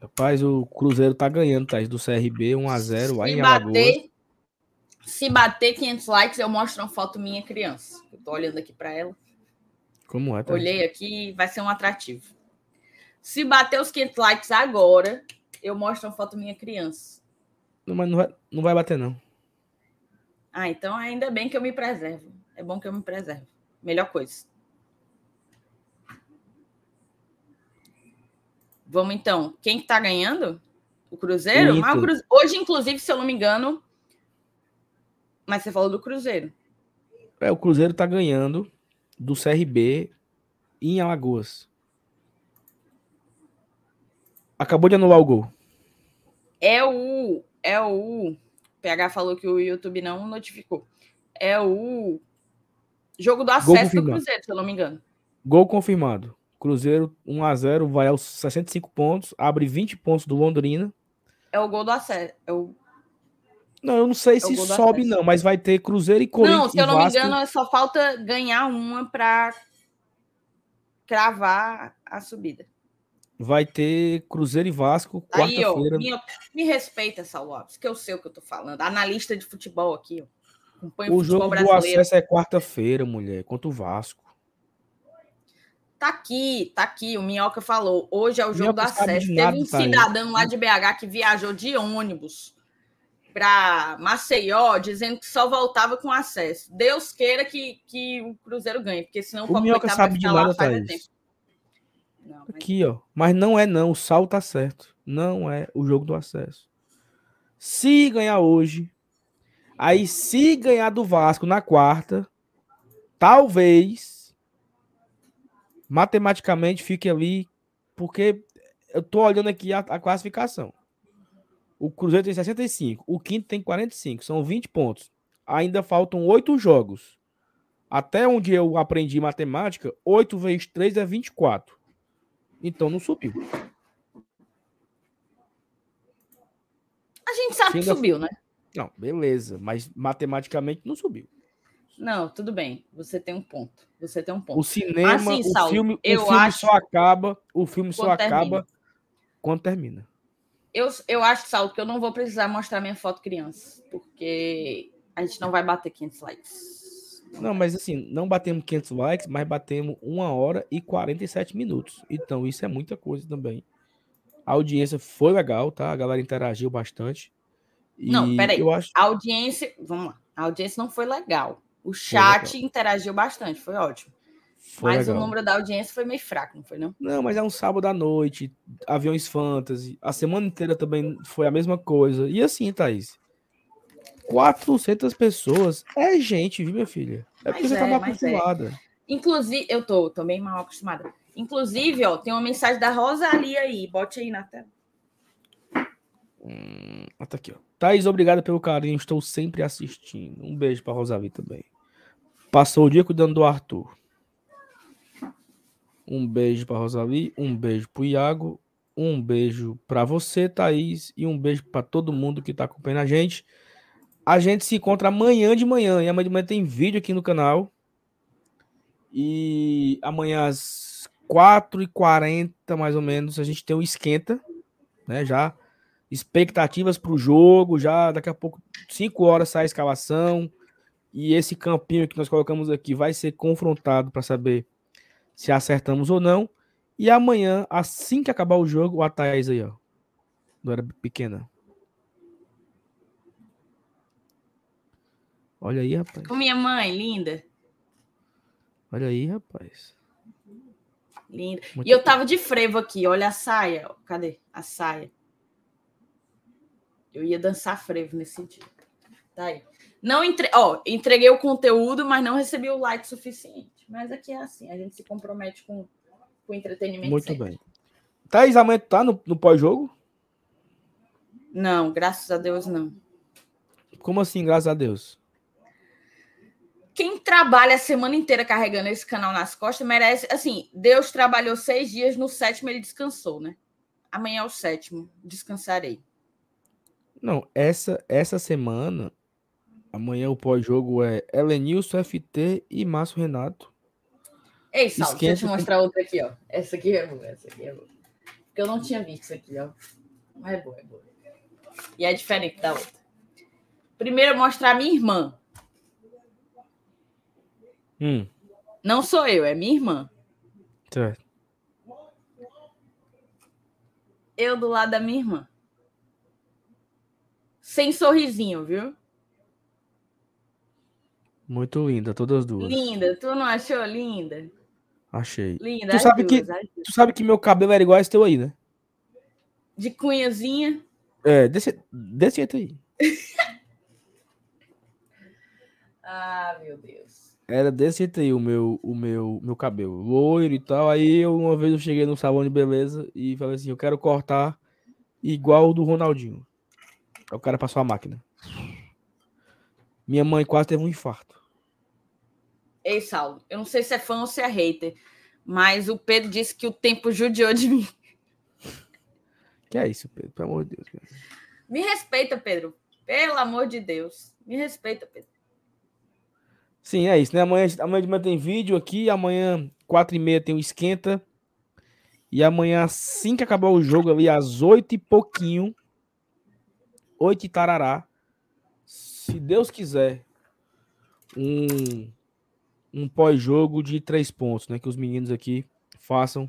Rapaz, o Cruzeiro tá ganhando, Thaís, do CRB 1x0 lá em Alagoas. Se bater 500 likes, eu mostro uma foto minha criança. Eu tô olhando aqui para ela. Como é? Tá? Olhei aqui, vai ser um atrativo. Se bater os 500 likes agora, eu mostro uma foto minha criança. Não, mas não vai, não vai bater, não. Ah, então ainda bem que eu me preservo. É bom que eu me preservo. Melhor coisa. Vamos então. Quem que tá ganhando? O Cruzeiro? O o Cruzeiro. Hoje, inclusive, se eu não me engano, mas você falou do Cruzeiro. É, o Cruzeiro tá ganhando do CRB em Alagoas. Acabou de anular o gol. É o. É o. PH falou que o YouTube não notificou. É o jogo do acesso do Cruzeiro, se eu não me engano. Gol confirmado. Cruzeiro 1x0, vai aos 65 pontos, abre 20 pontos do Londrina. É o gol do acesso. É o não, eu não sei é se sobe, não, mas vai ter Cruzeiro e Corinthians. Não, se eu não Vasco... me engano, só falta ganhar uma para cravar a subida. Vai ter Cruzeiro e Vasco quarta-feira. Me, me respeita, Saulo Alves, que eu sei o que eu tô falando. Analista de futebol aqui, ó. Acompanho o, o jogo do acesso é quarta-feira, mulher, contra o Vasco. Tá aqui, tá aqui. O Minhoca falou. Hoje é o jogo Minhoca do acesso. Teve um tá cidadão aí. lá de BH que viajou de ônibus para Maceió, dizendo que só voltava com acesso. Deus queira que, que o Cruzeiro ganhe, porque senão o Minhoca sabe de nada, Thaís. Não, mas... Aqui, ó. Mas não é não, o sal tá certo. Não é o jogo do acesso. Se ganhar hoje, aí se ganhar do Vasco na quarta, talvez matematicamente fique ali, porque eu tô olhando aqui a, a classificação. O Cruzeiro tem 65, o quinto tem 45, são 20 pontos. Ainda faltam oito jogos. Até onde eu aprendi matemática, 8 vezes 3 é 24. Então não subiu. A gente sabe que ainda- subiu, né? Não, beleza, mas matematicamente não subiu. Não, tudo bem. Você tem um ponto. Você tem um ponto. O cinema, Assim, o Saulo, filme, o filme acho- só acaba, o filme só Quando termina. acaba quando termina. Eu, eu acho, Saulo, que eu não vou precisar mostrar minha foto criança, porque a gente não vai bater 500 likes. Não, mas assim, não batemos 500 likes, mas batemos 1 hora e 47 minutos. Então, isso é muita coisa também. A audiência foi legal, tá? A galera interagiu bastante. E Não, peraí. Eu acho A audiência, vamos lá. A audiência não foi legal. O chat legal. interagiu bastante, foi ótimo. Foi mas legal. o número da audiência foi meio fraco, não foi não? Não, mas é um sábado à noite, aviões fantasy. A semana inteira também foi a mesma coisa. E assim, Thaís, 400 pessoas é gente, viu, minha filha? É porque Mas você é, tá mal mas é. acostumada. Inclusive, eu tô, tô bem mal acostumada. Inclusive, ó, tem uma mensagem da Rosalia aí. Bote aí na tela. Hum, ah, tá aqui, ó. Thaís, obrigado pelo carinho. Estou sempre assistindo. Um beijo pra Rosalie também. Passou o dia cuidando do Arthur. Um beijo pra Rosalie, um beijo pro Iago, um beijo pra você, Thaís, e um beijo pra todo mundo que tá acompanhando a gente. A gente se encontra amanhã de manhã. E amanhã de manhã tem vídeo aqui no canal. E amanhã às 4h40, mais ou menos, a gente tem o esquenta, né? Já expectativas para o jogo, já daqui a pouco, 5 horas sai a escalação. E esse campinho que nós colocamos aqui vai ser confrontado para saber se acertamos ou não. E amanhã, assim que acabar o jogo, a Thaís aí, ó. Não era pequena. Olha aí, rapaz. Com minha mãe, linda. Olha aí, rapaz. Linda. Muito e eu tava de frevo aqui, olha a saia. Cadê a saia? Eu ia dançar frevo nesse dia. Tá aí. Não entre... ó, entreguei o conteúdo, mas não recebi o like suficiente. Mas aqui é assim, a gente se compromete com, com o entretenimento. Muito sempre. bem. Thaís, amanhã tu tá no, no pós-jogo? Não, graças a Deus não. Como assim, graças a Deus? Quem trabalha a semana inteira carregando esse canal nas costas merece. Assim, Deus trabalhou seis dias, no sétimo ele descansou, né? Amanhã é o sétimo, descansarei. Não, essa, essa semana, amanhã o pós-jogo é Elenilson, FT e Márcio Renato. Ei, Sal, deixa eu te mostrar outra aqui, ó. Essa aqui é boa, essa aqui é boa. Porque eu não tinha visto isso aqui, ó. Mas é boa, é boa. E é diferente da outra. Primeiro eu mostrar a minha irmã. Hum, Não sou eu, é minha irmã. certo. Eu do lado da minha irmã. Sem sorrisinho, viu? Muito linda, todas duas. Linda, tu não achou linda? Achei. Linda, Tu sabe que- duas. Tu sabe que meu cabelo era igual esse teu aí, né? De cunhazinha. É, desse, desse jeito aí. Ah, meu Deus. Era desse jeito aí o meu, o meu, meu cabelo. Loiro e tal. Aí eu, uma vez eu cheguei no salão de beleza e falei assim, eu quero cortar igual o do Ronaldinho. Aí o cara passou a máquina. Minha mãe quase teve um infarto. Ei, Saulo, eu não sei se é fã ou se é hater, mas o Pedro disse que o tempo judiou de mim. Que é isso, Pedro? Pelo amor de Deus. cara. Me respeita, Pedro. Pelo amor de Deus. Me respeita, Pedro. Sim, é isso, né? Amanhã, amanhã de manhã tem vídeo aqui, amanhã, 4 e meia, tem o esquenta. E amanhã, assim que acabar o jogo ali, às 8 e pouquinho, 8 e tarará, se Deus quiser, um, um pós-jogo de três pontos, né? Que os meninos aqui façam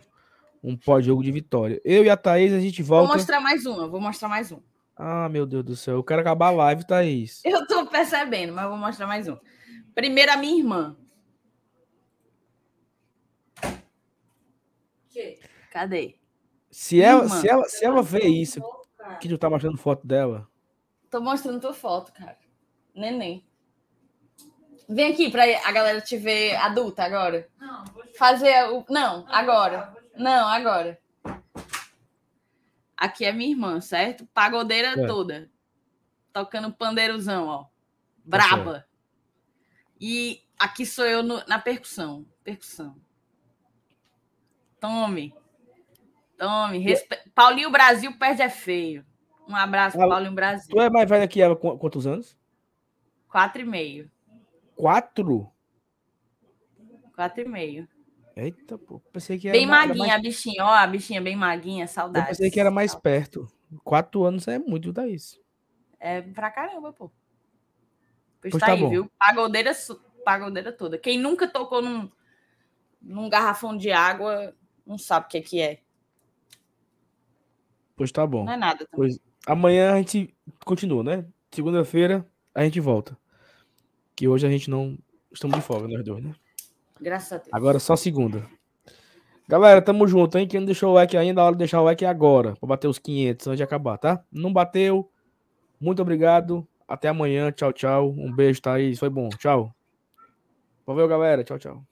um pós-jogo de vitória. Eu e a Thaís, a gente Vou volta. mostrar mais uma, vou mostrar mais um. Ah, meu Deus do céu, eu quero acabar a live, Thaís. Eu tô percebendo, mas vou mostrar mais um. Primeiro a minha irmã. Cadê? Se ela, Irmã. se ela, se ela vê isso, que tu tá mostrando foto dela, Tô mostrando tua foto, cara. Neném. Vem aqui pra a galera te ver adulta agora. Não, Fazer o. Não, agora. Não, agora. Aqui é minha irmã, certo? Pagodeira é. toda. Tocando pandeirozão, ó. Tá Braba. E aqui sou eu no, na percussão. Percussão. Tome. Tome. Respe... Paulinho Brasil perde é feio. Um abraço, ah, Paulinho Brasil. Tu é mais velho que ela quantos anos? Quatro e meio. Quatro? Quatro e meio. Eita, pô. Pensei que era bem maguinha mais... a bichinha, ó, a bichinha bem maguinha, saudade. Eu pensei que era mais perto. Quatro anos é muito da isso. É pra caramba, pô. Pois, pois tá, tá, aí, bom. viu? Pagodeira, pagodeira toda. Quem nunca tocou num, num garrafão de água não sabe o que é que é. Pois tá bom. Não é nada também. Pois, amanhã a gente continua, né? Segunda-feira a gente volta. Que hoje a gente não. Estamos de folga, nós dois, né? Graças a Deus. Agora só segunda. Galera, tamo junto, hein? Quem não deixou o like ainda, a hora de deixar o like é agora. Pra bater os 500 antes de acabar, tá? Não bateu. Muito obrigado. Até amanhã. Tchau, tchau. Um beijo, Thaís. Foi bom. Tchau. Valeu, galera. Tchau, tchau.